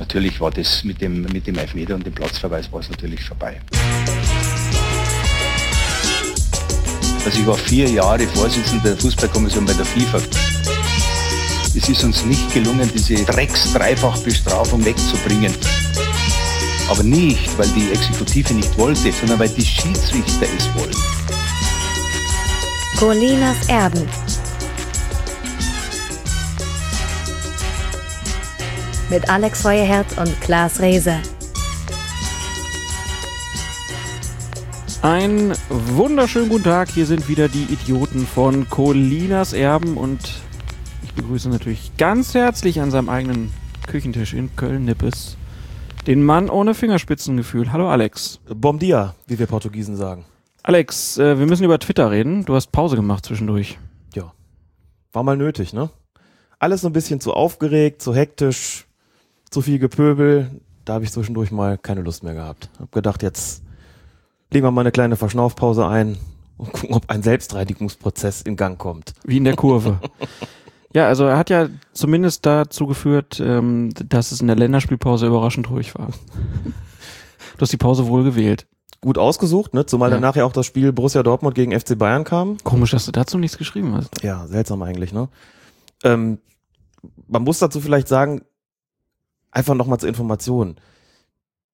Natürlich war das mit dem, mit dem Elfmeter und dem Platzverweis war es natürlich vorbei. Also ich war vier Jahre Vorsitzender der Fußballkommission bei der FIFA. Es ist uns nicht gelungen, diese Drecks-Dreifach-Bestrafung wegzubringen. Aber nicht, weil die Exekutive nicht wollte, sondern weil die Schiedsrichter es wollen. Colinas Erben. Mit Alex Feuerherz und Klaas Reese. Ein wunderschönen guten Tag. Hier sind wieder die Idioten von Colinas Erben und ich begrüße natürlich ganz herzlich an seinem eigenen Küchentisch in Köln-Nippes den Mann ohne Fingerspitzengefühl. Hallo Alex. Bom dia, wie wir Portugiesen sagen. Alex, äh, wir müssen über Twitter reden. Du hast Pause gemacht zwischendurch. Ja. War mal nötig, ne? Alles so ein bisschen zu aufgeregt, zu hektisch, zu viel Gepöbel. Da habe ich zwischendurch mal keine Lust mehr gehabt. Hab gedacht, jetzt legen wir mal eine kleine Verschnaufpause ein und gucken, ob ein Selbstreinigungsprozess in Gang kommt. Wie in der Kurve. ja, also er hat ja zumindest dazu geführt, ähm, dass es in der Länderspielpause überraschend ruhig war. du hast die Pause wohl gewählt. Gut ausgesucht, ne? Zumal Ja. dann nachher auch das Spiel Borussia Dortmund gegen FC Bayern kam. Komisch, dass du dazu nichts geschrieben hast. Ja, seltsam eigentlich, ne? Ähm, man muss dazu vielleicht sagen, einfach nochmal zur Information.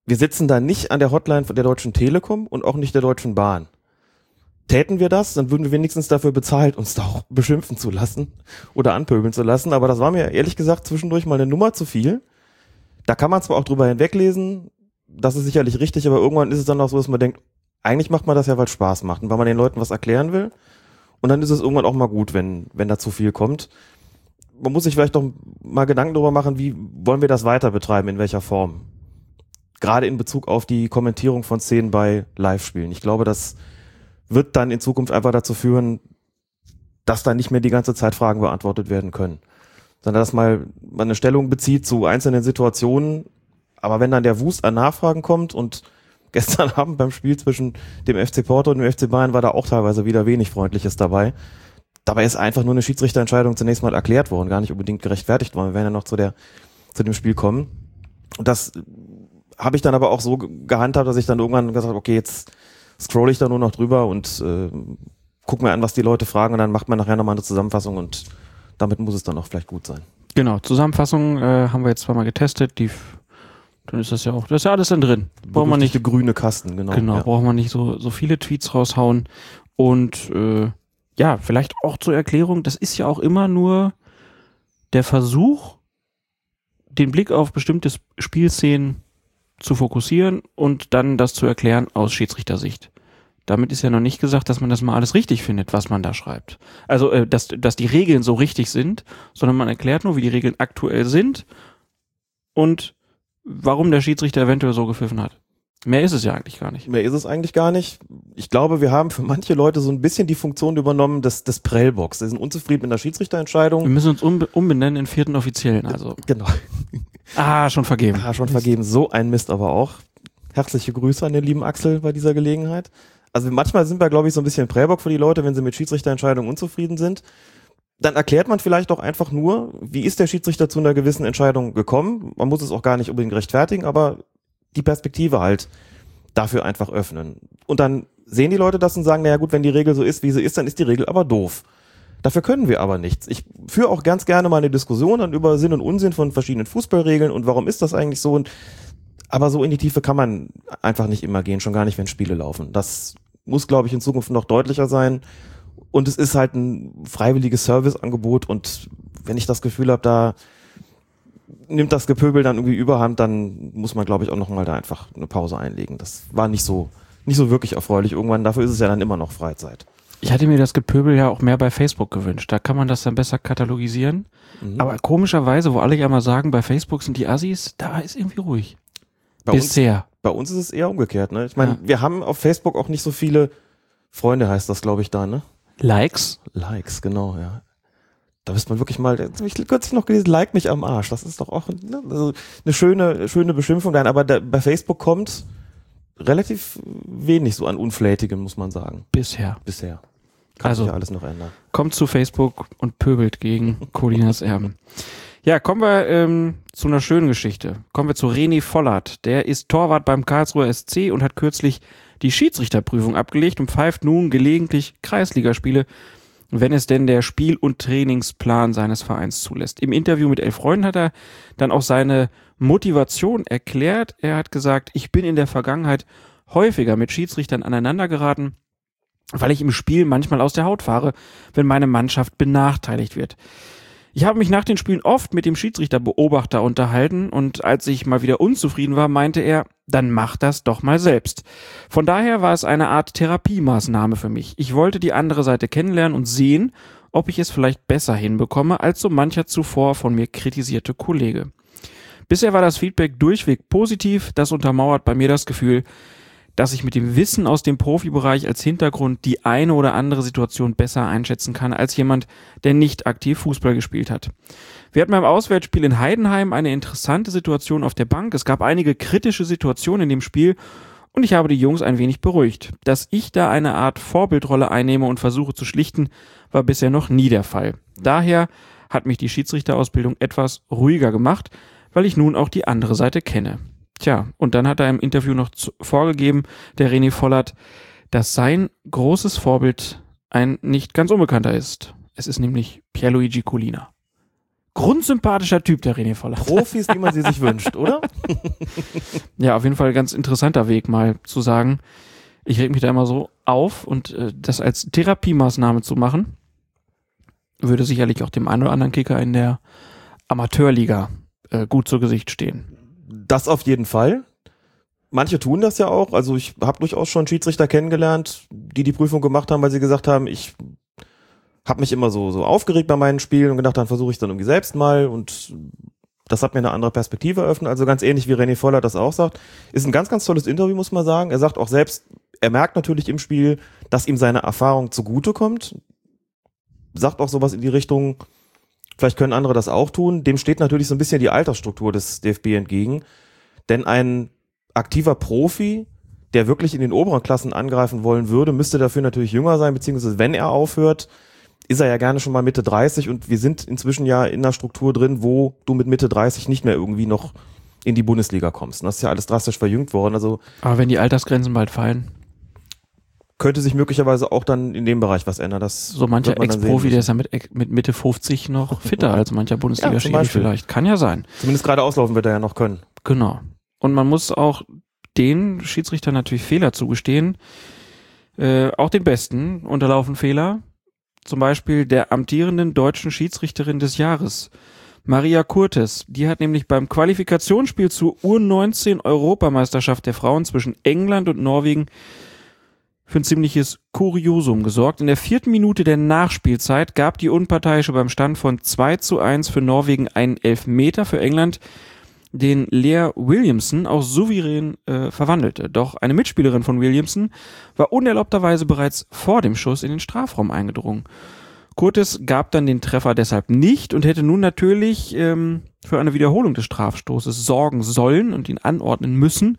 Wir sitzen da nicht an der Hotline von der Deutschen Telekom und auch nicht der Deutschen Bahn. Täten wir das, dann würden wir wenigstens dafür bezahlt, uns da auch beschimpfen zu lassen oder anpöbeln zu lassen. Aber das war mir ehrlich gesagt zwischendurch mal eine Nummer zu viel. Da kann man zwar auch drüber hinweglesen, das ist sicherlich richtig, aber irgendwann ist es dann auch so, dass man denkt, eigentlich macht man das ja, weil es Spaß macht und weil man den Leuten was erklären will. Und dann ist es irgendwann auch mal gut, wenn, wenn da zu viel kommt. Man muss sich vielleicht doch mal Gedanken darüber machen, wie wollen wir das weiter betreiben, in welcher Form. Gerade in Bezug auf die Kommentierung von Szenen bei Live-Spielen. Ich glaube, das wird dann in Zukunft einfach dazu führen, dass da nicht mehr die ganze Zeit Fragen beantwortet werden können. Sondern dass mal man eine Stellung bezieht zu einzelnen Situationen, aber wenn dann der Wust an Nachfragen kommt und gestern Abend beim Spiel zwischen dem FC Porto und dem FC Bayern war da auch teilweise wieder wenig Freundliches dabei. Dabei ist einfach nur eine Schiedsrichterentscheidung zunächst mal erklärt worden, gar nicht unbedingt gerechtfertigt worden. Wir werden ja noch zu der, zu dem Spiel kommen. Und das habe ich dann aber auch so ge- gehandhabt, dass ich dann irgendwann gesagt habe, okay, jetzt scroll ich da nur noch drüber und äh, guck mir an, was die Leute fragen und dann macht man nachher nochmal eine Zusammenfassung und damit muss es dann auch vielleicht gut sein. Genau, Zusammenfassung äh, haben wir jetzt zweimal getestet. Die, dann ist das ja auch, das ist ja alles dann drin. Braucht man nicht, grüne Kasten, genau. genau, ja. braucht man nicht so, so viele Tweets raushauen. Und äh, ja, vielleicht auch zur Erklärung, das ist ja auch immer nur der Versuch, den Blick auf bestimmte Spielszenen zu fokussieren und dann das zu erklären aus Schiedsrichtersicht. Damit ist ja noch nicht gesagt, dass man das mal alles richtig findet, was man da schreibt. Also, äh, dass, dass die Regeln so richtig sind, sondern man erklärt nur, wie die Regeln aktuell sind und warum der Schiedsrichter eventuell so gepfiffen hat. Mehr ist es ja eigentlich gar nicht. Mehr ist es eigentlich gar nicht. Ich glaube, wir haben für manche Leute so ein bisschen die Funktion übernommen des, des Prellbox. Sie sind unzufrieden mit der Wir Schiedsrichterentscheidung. müssen uns umbe umbenennen in vierten Offiziellen, also. Genau. Ah, schon vergeben. Ja, schon vergeben. So ein Mist aber auch. Herzliche Grüße an den lieben Axel bei dieser Gelegenheit. Also manchmal sind wir, glaube ich, so ein bisschen Prellbock für die Leute, wenn sie mit Schiedsrichterentscheidungen unzufrieden sind. Dann erklärt man vielleicht auch einfach nur, wie ist der Schiedsrichter zu einer gewissen Entscheidung gekommen. Man muss es auch gar nicht unbedingt rechtfertigen, aber die Perspektive halt dafür einfach öffnen. Und dann sehen die Leute das und sagen, naja gut, wenn die Regel so ist, wie sie ist, dann ist die Regel aber doof. Dafür können wir aber nichts. Ich führe auch ganz gerne mal eine Diskussion dann über Sinn und Unsinn von verschiedenen Fußballregeln und warum ist das eigentlich so. Und, aber so in die Tiefe kann man einfach nicht immer gehen, schon gar nicht, wenn Spiele laufen. Das muss, glaube ich, in Zukunft noch deutlicher sein. Und es ist halt ein freiwilliges Serviceangebot und wenn ich das Gefühl habe, da nimmt das Gepöbel dann irgendwie überhand, dann muss man, glaube ich, auch nochmal da einfach eine Pause einlegen. Das war nicht so, nicht so wirklich erfreulich. Irgendwann, dafür ist es ja dann immer noch Freizeit. Ich hatte mir das Gepöbel ja auch mehr bei Facebook gewünscht. Da kann man das dann besser katalogisieren. Mhm. Aber komischerweise, wo alle ja mal sagen, bei Facebook sind die Assis, da ist irgendwie ruhig. bei, uns, Bisher. bei uns ist es eher umgekehrt. Ne? Ich meine, Ja. wir haben auf Facebook auch nicht so viele Freunde, heißt das, glaube ich, da, ne? Likes? Likes, genau, ja. Da müsste man wirklich mal, jetzt hab ich kürzlich noch gelesen, like mich am Arsch. Das ist doch auch ne, also eine schöne, schöne Beschimpfung dann, aber da, bei Facebook kommt relativ wenig so an Unflätigem, muss man sagen, Bisher. bisher. Kann Also- sich ja alles noch ändern. Kommt zu Facebook und pöbelt gegen Colinas Erben. Ja, kommen wir ähm, zu einer schönen Geschichte. Kommen wir zu René Vollert. Der ist Torwart beim Karlsruher SC und hat kürzlich die Schiedsrichterprüfung abgelegt und pfeift nun gelegentlich Kreisligaspiele, wenn es denn der Spiel- und Trainingsplan seines Vereins zulässt. Im Interview mit Elf Freunden hat er dann auch seine Motivation erklärt. Er hat gesagt, ich bin in der Vergangenheit häufiger mit Schiedsrichtern aneinandergeraten, weil ich im Spiel manchmal aus der Haut fahre, wenn meine Mannschaft benachteiligt wird. Ich habe mich nach den Spielen oft mit dem Schiedsrichterbeobachter unterhalten und als ich mal wieder unzufrieden war, meinte er, dann mach das doch mal selbst. Von daher war es eine Art Therapiemaßnahme für mich. Ich wollte die andere Seite kennenlernen und sehen, ob ich es vielleicht besser hinbekomme als so mancher zuvor von mir kritisierte Kollege. Bisher war das Feedback durchweg positiv, das untermauert bei mir das Gefühl, dass ich mit dem Wissen aus dem Profibereich als Hintergrund die eine oder andere Situation besser einschätzen kann als jemand, der nicht aktiv Fußball gespielt hat. Wir hatten beim Auswärtsspiel in Heidenheim eine interessante Situation auf der Bank. Es gab einige kritische Situationen in dem Spiel und ich habe die Jungs ein wenig beruhigt. Dass ich da eine Art Vorbildrolle einnehme und versuche zu schlichten, war bisher noch nie der Fall. Daher hat mich die Schiedsrichterausbildung etwas ruhiger gemacht, weil ich nun auch die andere Seite kenne. Tja, und dann hat er im Interview noch vorgegeben, der René Vollert, dass sein großes Vorbild ein nicht ganz unbekannter ist. Es ist nämlich Pierluigi Colina. Grundsympathischer Typ, der René Vollert. Profis, wie man sie sich wünscht, oder? ja, auf jeden Fall ganz interessanter Weg, mal zu sagen, ich reg mich da immer so auf und äh, das als Therapiemaßnahme zu machen, würde sicherlich auch dem einen oder anderen Kicker in der Amateurliga äh, gut zu Gesicht stehen. Das auf jeden Fall. Manche tun das ja auch. Also ich habe durchaus schon Schiedsrichter kennengelernt, die die Prüfung gemacht haben, weil sie gesagt haben, ich habe mich immer so so aufgeregt bei meinen Spielen und gedacht, dann versuche ich dann irgendwie selbst mal und das hat mir eine andere Perspektive eröffnet. Also ganz ähnlich wie René Voller das auch sagt. Ist ein ganz, ganz tolles Interview, muss man sagen. Er sagt auch selbst, er merkt natürlich im Spiel, dass ihm seine Erfahrung zugutekommt. Sagt auch sowas in die Richtung, Vielleicht können andere das auch tun. Dem steht natürlich so ein bisschen die Altersstruktur des DFB entgegen. Denn ein aktiver Profi, der wirklich in den oberen Klassen angreifen wollen würde, müsste dafür natürlich jünger sein, beziehungsweise wenn er aufhört, ist er ja gerne schon mal Mitte 30 und wir sind inzwischen ja in einer Struktur drin, wo du mit Mitte 30 nicht mehr irgendwie noch in die Bundesliga kommst. Und das ist ja alles drastisch verjüngt worden. Also Aber wenn die Altersgrenzen bald fallen könnte sich möglicherweise auch dann in dem Bereich was ändern. Das so mancher Ex-Profi, der ist ja mit, mit Mitte 50 noch fitter als mancher Bundesliga-Spieler ja, vielleicht. Kann ja sein. Zumindest gerade auslaufen wird er ja noch können. Genau. Und man muss auch den Schiedsrichter natürlich Fehler zugestehen. Äh, auch den Besten unterlaufen Fehler. Zum Beispiel der amtierenden deutschen Schiedsrichterin des Jahres. Maria Kurtes, die hat nämlich beim Qualifikationsspiel zur U19 Europameisterschaft der Frauen zwischen England und Norwegen für ein ziemliches Kuriosum gesorgt. In der vierten Minute der Nachspielzeit gab die Unparteiische beim Stand von 2 zu 1 für Norwegen einen Elfmeter für England, den Lea Williamson auch souverän äh, verwandelte. Doch eine Mitspielerin von Williamson war unerlaubterweise bereits vor dem Schuss in den Strafraum eingedrungen. Curtis gab dann den Treffer deshalb nicht und hätte nun natürlich ähm, für eine Wiederholung des Strafstoßes sorgen sollen und ihn anordnen müssen.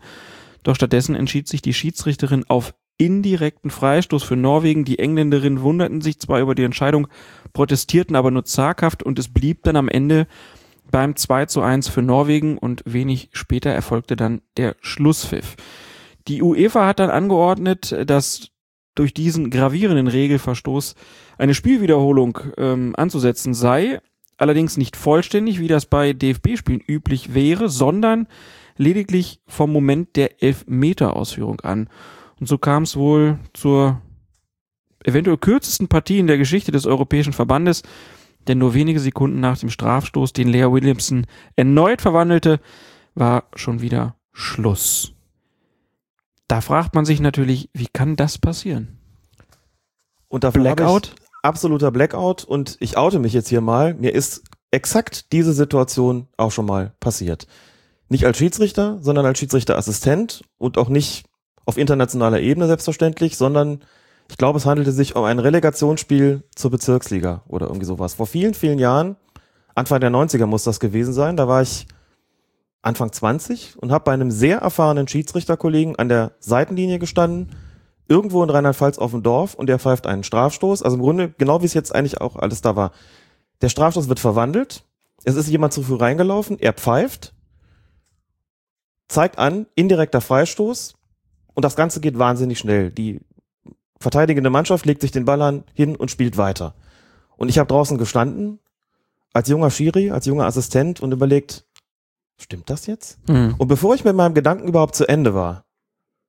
Doch stattdessen entschied sich die Schiedsrichterin auf indirekten Freistoß für Norwegen. Die Engländerinnen wunderten sich zwar über die Entscheidung, protestierten aber nur zaghaft und es blieb dann am Ende beim 2 zu 1 für Norwegen und wenig später erfolgte dann der Schlusspfiff. Die UEFA hat dann angeordnet, dass durch diesen gravierenden Regelverstoß eine Spielwiederholung ähm, anzusetzen sei, allerdings nicht vollständig, wie das bei DFB-Spielen üblich wäre, sondern lediglich vom Moment der Elfmeter-Ausführung an. Und so kam es wohl zur eventuell kürzesten Partie in der Geschichte des Europäischen Verbandes, denn nur wenige Sekunden nach dem Strafstoß, den Lea Williamson erneut verwandelte, war schon wieder Schluss. Da fragt man sich natürlich, wie kann das passieren? Und dafür Blackout? absoluter Blackout und ich oute mich jetzt hier mal. Mir ist exakt diese Situation auch schon mal passiert. Nicht als Schiedsrichter, sondern als Schiedsrichterassistent und auch nicht auf internationaler Ebene selbstverständlich, sondern ich glaube, es handelte sich um ein Relegationsspiel zur Bezirksliga oder irgendwie sowas. Vor vielen, vielen Jahren, Anfang der 90er muss das gewesen sein, da war ich Anfang 20 und habe bei einem sehr erfahrenen Schiedsrichterkollegen an der Seitenlinie gestanden, irgendwo in Rheinland-Pfalz auf dem Dorf und der pfeift einen Strafstoß. Also im Grunde genau wie es jetzt eigentlich auch alles da war. Der Strafstoß wird verwandelt Es ist jemand zu früh reingelaufen, er pfeift, zeigt an, indirekter Freistoß und das Ganze geht wahnsinnig schnell. Die verteidigende Mannschaft legt sich den Ball an, hin und spielt weiter. Und ich habe draußen gestanden, als junger Schiri, als junger Assistent und überlegt, stimmt das jetzt? Mhm. Und bevor ich mit meinem Gedanken überhaupt zu Ende war,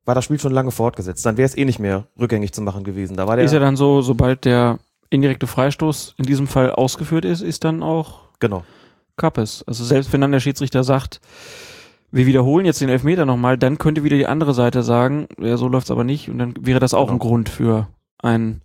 war das Spiel schon lange fortgesetzt. Dann wäre es eh nicht mehr rückgängig zu machen gewesen. Da war der, Ist ja dann so, sobald der indirekte Freistoß in diesem Fall ausgeführt ist, ist dann auch genau. Kappes. Also selbst wenn dann der Schiedsrichter sagt, wir wiederholen jetzt den Elfmeter nochmal, dann könnte wieder die andere Seite sagen, ja, so läuft's aber nicht und dann wäre das auch Genau. ein Grund für ein,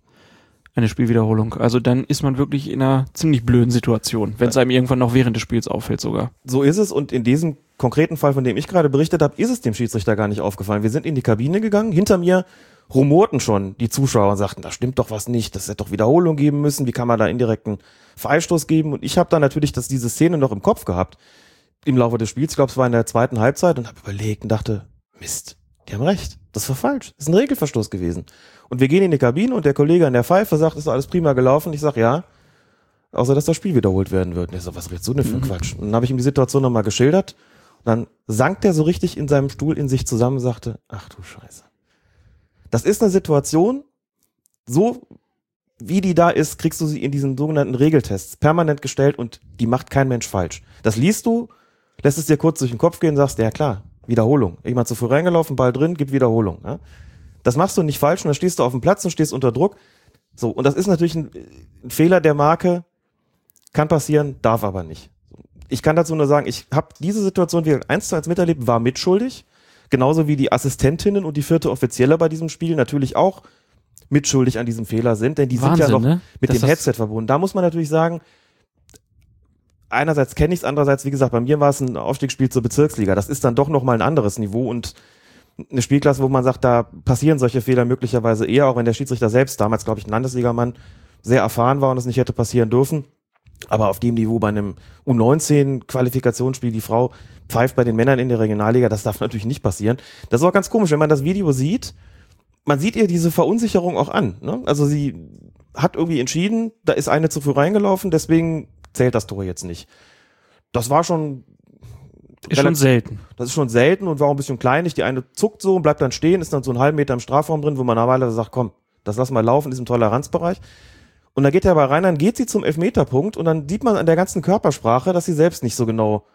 eine Spielwiederholung. Also dann ist man wirklich in einer ziemlich blöden Situation, wenn es einem irgendwann noch während des Spiels auffällt sogar. So ist es und in diesem konkreten Fall, von dem ich gerade berichtet habe, ist es dem Schiedsrichter gar nicht aufgefallen. Wir sind in die Kabine gegangen, hinter mir rumorten schon die Zuschauer und sagten, da stimmt doch was nicht, das hätte doch Wiederholung geben müssen, wie kann man da indirekten Freistoß geben? Und ich habe dann natürlich das, diese Szene noch im Kopf gehabt im Laufe des Spiels, ich glaube, es war in der zweiten Halbzeit und habe überlegt und dachte, Mist, die haben recht, das war falsch, das ist ein Regelverstoß gewesen. Und wir gehen in die Kabine und der Kollege an der Pfeife sagt, ist alles prima gelaufen. Ich sag ja, außer dass das Spiel wiederholt werden wird. Und ich so, was redest du denn für ein Quatsch? Und dann habe ich ihm die Situation nochmal geschildert. Und dann sank der so richtig in seinem Stuhl in sich zusammen und sagte, ach du Scheiße. Das ist eine Situation, so wie die da ist, kriegst du sie in diesen sogenannten Regeltests permanent gestellt und die macht kein Mensch falsch. Das liest du, lässt es dir kurz durch den Kopf gehen, sagst, ja klar, Wiederholung. Jemand zu früh reingelaufen, Ball drin, gibt Wiederholung. Ja? Das machst du nicht falsch und dann stehst du auf dem Platz und stehst unter Druck. So, und das ist natürlich ein, ein Fehler der Marke, kann passieren, darf aber nicht. Ich kann dazu nur sagen, ich habe diese Situation wieder eins zu eins miterlebt, war mitschuldig. Genauso wie die Assistentinnen und die vierte Offizielle bei diesem Spiel natürlich auch mitschuldig an diesem Fehler sind, denn die sind ja Wahnsinn, noch ne? mit dem Headset verbunden. Da muss man natürlich sagen, einerseits kenne ich es, andererseits, wie gesagt, bei mir war es ein Aufstiegsspiel zur Bezirksliga. Das ist dann doch nochmal ein anderes Niveau und eine Spielklasse, wo man sagt, da passieren solche Fehler möglicherweise eher, auch wenn der Schiedsrichter selbst, damals glaube ich ein Landesligamann, sehr erfahren war und es nicht hätte passieren dürfen. Aber auf dem Niveau bei einem U19-Qualifikationsspiel, die Frau pfeift bei den Männern in der Regionalliga, das darf natürlich nicht passieren. Das ist auch ganz komisch, wenn man das Video sieht, man sieht ihr diese Verunsicherung auch an. Ne? Also sie hat irgendwie entschieden, da ist eine zu früh reingelaufen, deswegen zählt das Tor jetzt nicht. Das war schon Ist schon selten. das ist schon selten und war auch ein bisschen kleinlich. Die eine zuckt so und bleibt dann stehen, ist dann so einen halben Meter im Strafraum drin, wo man normalerweise sagt, komm, das lass mal laufen, in diesem Toleranzbereich. Und dann geht er aber rein, dann geht sie zum Elfmeterpunkt und dann sieht man an der ganzen Körpersprache, dass sie selbst nicht so genau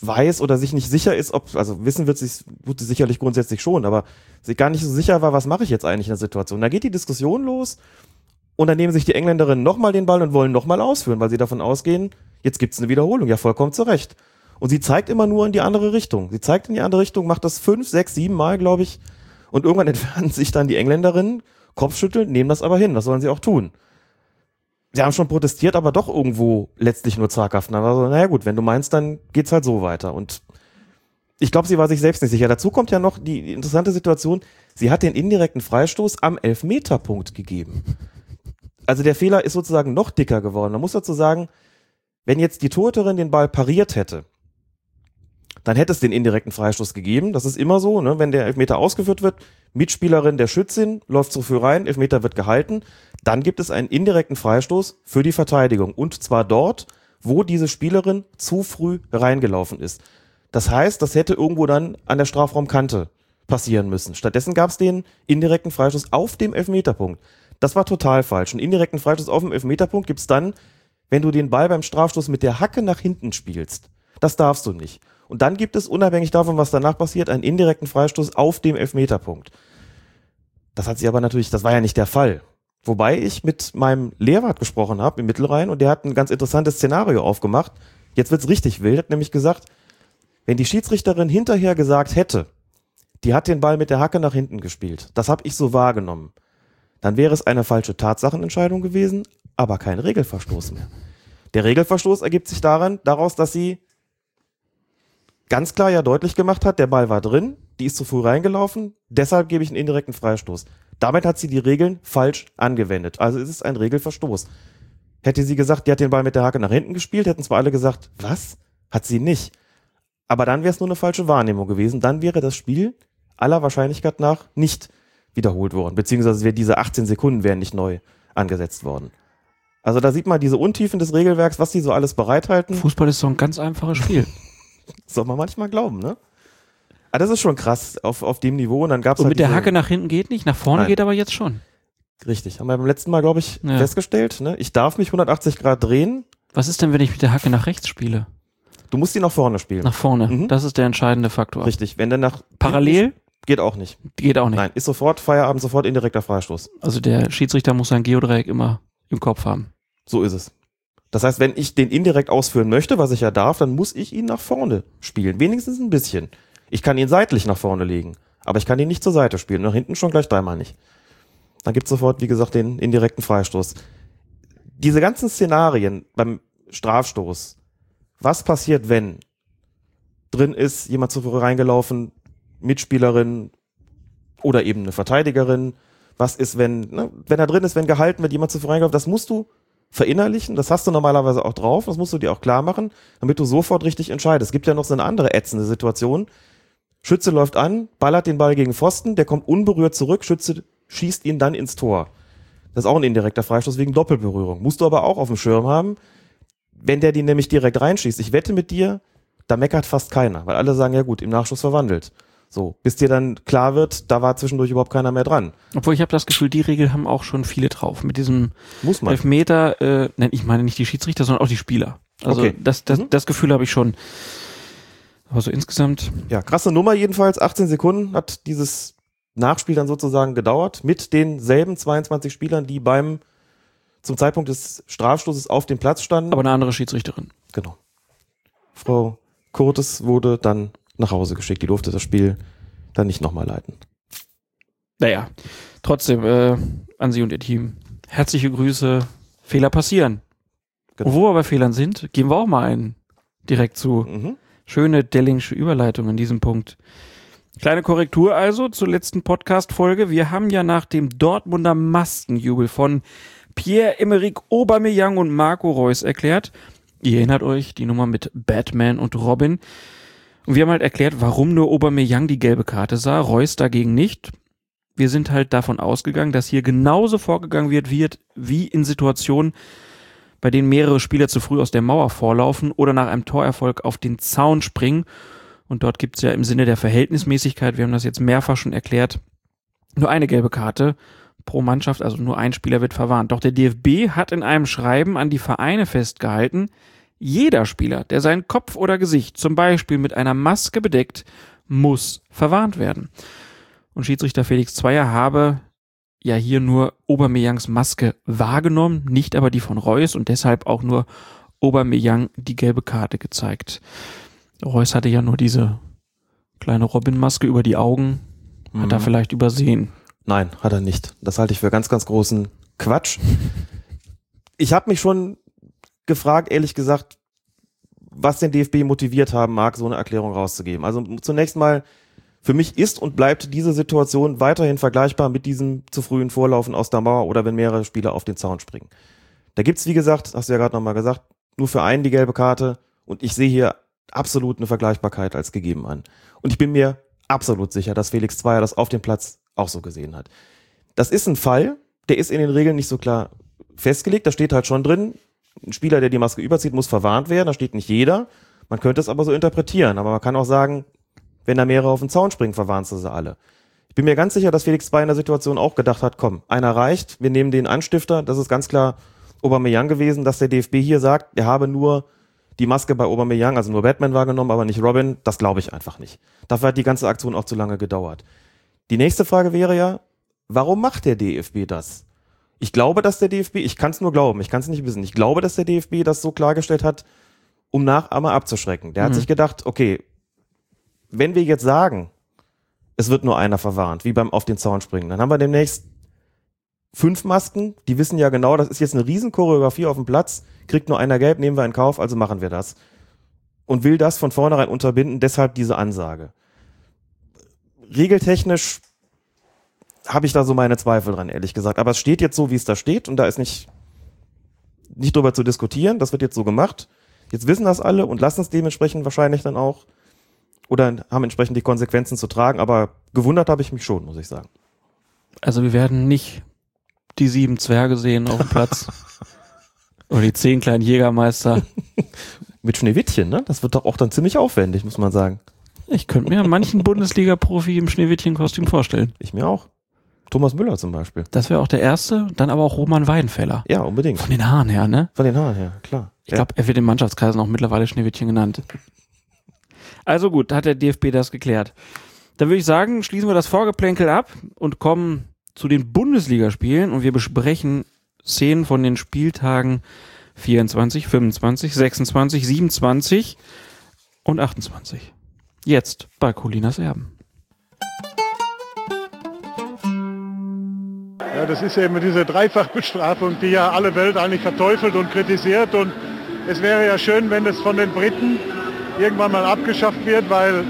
weiß oder sich nicht sicher ist, ob, also wissen wird sie, tut sie sicherlich grundsätzlich schon, aber sie gar nicht so sicher war, was mache ich jetzt eigentlich in der Situation. Da geht die Diskussion los und dann nehmen sich die Engländerinnen nochmal den Ball und wollen nochmal ausführen, weil sie davon ausgehen, jetzt gibt's eine Wiederholung. Ja, vollkommen zu Recht. Und sie zeigt immer nur in die andere Richtung. Sie zeigt in die andere Richtung, macht das fünf, sechs, sieben Mal, glaube ich. Und irgendwann entfernen sich dann die Engländerinnen, Kopfschütteln, nehmen das aber hin. Das sollen sie auch tun. Sie haben schon protestiert, aber doch irgendwo letztlich nur zaghaft. Dann naja gut, wenn du meinst, dann geht's halt so weiter. Und ich glaube, sie war sich selbst nicht sicher. Dazu kommt ja noch die interessante Situation, sie hat den indirekten Freistoß am Elfmeterpunkt gegeben. Also der Fehler ist sozusagen noch dicker geworden. Man muss dazu sagen, wenn jetzt die Torhüterin den Ball pariert hätte, dann hätte es den indirekten Freistoß gegeben. Das ist immer so, ne? wenn der Elfmeter ausgeführt wird, Mitspielerin der Schützin läuft so früh rein, Elfmeter wird gehalten, dann gibt es einen indirekten Freistoß für die Verteidigung. Und zwar dort, wo diese Spielerin zu früh reingelaufen ist. Das heißt, das hätte irgendwo dann an der Strafraumkante passieren müssen. Stattdessen gab es den indirekten Freistoß auf dem Elfmeterpunkt. Das war total falsch. Einen indirekten Freistoß auf dem Elfmeterpunkt gibt's dann, wenn du den Ball beim Strafstoß mit der Hacke nach hinten spielst. Das darfst du nicht. Und dann gibt es, unabhängig davon, was danach passiert, einen indirekten Freistoß auf dem Elfmeterpunkt. Das hat sie aber natürlich, das war ja nicht der Fall. Wobei ich mit meinem Lehrwart gesprochen habe im Mittelrhein und der hat ein ganz interessantes Szenario aufgemacht. Jetzt wird's richtig wild, hat nämlich gesagt, wenn die Schiedsrichterin hinterher gesagt hätte, die hat den Ball mit der Hacke nach hinten gespielt, das habe ich so wahrgenommen, dann wäre es eine falsche Tatsachenentscheidung gewesen, aber kein Regelverstoß mehr. Der Regelverstoß ergibt sich daran, daraus, dass sie ganz klar ja deutlich gemacht hat, der Ball war drin, die ist zu früh reingelaufen, deshalb gebe ich einen indirekten Freistoß. Damit hat sie die Regeln falsch angewendet. Also ist es ein Regelverstoß. Hätte sie gesagt, die hat den Ball mit der Hacke nach hinten gespielt, hätten zwar alle gesagt, was? Hat sie nicht. Aber dann wäre es nur eine falsche Wahrnehmung gewesen. Dann wäre das Spiel aller Wahrscheinlichkeit nach nicht wiederholt worden. Beziehungsweise wäre diese 18 Sekunden wären nicht neu angesetzt worden. Also da sieht man diese Untiefen des Regelwerks, was die so alles bereithalten. Fußball ist so ein ganz einfaches Spiel. Soll man manchmal glauben, ne? Aber das ist schon krass auf, auf dem Niveau. Und dann gab's Und halt mit der Hacke nach hinten geht nicht, nach vorne Nein. geht aber jetzt schon. Richtig, haben wir beim letzten Mal, glaube ich, Ja. festgestellt. Ne? Ich darf mich 180 Grad drehen. Was ist denn, wenn ich mit der Hacke nach rechts spiele? Du musst die nach vorne spielen. Nach vorne. Mhm. Das ist der entscheidende Faktor. Richtig. Wenn der nach Parallel geht auch nicht. geht auch nicht. Nein, ist sofort Feierabend, sofort indirekter Freistoß. Also der Schiedsrichter muss sein Geodreieck immer im Kopf haben. So ist es. Das heißt, wenn ich den indirekt ausführen möchte, was ich ja darf, dann muss ich ihn nach vorne spielen. Wenigstens ein bisschen. Ich kann ihn seitlich nach vorne legen, aber ich kann ihn nicht zur Seite spielen. Nach hinten schon gleich dreimal nicht. Dann gibt es sofort, wie gesagt, den indirekten Freistoß. Diese ganzen Szenarien beim Strafstoß. Was passiert, wenn drin ist, jemand zuvor reingelaufen, Mitspielerin oder eben eine Verteidigerin? Was ist, wenn, ne, wenn er drin ist, wenn gehalten wird, jemand zuvor reingelaufen? Das musst du verinnerlichen, das hast du normalerweise auch drauf, das musst du dir auch klar machen, damit du sofort richtig entscheidest. Es gibt ja noch so eine andere ätzende Situation. Schütze läuft an, ballert den Ball gegen Pfosten, der kommt unberührt zurück, Schütze schießt ihn dann ins Tor. Das ist auch ein indirekter Freistoß wegen Doppelberührung. Musst du aber auch auf dem Schirm haben, wenn der die nämlich direkt reinschießt. Ich wette mit dir, da meckert fast keiner, weil alle sagen, ja gut, im Nachschuss verwandelt. So, bis dir dann klar wird, da war zwischendurch überhaupt keiner mehr dran. Obwohl ich habe das Gefühl, die Regel haben auch schon viele drauf. Mit diesem Muss man. Elfmeter, äh, nein, ich meine nicht die Schiedsrichter, sondern auch die Spieler. Also Okay. das, das, Mhm. das Gefühl habe ich schon. Aber so insgesamt, Ja, krasse Nummer jedenfalls. 18 Sekunden hat dieses Nachspiel dann sozusagen gedauert mit denselben 22 Spielern, die beim zum Zeitpunkt des Strafstoßes auf dem Platz standen. aber eine andere Schiedsrichterin. genau. Frau Kurtes wurde dann nach Hause geschickt. Die durfte das Spiel dann nicht nochmal leiten. Naja, trotzdem, äh, an Sie und Ihr Team. Herzliche Grüße. Fehler passieren. Genau. Und wo wir bei Fehlern sind, geben wir auch mal einen direkt zu. Mhm. Schöne Dellingsche Überleitung in diesem Punkt. Kleine Korrektur also zur letzten Podcast-Folge. Wir haben ja nach dem Dortmunder Mastenjubel von Pierre-Emerick Aubameyang und Marco Reus erklärt. Ihr erinnert euch, die Nummer mit Batman und Robin. Und wir haben halt erklärt, warum nur Aubameyang die gelbe Karte sah, Reus dagegen nicht. Wir sind halt davon ausgegangen, dass hier genauso vorgegangen wird, wird wie in Situationen, bei denen mehrere Spieler zu früh aus der Mauer vorlaufen oder nach einem Torerfolg auf den Zaun springen. Und dort gibt's ja im Sinne der Verhältnismäßigkeit, wir haben das jetzt mehrfach schon erklärt, nur eine gelbe Karte pro Mannschaft, also nur ein Spieler wird verwarnt. Doch der DFB hat in einem Schreiben an die Vereine festgehalten, jeder Spieler, der seinen Kopf oder Gesicht zum Beispiel mit einer Maske bedeckt, muss verwarnt werden. Und Schiedsrichter Felix Zweier habe ja hier nur Aubameyangs Maske wahrgenommen, nicht aber die von Reus und deshalb auch nur Aubameyang die gelbe Karte gezeigt. Reus hatte ja nur diese kleine Robin-Maske über die Augen, hat er Mhm. vielleicht übersehen. Nein, hat er nicht. Das halte ich für ganz, ganz großen Quatsch. Ich habe mich schon gefragt, ehrlich gesagt, was den DFB motiviert haben mag, so eine Erklärung rauszugeben. Also zunächst mal, für mich ist und bleibt diese Situation weiterhin vergleichbar mit diesem zu frühen Vorlaufen aus der Mauer oder wenn mehrere Spieler auf den Zaun springen. Da gibt's wie gesagt, hast du ja gerade nochmal gesagt, nur für einen die gelbe Karte und ich sehe hier absolut eine Vergleichbarkeit als gegeben an. Und ich bin mir absolut sicher, dass Felix Zweier das auf dem Platz auch so gesehen hat. Das ist ein Fall, der ist in den Regeln nicht so klar festgelegt. Da steht halt schon drin, ein Spieler, der die Maske überzieht, muss verwarnt werden. Da steht nicht jeder. Man könnte es aber so interpretieren. Aber man kann auch sagen, wenn da mehrere auf den Zaun springen, verwarnst du sie alle. Ich bin mir ganz sicher, dass Felix Zweier in der Situation auch gedacht hat, komm, einer reicht, wir nehmen den Anstifter. Das ist ganz klar Aubameyang gewesen, dass der DFB hier sagt, er habe nur die Maske bei Aubameyang, also nur Batman wahrgenommen, aber nicht Robin. Das glaube ich einfach nicht. Dafür hat die ganze Aktion auch zu lange gedauert. Die nächste Frage wäre ja, warum macht der DFB das? Ich glaube, dass der DFB, ich kann es nur glauben, ich kann es nicht wissen, ich glaube, dass der DFB das so klargestellt hat, um Nachahmer abzuschrecken. Der hat Mhm. sich gedacht, okay, wenn wir jetzt sagen, es wird nur einer verwarnt, wie beim auf den Zaun springen, dann haben wir demnächst fünf Masken, die wissen ja genau, das ist jetzt eine riesen Choreografie auf dem Platz, kriegt nur einer gelb, nehmen wir in Kauf, also machen wir das. Und will das von vornherein unterbinden, deshalb diese Ansage. Regeltechnisch habe ich da so meine Zweifel dran, ehrlich gesagt. Aber es steht jetzt so, wie es da steht und da ist nicht, nicht drüber zu diskutieren. Das wird jetzt so gemacht. Jetzt wissen das alle und lassen es dementsprechend wahrscheinlich dann auch oder haben entsprechend die Konsequenzen zu tragen. Aber gewundert habe ich mich schon, muss ich sagen. Also wir werden nicht die sieben Zwerge sehen auf dem Platz. Oder die zehn kleinen Jägermeister. Mit Schneewittchen, ne? Das wird doch auch dann ziemlich aufwendig, muss man sagen. Ich könnte mir manchen Bundesliga-Profi im Schneewittchen-Kostüm vorstellen. Ich mir auch. Thomas Müller zum Beispiel. Das wäre auch der erste, dann aber auch Roman Weidenfeller. Ja, unbedingt. Von den Haaren her, ne? Von den Haaren her, klar. Ich glaube, er wird in Mannschaftskreisen auch mittlerweile Schneewittchen genannt. Also gut, hat der DFB das geklärt. Dann würde ich sagen, schließen wir das Vorgeplänkel ab und kommen zu den Bundesligaspielen und wir besprechen Szenen von den Spieltagen 24, 25, 26, 27 und 28. Jetzt bei Colinas Erben. Ja, das ist eben diese Dreifachbestrafung, die ja alle Welt eigentlich verteufelt und kritisiert. Und es wäre ja schön, wenn das von den Briten irgendwann mal abgeschafft wird, weil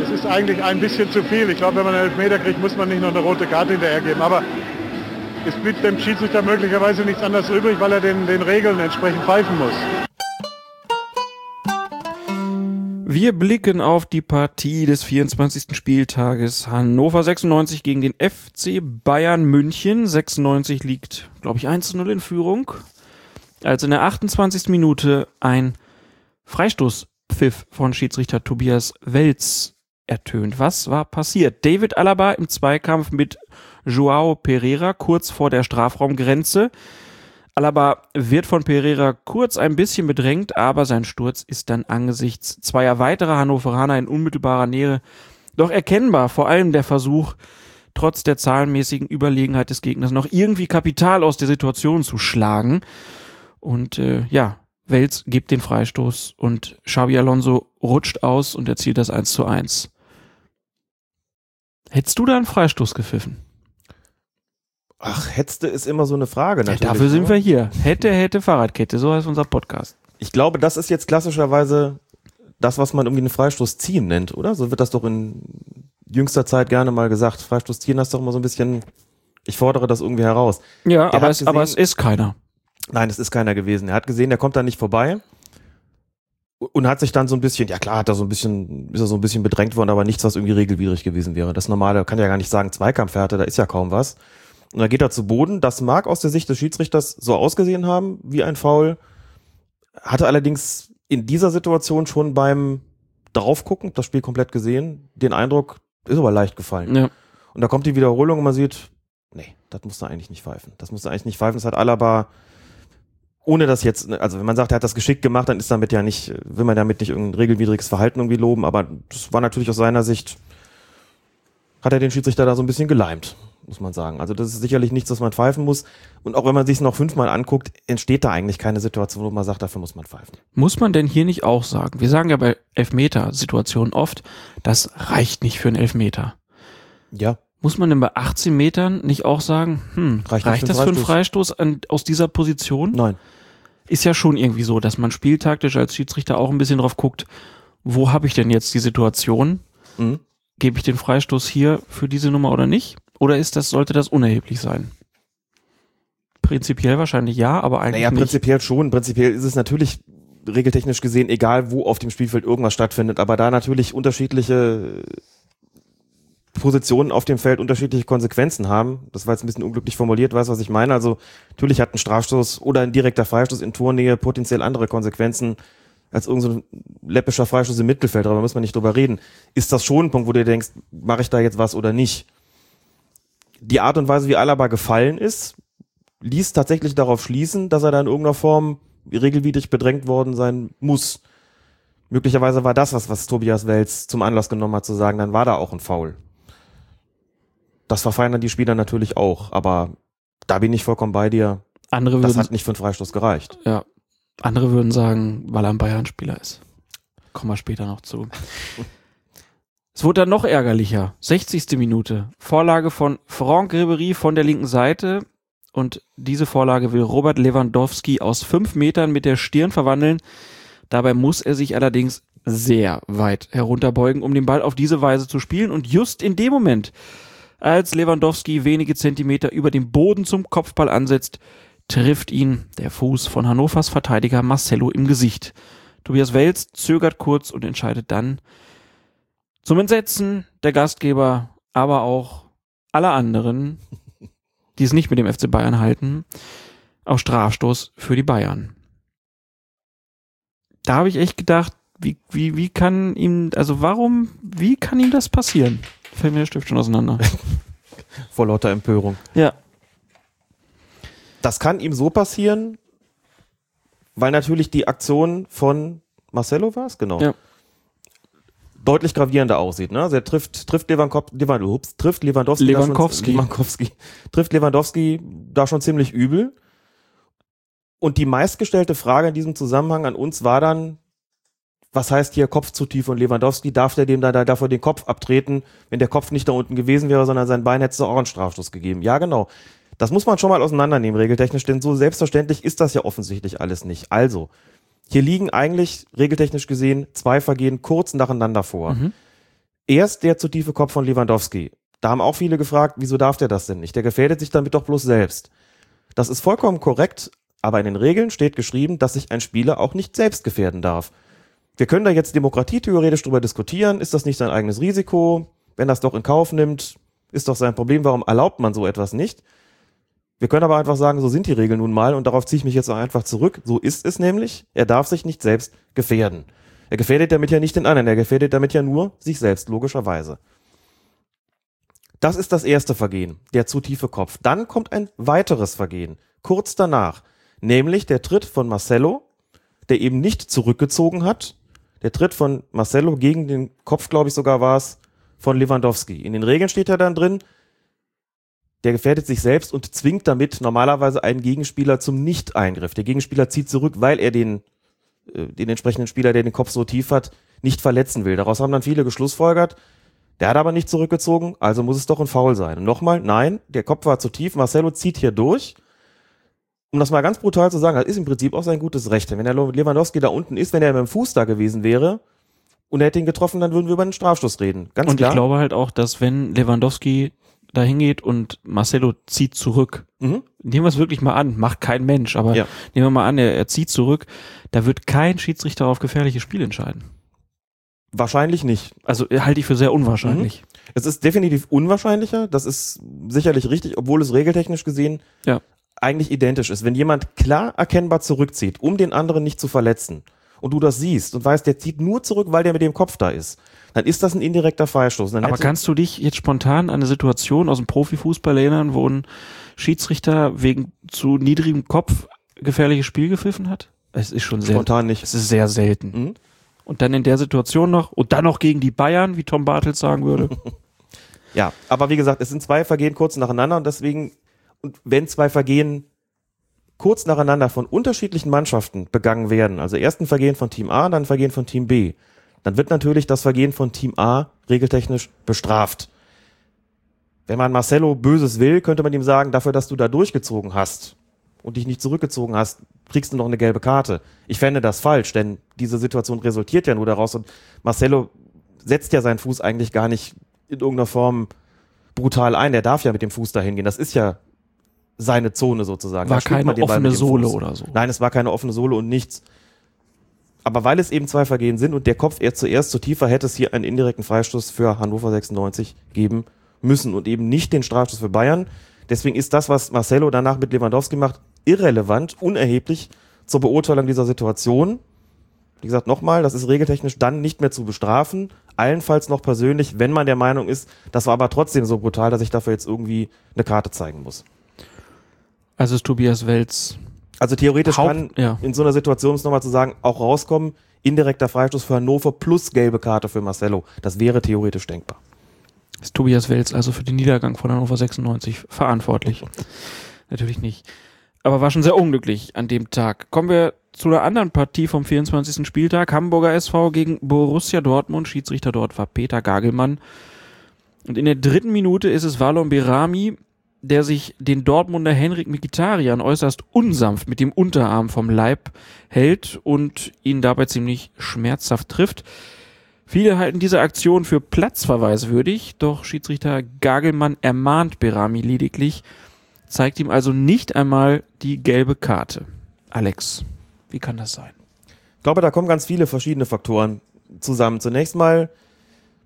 das ist eigentlich ein bisschen zu viel. Ich glaube, wenn man einen Elfmeter kriegt, muss man nicht noch eine rote Karte hinterhergeben. Aber es blieb dem Schiedsrichter möglicherweise nichts anderes übrig, weil er den, den Regeln entsprechend pfeifen muss. Wir blicken auf die Partie des 24. Spieltages. Hannover 96 gegen den FC Bayern München. 96 liegt, glaube ich, 1-0 in Führung. Als in der 28. Minute ein Freistoßpfiff von Schiedsrichter Tobias Welz ertönt. Was war passiert? David Alaba im Zweikampf mit Joao Pereira kurz vor der Strafraumgrenze. Alaba wird von Pereira kurz ein bisschen bedrängt, aber sein Sturz ist dann angesichts zweier weiterer Hannoveraner in unmittelbarer Nähe doch erkennbar. Vor allem der Versuch, trotz der zahlenmäßigen Überlegenheit des Gegners noch irgendwie Kapital aus der Situation zu schlagen. Und äh, ja, Wels gibt den Freistoß und Xabi Alonso rutscht aus und erzielt das 1 zu 1. Hättest du da einen Freistoß gepfiffen? Ach, hetzte ist immer so eine Frage. Ja, Natürlich, dafür sind wir hier. Hätte, hätte Fahrradkette, so heißt unser Podcast. Ich glaube, das ist jetzt klassischerweise das, was man irgendwie einen Freistoß ziehen nennt, oder? So wird das doch in jüngster Zeit gerne mal gesagt. Freistoß ziehen, das ist doch immer so ein bisschen, ich fordere das irgendwie heraus. Ja, Der aber es, aber es gesehen- ist keiner. Nein, es ist keiner gewesen. Er hat gesehen, der kommt da nicht vorbei. Und hat sich dann so ein bisschen, ja klar, hat er so ein bisschen, ist er so ein bisschen bedrängt worden, aber nichts, was irgendwie regelwidrig gewesen wäre. Das normale, kann ja gar nicht sagen, Zweikampfhärte, da ist ja kaum was. Und dann geht er zu Boden. Das mag aus der Sicht des Schiedsrichters so ausgesehen haben, wie ein Foul. Hatte allerdings in dieser Situation schon beim Draufgucken, das Spiel komplett gesehen, den Eindruck, ist aber leicht gefallen. Ja. Und da kommt die Wiederholung und man sieht, nee, das musste eigentlich nicht pfeifen. Das musste eigentlich nicht pfeifen. Das hat Alaba, ohne das jetzt, also wenn man sagt, er hat das geschickt gemacht, dann ist damit ja nicht, will man damit nicht irgendein regelwidriges Verhalten irgendwie loben, aber das war natürlich aus seiner Sicht, hat er den Schiedsrichter da so ein bisschen geleimt, muss man sagen. Also das ist sicherlich nichts, was man pfeifen muss. Und auch wenn man sich es noch fünfmal anguckt, entsteht da eigentlich keine Situation, wo man sagt, dafür muss man pfeifen. Muss man denn hier nicht auch sagen? Wir sagen ja bei Elfmeter-Situationen oft, das reicht nicht für einen Elfmeter. Ja. Muss man denn bei 18 Metern nicht auch sagen, hm, Reicht reicht, das für einen Freistoß an, aus dieser Position? Nein. Ist ja schon irgendwie so, dass man spieltaktisch als Schiedsrichter auch ein bisschen drauf guckt, wo habe ich denn jetzt die Situation? Mhm. Gebe ich den Freistoß hier für diese Nummer oder nicht? Oder ist das, sollte das unerheblich sein? Prinzipiell wahrscheinlich ja, aber eigentlich Naja, nicht. prinzipiell schon. Prinzipiell ist es natürlich regeltechnisch gesehen egal, wo auf dem Spielfeld irgendwas stattfindet, aber da natürlich unterschiedliche Positionen auf dem Feld unterschiedliche Konsequenzen haben. Das war jetzt ein bisschen unglücklich formuliert, weißt du, was ich meine? Also natürlich hat ein Strafstoß oder ein direkter Freistoß in Tornähe potenziell andere Konsequenzen als irgendein so läppischer Freistoß im Mittelfeld, aber da muss man nicht drüber reden. Ist das schon ein Punkt, wo du dir denkst, mache ich da jetzt was oder nicht? Die Art und Weise, wie Alaba gefallen ist, ließ tatsächlich darauf schließen, dass er da in irgendeiner Form regelwidrig bedrängt worden sein muss. Möglicherweise war das was, was Tobias Wels zum Anlass genommen hat, zu sagen, dann war da auch ein Foul. Das verfeinern die Spieler natürlich auch, aber da bin ich vollkommen bei dir. Andere Das würden, hat nicht für einen Freistoß gereicht. ja, andere würden sagen, weil er ein Bayern-Spieler ist. Kommen wir später noch zu. Es wurde dann noch ärgerlicher. 60. Minute. Vorlage von Franck Ribery von der linken Seite. Und diese Vorlage will Robert Lewandowski aus fünf Metern mit der Stirn verwandeln. Dabei muss er sich allerdings sehr weit herunterbeugen, um den Ball auf diese Weise zu spielen. Und just in dem Moment, als Lewandowski wenige Zentimeter über dem Boden zum Kopfball ansetzt, trifft ihn der Fuß von Hannovers Verteidiger Marcelo im Gesicht. Tobias Wels zögert kurz und entscheidet dann zum Entsetzen der Gastgeber, aber auch aller anderen, die es nicht mit dem FC Bayern halten, auf Strafstoß für die Bayern. Da habe ich echt gedacht, wie, wie, wie kann ihm, also warum, wie kann ihm das passieren? Fällt mir der Stift schon auseinander. Vor lauter Empörung. Ja. Das kann ihm so passieren, weil natürlich die Aktion von Marcelo war es, genau. Ja. Deutlich gravierender aussieht. Ne? Also er trifft, trifft, Lewankowski, Lewan, ups, trifft Lewandowski, da Lewandowski. Schon, Lewandowski, trifft Lewandowski da schon ziemlich übel. Und die meistgestellte Frage in diesem Zusammenhang an uns war dann, was heißt hier Kopf zu tief und Lewandowski, darf der dem da, da davor den Kopf abtreten, wenn der Kopf nicht da unten gewesen wäre, sondern sein Bein hätte es auch einen Strafstoß gegeben. Ja, genau. Das muss man schon mal auseinandernehmen, regeltechnisch, denn so selbstverständlich ist das ja offensichtlich alles nicht. Also, hier liegen eigentlich regeltechnisch gesehen zwei Vergehen kurz nacheinander vor. Mhm. Erst der zu tiefe Kopf von Lewandowski. Da haben auch viele gefragt, wieso darf der das denn nicht? Der gefährdet sich damit doch bloß selbst. Das ist vollkommen korrekt, aber in den Regeln steht geschrieben, dass sich ein Spieler auch nicht selbst gefährden darf. Wir können da jetzt demokratietheoretisch drüber diskutieren. Ist das nicht sein eigenes Risiko? Wenn das doch in Kauf nimmt, ist doch sein Problem. Warum erlaubt man so etwas nicht? Wir können aber einfach sagen, so sind die Regeln nun mal und darauf ziehe ich mich jetzt auch einfach zurück. So ist es nämlich. Er darf sich nicht selbst gefährden. Er gefährdet damit ja nicht den anderen, er gefährdet damit ja nur sich selbst, logischerweise. Das ist das erste Vergehen, der zu tiefe Kopf. Dann kommt ein weiteres Vergehen, kurz danach, nämlich der Tritt von Marcello, der eben nicht zurückgezogen hat. Der Tritt von Marcello gegen den Kopf, glaube ich sogar war es, von Lewandowski. In den Regeln steht ja dann drin, der gefährdet sich selbst und zwingt damit normalerweise einen Gegenspieler zum Nicht-Eingriff. Der Gegenspieler zieht zurück, weil er den, äh, den entsprechenden Spieler, der den Kopf so tief hat, nicht verletzen will. Daraus haben dann viele geschlussfolgert. Der hat aber nicht zurückgezogen, also muss es doch ein Foul sein. Und nochmal, nein, der Kopf war zu tief. Marcelo zieht hier durch. Um das mal ganz brutal zu sagen, das ist im Prinzip auch sein gutes Recht. Wenn der Lewandowski da unten ist, wenn er mit dem Fuß da gewesen wäre und er hätte ihn getroffen, dann würden wir über einen Strafstoß reden. Ganz Und klar. ich glaube halt auch, dass wenn Lewandowski da hingeht und Marcelo zieht zurück, mhm. nehmen wir es wirklich mal an, macht kein Mensch, aber Ja. nehmen wir mal an, er, er zieht zurück, da wird kein Schiedsrichter auf gefährliches Spiel entscheiden. Wahrscheinlich nicht. Also äh, halte ich für sehr unwahrscheinlich. Es ist definitiv unwahrscheinlicher, das ist sicherlich richtig, obwohl es regeltechnisch gesehen Ja. eigentlich identisch ist. Wenn jemand klar erkennbar zurückzieht, um den anderen nicht zu verletzen, und du das siehst und weißt, der zieht nur zurück, weil der mit dem Kopf da ist, dann ist das ein indirekter Freistoß. Dann Aber kannst du dich jetzt spontan an eine Situation aus dem Profifußball erinnern, wo ein Schiedsrichter wegen zu niedrigem Kopf gefährliches Spiel gepfiffen hat? Es ist schon sehr, spontan nicht. es ist sehr selten. Mhm. Und dann in der Situation noch und dann noch gegen die Bayern, wie Tom Bartels sagen würde. Ja, aber wie gesagt, es sind zwei Vergehen kurz nacheinander und deswegen, und wenn zwei Vergehen kurz nacheinander von unterschiedlichen Mannschaften begangen werden, also erst ein Vergehen von Team A, dann ein Vergehen von Team B, dann wird natürlich das Vergehen von Team A regeltechnisch bestraft. Wenn man Marcelo Böses will, könnte man ihm sagen, dafür, dass du da durchgezogen hast und dich nicht zurückgezogen hast, kriegst du noch eine gelbe Karte. Ich fände das falsch, denn diese Situation resultiert ja nur daraus und Marcelo setzt ja seinen Fuß eigentlich gar nicht in irgendeiner Form brutal ein. Der darf ja mit dem Fuß dahin gehen. Das ist ja seine Zone sozusagen. War keine offene Sohle oder so. Nein, es war keine offene Sohle und nichts. Aber weil es eben zwei Vergehen sind und der Kopf erst zuerst zu tiefer, hätte es hier einen indirekten Freistoß für Hannover 96 geben müssen und eben nicht den Strafstoß für Bayern. Deswegen ist das, was Marcelo danach mit Lewandowski macht, irrelevant, unerheblich zur Beurteilung dieser Situation. Wie gesagt, nochmal, das ist regeltechnisch dann nicht mehr zu bestrafen. Allenfalls noch persönlich, wenn man der Meinung ist, das war aber trotzdem so brutal, dass ich dafür jetzt irgendwie eine Karte zeigen muss. Also ist Tobias Welz. Also theoretisch Haupt- kann ja. in so einer Situation, um es nochmal zu sagen, auch rauskommen, indirekter Freistoß für Hannover plus gelbe Karte für Marcelo. Das wäre theoretisch denkbar. Ist Tobias Welz also für den Niedergang von Hannover 96 verantwortlich? Natürlich nicht. Aber war schon sehr unglücklich an dem Tag. Kommen wir zu einer anderen Partie vom 24. Spieltag. Hamburger SV gegen Borussia Dortmund. Schiedsrichter dort war Peter Gagelmann. Und in der dritten Minute ist es Valon Berami, der sich den Dortmunder Henrik Mkhitaryan äußerst unsanft mit dem Unterarm vom Leib hält und ihn dabei ziemlich schmerzhaft trifft. Viele halten diese Aktion für platzverweiswürdig, doch Schiedsrichter Gagelmann ermahnt Berami lediglich, zeigt ihm also nicht einmal die gelbe Karte. Alex, wie kann das sein? Ich glaube, da kommen ganz viele verschiedene Faktoren zusammen. Zunächst mal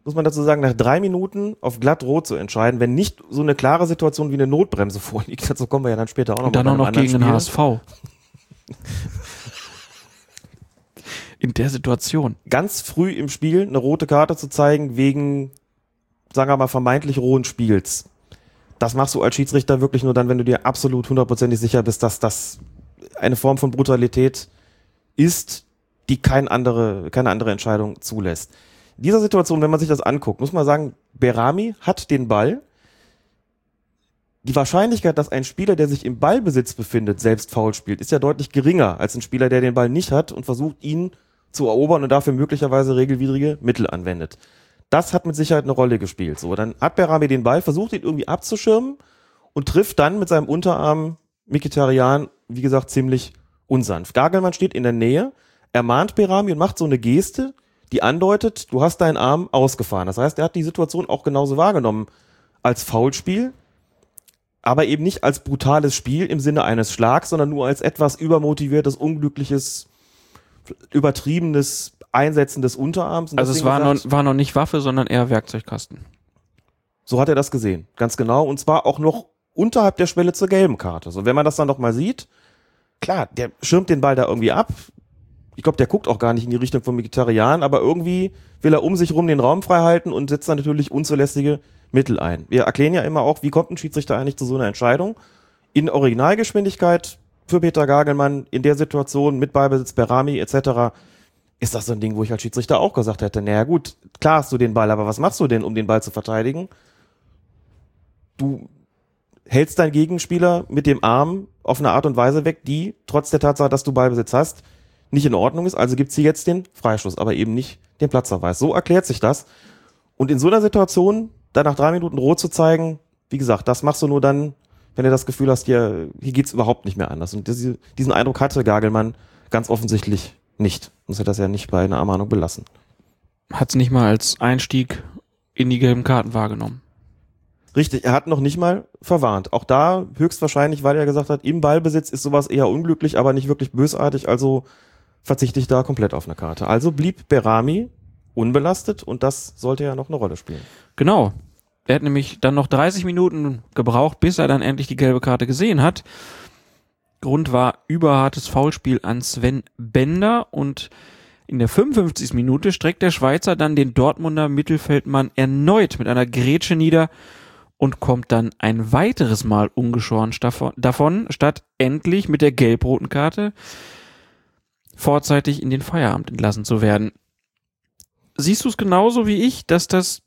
muss man dazu sagen, nach drei Minuten auf glatt rot zu entscheiden, wenn nicht so eine klare Situation wie eine Notbremse vorliegt. Dazu kommen wir ja dann später auch noch Und dann mal auch noch gegen den anderen HSV. In der Situation. Ganz früh im Spiel eine rote Karte zu zeigen wegen, sagen wir mal, vermeintlich rohen Spiels. Das machst du als Schiedsrichter wirklich nur dann, wenn du dir absolut hundertprozentig sicher bist, dass das eine Form von Brutalität ist, die kein andere, keine andere Entscheidung zulässt. Dieser Situation, wenn man sich das anguckt, muss man sagen, Berami hat den Ball. Die Wahrscheinlichkeit, dass ein Spieler, der sich im Ballbesitz befindet, selbst faul spielt, ist ja deutlich geringer als ein Spieler, der den Ball nicht hat und versucht, ihn zu erobern und dafür möglicherweise regelwidrige Mittel anwendet. Das hat mit Sicherheit eine Rolle gespielt. So, dann hat Berami den Ball, versucht ihn irgendwie abzuschirmen und trifft dann mit seinem Unterarm Mikitarian, wie gesagt, ziemlich unsanft. Gagelmann steht in der Nähe, ermahnt Berami und macht so eine Geste, die andeutet, du hast deinen Arm ausgefahren. Das heißt, er hat die Situation auch genauso wahrgenommen als Foulspiel, aber eben nicht als brutales Spiel im Sinne eines Schlags, sondern nur als etwas übermotiviertes, unglückliches, übertriebenes Einsetzen des Unterarms. Und Also es war gesagt, noch, war noch nicht Waffe, sondern eher Werkzeugkasten. So hat er das gesehen, ganz genau. Und zwar auch noch unterhalb der Schwelle zur gelben Karte. So, wenn man das dann noch mal sieht, klar, der schirmt den Ball da irgendwie ab. Ich glaube, der guckt auch gar nicht in die Richtung von Vegetarian, aber irgendwie will er um sich rum den Raum frei halten und setzt dann natürlich unzulässige Mittel ein. Wir erklären ja immer auch, wie kommt ein Schiedsrichter eigentlich zu so einer Entscheidung? In Originalgeschwindigkeit für Peter Gagelmann in der Situation mit Ballbesitz Berami etc. ist das so ein Ding, wo ich als Schiedsrichter auch gesagt hätte, naja gut, klar hast du den Ball, aber was machst du denn, um den Ball zu verteidigen? Du hältst deinen Gegenspieler mit dem Arm auf eine Art und Weise weg, die trotz der Tatsache, dass du Ballbesitz hast, nicht in Ordnung ist. Also gibt's hier jetzt den Freistoß, aber eben nicht den Platzverweis. So erklärt sich das. Und in so einer Situation, dann nach drei Minuten rot zu zeigen, wie gesagt, das machst du nur dann, wenn du das Gefühl hast, hier, hier geht's überhaupt nicht mehr anders. Und diese, diesen Eindruck hatte Gagelmann ganz offensichtlich nicht. Sonst hätte das ja nicht bei einer Ermahnung belassen. Hat es nicht mal als Einstieg in die gelben Karten wahrgenommen. Richtig, er hat noch nicht mal verwarnt. Auch da höchstwahrscheinlich, weil er gesagt hat, im Ballbesitz ist sowas eher unglücklich, aber nicht wirklich bösartig, also verzichte ich da komplett auf eine Karte. Also blieb Berami unbelastet und das sollte ja noch eine Rolle spielen. Genau. Er hat nämlich dann noch 30 Minuten gebraucht, bis er dann endlich die gelbe Karte gesehen hat. Grund war überhartes Foulspiel an Sven Bender und in der 55. Minute streckt der Schweizer dann den Dortmunder Mittelfeldmann erneut mit einer Grätsche nieder und kommt dann ein weiteres Mal ungeschoren davon, davon statt endlich mit der gelb-roten Karte vorzeitig in den Feierabend entlassen zu werden. Siehst du es genauso wie ich, dass das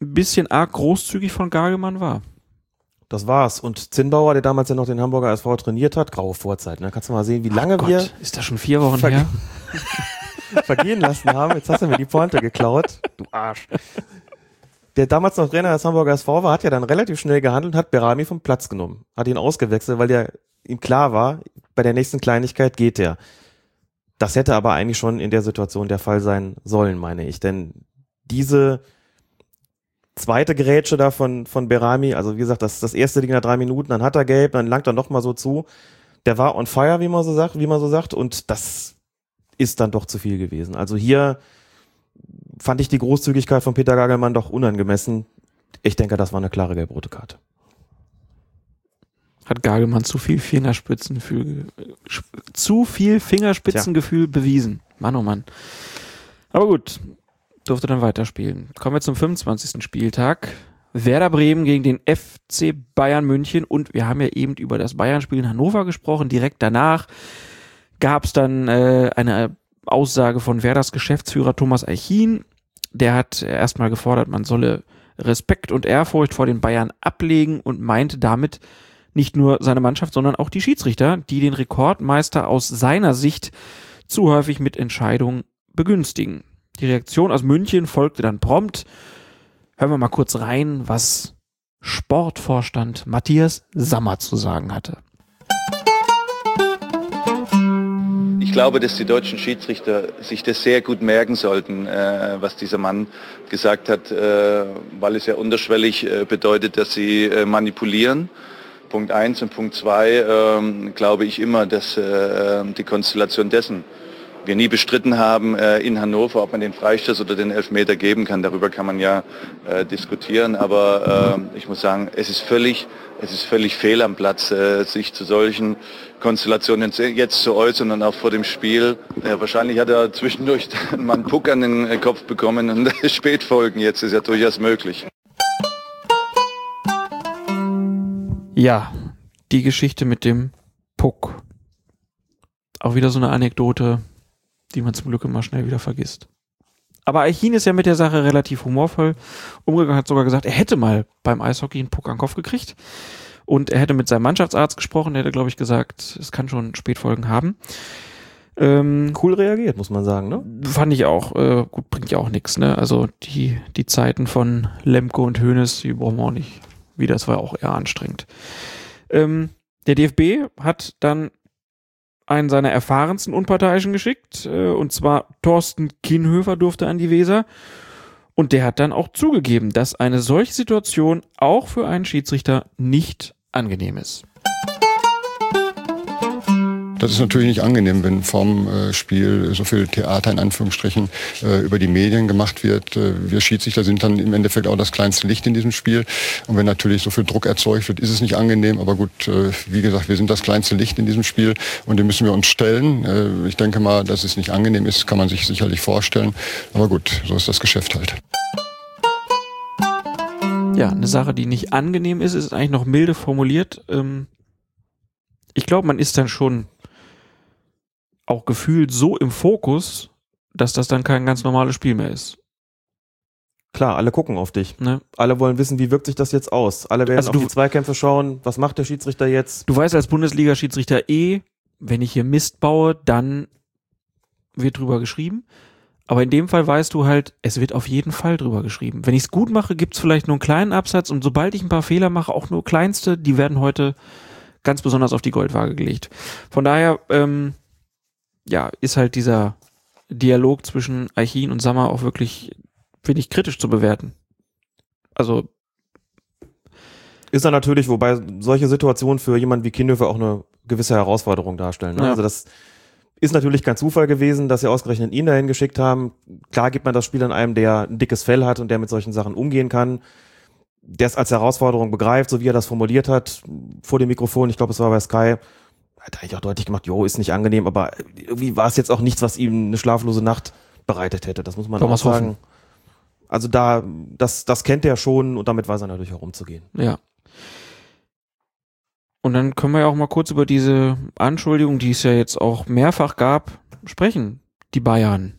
ein bisschen arg großzügig von Gagelmann war? Das war's. Und Zinnbauer, der damals ja noch den Hamburger SV trainiert hat, graue Vorzeit. Ne? Kannst du mal sehen, wie lange wir Gott, ist das schon vier Wochen Ver- her? vergehen lassen haben. Jetzt hast du mir die Pointe geklaut. Du Arsch. Der damals noch Trainer des Hamburger SV war, hat ja dann relativ schnell gehandelt und hat Berami vom Platz genommen. Hat ihn ausgewechselt, weil der ihm klar war, bei der nächsten Kleinigkeit geht der. Das hätte aber eigentlich schon in der Situation der Fall sein sollen, meine ich. Denn diese zweite Grätsche da von, von Berami, also wie gesagt, das, das erste Ding nach drei Minuten, dann hat er gelb, dann langt er noch mal so zu. Der war on fire, wie man so sagt, wie man so sagt, und das ist dann doch zu viel gewesen. Also hier fand ich die Großzügigkeit von Peter Gagelmann doch unangemessen. Ich denke, das war eine klare gelb-rote Karte. Hat Gagelmann zu viel Fingerspitzengefühl, zu viel Fingerspitzengefühl bewiesen. Mann, oh Mann. Aber gut, durfte dann weiterspielen. Kommen wir zum 25. Spieltag. Werder Bremen gegen den FC Bayern München und wir haben ja eben über das Bayern-Spiel in Hannover gesprochen. Direkt danach gab es dann äh, eine Aussage von Werders Geschäftsführer Thomas Eichin. Der hat erstmal gefordert, man solle Respekt und Ehrfurcht vor den Bayern ablegen und meinte damit nicht nur seine Mannschaft, sondern auch die Schiedsrichter, die den Rekordmeister aus seiner Sicht zu häufig mit Entscheidungen begünstigen. Die Reaktion aus München folgte dann prompt. Hören wir mal kurz rein, was Sportvorstand Matthias Sammer zu sagen hatte. Ich glaube, dass die deutschen Schiedsrichter sich das sehr gut merken sollten, äh, was dieser Mann gesagt hat, äh, weil es ja unterschwellig äh, bedeutet, dass sie äh, manipulieren. Punkt eins und Punkt zwei ähm, glaube ich immer, dass äh, die Konstellation dessen wir nie bestritten haben äh, in Hannover, ob man den Freistoß oder den Elfmeter geben kann. Darüber kann man ja äh, diskutieren, aber äh, ich muss sagen, es ist völlig, es ist völlig fehl am Platz, sich zu solchen Konstellationen jetzt zu äußern und auch vor dem Spiel. Wahrscheinlich hat er zwischendurch mal einen Puck an den Kopf bekommen und Spätfolgen jetzt ist ja durchaus möglich. Ja, die Geschichte mit dem Puck. Auch wieder so eine Anekdote, die man zum Glück immer schnell wieder vergisst. Aber Eichin ist ja mit der Sache relativ humorvoll umgegangen, hat sogar gesagt, er hätte mal beim Eishockey einen Puck an den Kopf gekriegt. Und er hätte mit seinem Mannschaftsarzt gesprochen, der hätte, glaube ich, gesagt, es kann schon Spätfolgen haben. Ähm, cool reagiert, muss man sagen, ne? Fand ich auch. Äh, gut, bringt ja auch nichts, ne? Also die, die Zeiten von Lemko und Hoeneß, die brauchen wir auch nicht wieder. Das war auch eher anstrengend. Ähm, der DFB hat dann einen seiner erfahrensten Unparteiischen geschickt, äh, und zwar Thorsten Kienhöfer durfte an die Weser. Und der hat dann auch zugegeben, dass eine solche Situation auch für einen Schiedsrichter nicht angenehm ist. Das ist natürlich nicht angenehm, wenn vorm äh, Spiel so viel Theater in Anführungsstrichen äh, über die Medien gemacht wird. Äh, wir Schiedsrichter sind dann im Endeffekt auch das kleinste Licht in diesem Spiel. Und wenn natürlich so viel Druck erzeugt wird, ist es nicht angenehm. Aber gut, wie gesagt, wir sind das kleinste Licht in diesem Spiel und dem müssen wir uns stellen. ich denke mal, dass es nicht angenehm ist, kann man sich sicherlich vorstellen. Aber gut, so ist das Geschäft halt. Ja, eine Sache, die nicht angenehm ist, ist eigentlich noch milde formuliert. Ähm, ich glaube, man ist dann schon auch gefühlt so im Fokus, dass das dann kein ganz normales Spiel mehr ist. Klar, alle gucken auf dich. Ne? Alle wollen wissen, wie wirkt sich das jetzt aus. Alle werden also auf die Zweikämpfe schauen. Was macht der Schiedsrichter jetzt? Du weißt als Bundesliga-Schiedsrichter eh, wenn ich hier Mist baue, dann wird drüber geschrieben. Aber in dem Fall weißt du halt, es wird auf jeden Fall drüber geschrieben. Wenn ich es gut mache, gibt es vielleicht nur einen kleinen Absatz und sobald ich ein paar Fehler mache, auch nur kleinste, die werden heute ganz besonders auf die Goldwaage gelegt. Von daher, ähm, ja, ist halt dieser Dialog zwischen Eichin und Sammer auch wirklich, finde ich, kritisch zu bewerten. Also. Ist er natürlich, wobei solche Situationen für jemanden wie Kindhöfer auch eine gewisse Herausforderung darstellen. Ne? Ja. Also das ist natürlich kein Zufall gewesen, dass sie ausgerechnet ihn dahin geschickt haben. Klar gibt man das Spiel an einem, der ein dickes Fell hat und der mit solchen Sachen umgehen kann, der es als Herausforderung begreift, so wie er das formuliert hat vor dem Mikrofon. Ich glaube, es war bei Sky hat eigentlich auch deutlich gemacht, jo, ist nicht angenehm, aber irgendwie war es jetzt auch nichts, was ihm eine schlaflose Nacht bereitet hätte. Das muss man Thomas auch sagen. Hoffen. Also da, das, das kennt er schon und damit weiß er natürlich auch umzugehen. Ja. Und dann können wir ja auch mal kurz über diese Anschuldigung, die es ja jetzt auch mehrfach gab, sprechen. Die Bayern.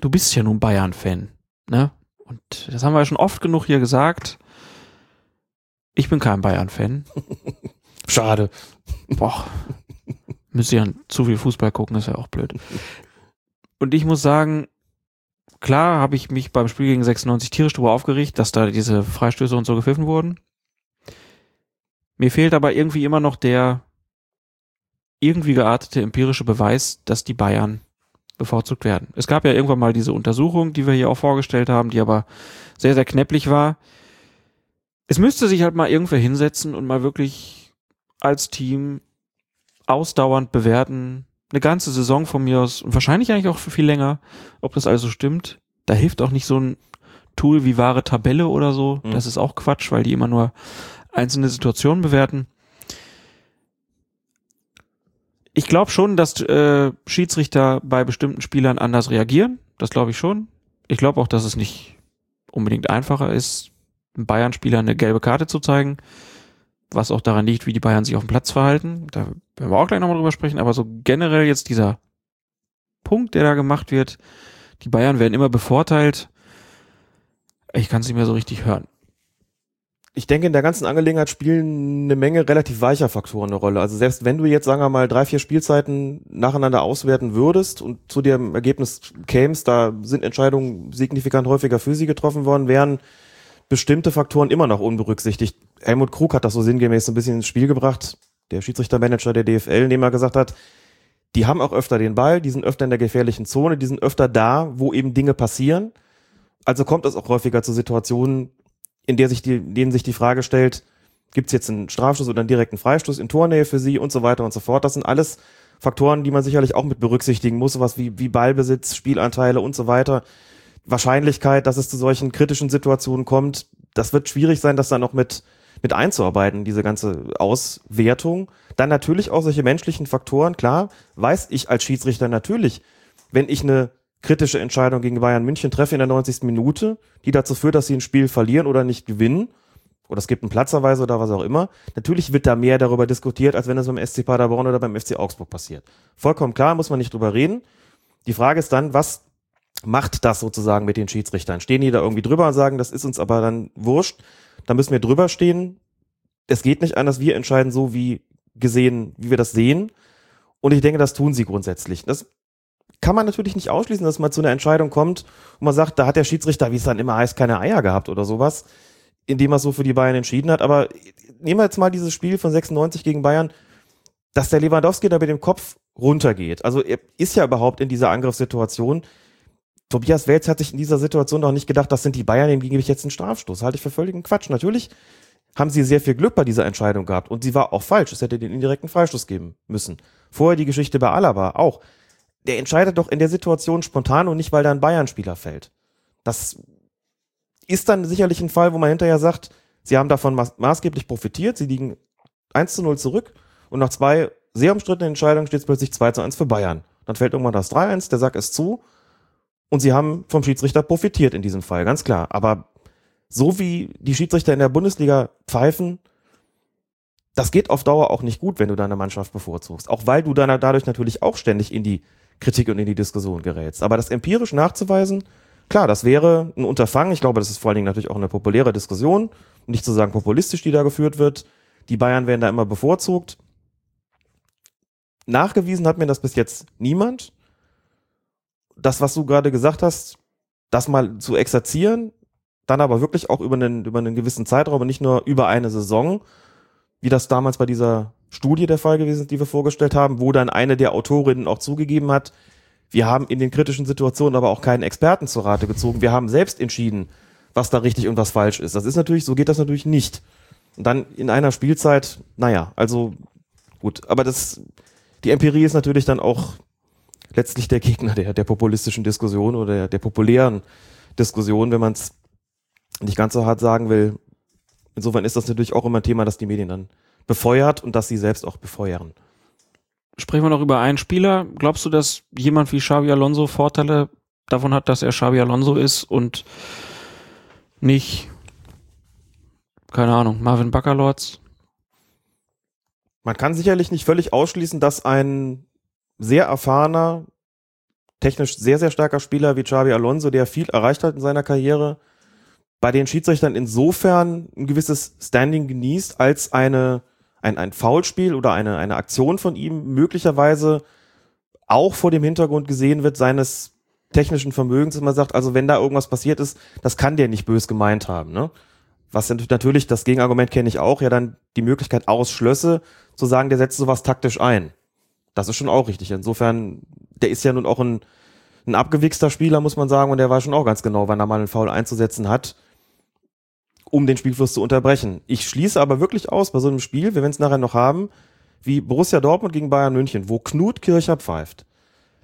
Du bist ja nun Bayern-Fan, ne? Und das haben wir ja schon oft genug hier gesagt. Ich bin kein Bayern-Fan. Schade. Boah. Müsste ja zu viel Fußball gucken, ist ja auch blöd. Und ich muss sagen, klar habe ich mich beim Spiel gegen 96 tierisch darüber aufgeregt, dass da diese Freistöße und so gepfiffen wurden. Mir fehlt aber irgendwie immer noch der irgendwie geartete empirische Beweis, dass die Bayern bevorzugt werden. Es gab ja irgendwann mal diese Untersuchung, die wir hier auch vorgestellt haben, die aber sehr, sehr knäpplich war. Es müsste sich halt mal irgendwer hinsetzen und mal wirklich als Team ausdauernd bewerten, eine ganze Saison von mir aus und wahrscheinlich eigentlich auch für viel länger, ob das also stimmt. Da hilft auch nicht so ein Tool wie wahre Tabelle oder so. Mhm. Das ist auch Quatsch, weil die immer nur einzelne Situationen bewerten. Ich glaube schon, dass äh, Schiedsrichter bei bestimmten Spielern anders reagieren. Das glaube ich schon. Ich glaube auch, dass es nicht unbedingt einfacher ist, einem Bayern-Spieler eine gelbe Karte zu zeigen was auch daran liegt, wie die Bayern sich auf dem Platz verhalten. Da werden wir auch gleich nochmal drüber sprechen, aber so generell jetzt dieser Punkt, der da gemacht wird, die Bayern werden immer bevorteilt. Ich kann es nicht mehr so richtig hören. Ich denke, in der ganzen Angelegenheit spielen eine Menge relativ weicher Faktoren eine Rolle. Also selbst wenn du jetzt, sagen wir mal, drei, vier Spielzeiten nacheinander auswerten würdest und zu dem Ergebnis kämst, da sind Entscheidungen signifikant häufiger für sie getroffen worden, wären bestimmte Faktoren immer noch unberücksichtigt. Helmut Krug hat das so sinngemäß ein bisschen ins Spiel gebracht, der Schiedsrichtermanager der DFL, indem er gesagt hat, die haben auch öfter den Ball, die sind öfter in der gefährlichen Zone, die sind öfter da, wo eben Dinge passieren. Also kommt es auch häufiger zu Situationen, in der sich die, denen sich die Frage stellt, gibt es jetzt einen Strafstoß oder einen direkten Freistoß in Tornähe für sie und so weiter und so fort. Das sind alles Faktoren, die man sicherlich auch mit berücksichtigen muss, sowas wie, wie Ballbesitz, Spielanteile und so weiter. Wahrscheinlichkeit, dass es zu solchen kritischen Situationen kommt, das wird schwierig sein, das dann noch mit, mit einzuarbeiten, diese ganze Auswertung. Dann natürlich auch solche menschlichen Faktoren, klar, weiß ich als Schiedsrichter natürlich, wenn ich eine kritische Entscheidung gegen Bayern München treffe in der 90. Minute, die dazu führt, dass sie ein Spiel verlieren oder nicht gewinnen, oder es gibt einen Platzerweise oder was auch immer, natürlich wird da mehr darüber diskutiert, als wenn es beim SC Paderborn oder beim FC Augsburg passiert. Vollkommen klar, muss man nicht drüber reden. Die Frage ist dann, was macht das sozusagen mit den Schiedsrichtern? Stehen die da irgendwie drüber und sagen, das ist uns aber dann wurscht? Da müssen wir drüber stehen. Es geht nicht anders, wir entscheiden so, wie gesehen, wie wir das sehen. Und ich denke, das tun sie grundsätzlich. Das kann man natürlich nicht ausschließen, dass man zu einer Entscheidung kommt und man sagt, da hat der Schiedsrichter, wie es dann immer heißt, keine Eier gehabt oder sowas, indem er so für die Bayern entschieden hat. Aber nehmen wir jetzt mal dieses Spiel von 96 gegen Bayern, dass der Lewandowski da mit dem Kopf runtergeht. Also er ist ja überhaupt in dieser Angriffssituation. Tobias Welz hat sich in dieser Situation noch nicht gedacht, das sind die Bayern, dem gebe ich jetzt einen Strafstoß. Halte ich für völligen Quatsch. Natürlich haben sie sehr viel Glück bei dieser Entscheidung gehabt und sie war auch falsch. Es hätte den indirekten Freistoß geben müssen. Vorher die Geschichte bei Alaba auch. Der entscheidet doch in der Situation spontan und nicht, weil da ein Bayern-Spieler fällt. Das ist dann sicherlich ein Fall, wo man hinterher sagt, sie haben davon ma maßgeblich profitiert, sie liegen 1 zu 0 zurück und nach zwei sehr umstrittenen Entscheidungen steht es plötzlich 2 zu 1 für Bayern. Dann fällt irgendwann das 3-1, der Sack ist zu und sie haben vom Schiedsrichter profitiert in diesem Fall, ganz klar. Aber so wie die Schiedsrichter in der Bundesliga pfeifen, das geht auf Dauer auch nicht gut, wenn du deine Mannschaft bevorzugst. Auch weil du dann dadurch natürlich auch ständig in die Kritik und in die Diskussion gerätst. Aber das empirisch nachzuweisen, klar, das wäre ein Unterfangen. Ich glaube, das ist vor allen Dingen natürlich auch eine populäre Diskussion. Nicht zu sagen populistisch, die da geführt wird. Die Bayern werden da immer bevorzugt. Nachgewiesen hat mir das bis jetzt niemand. Das, was du gerade gesagt hast, das mal zu exerzieren, dann aber wirklich auch über einen, über einen gewissen Zeitraum und nicht nur über eine Saison, wie das damals bei dieser Studie der Fall gewesen ist, die wir vorgestellt haben, wo dann eine der Autorinnen auch zugegeben hat, wir haben in den kritischen Situationen aber auch keinen Experten zur Rate gezogen. Wir haben selbst entschieden, was da richtig und was falsch ist. Das ist natürlich, so geht das natürlich nicht. Und dann in einer Spielzeit, naja, also gut, aber das, die Empirie ist natürlich dann auch letztlich der Gegner der, der populistischen Diskussion oder der, der populären Diskussion, wenn man es nicht ganz so hart sagen will. Insofern ist das natürlich auch immer ein Thema, das die Medien dann befeuert und das sie selbst auch befeuern sprechen wir noch über einen Spieler. Glaubst du, dass jemand wie Xavi Alonso Vorteile davon hat, dass er Xavi Alonso ist und nicht, keine Ahnung, Marvin Baccalords? Man kann sicherlich nicht völlig ausschließen, dass ein sehr erfahrener, technisch sehr, sehr starker Spieler wie Xavi Alonso, der viel erreicht hat in seiner Karriere, bei den Schiedsrichtern insofern ein gewisses Standing genießt, als eine ein, ein Foulspiel oder eine, eine Aktion von ihm möglicherweise auch vor dem Hintergrund gesehen wird seines technischen Vermögens, dass man sagt, also wenn da irgendwas passiert ist, das kann der nicht bös gemeint haben. Ne? Was natürlich, das Gegenargument kenne ich auch, ja dann die Möglichkeit ausschlösse, zu sagen, der setzt sowas taktisch ein. Das ist schon auch richtig. Insofern, der ist ja nun auch ein, ein abgewichster Spieler, muss man sagen, und der weiß schon auch ganz genau, wann er mal einen Foul einzusetzen hat um den Spielfluss zu unterbrechen. Ich schließe aber wirklich aus bei so einem Spiel, wir werden es nachher noch haben, wie Borussia Dortmund gegen Bayern München, wo Knut Kircher pfeift,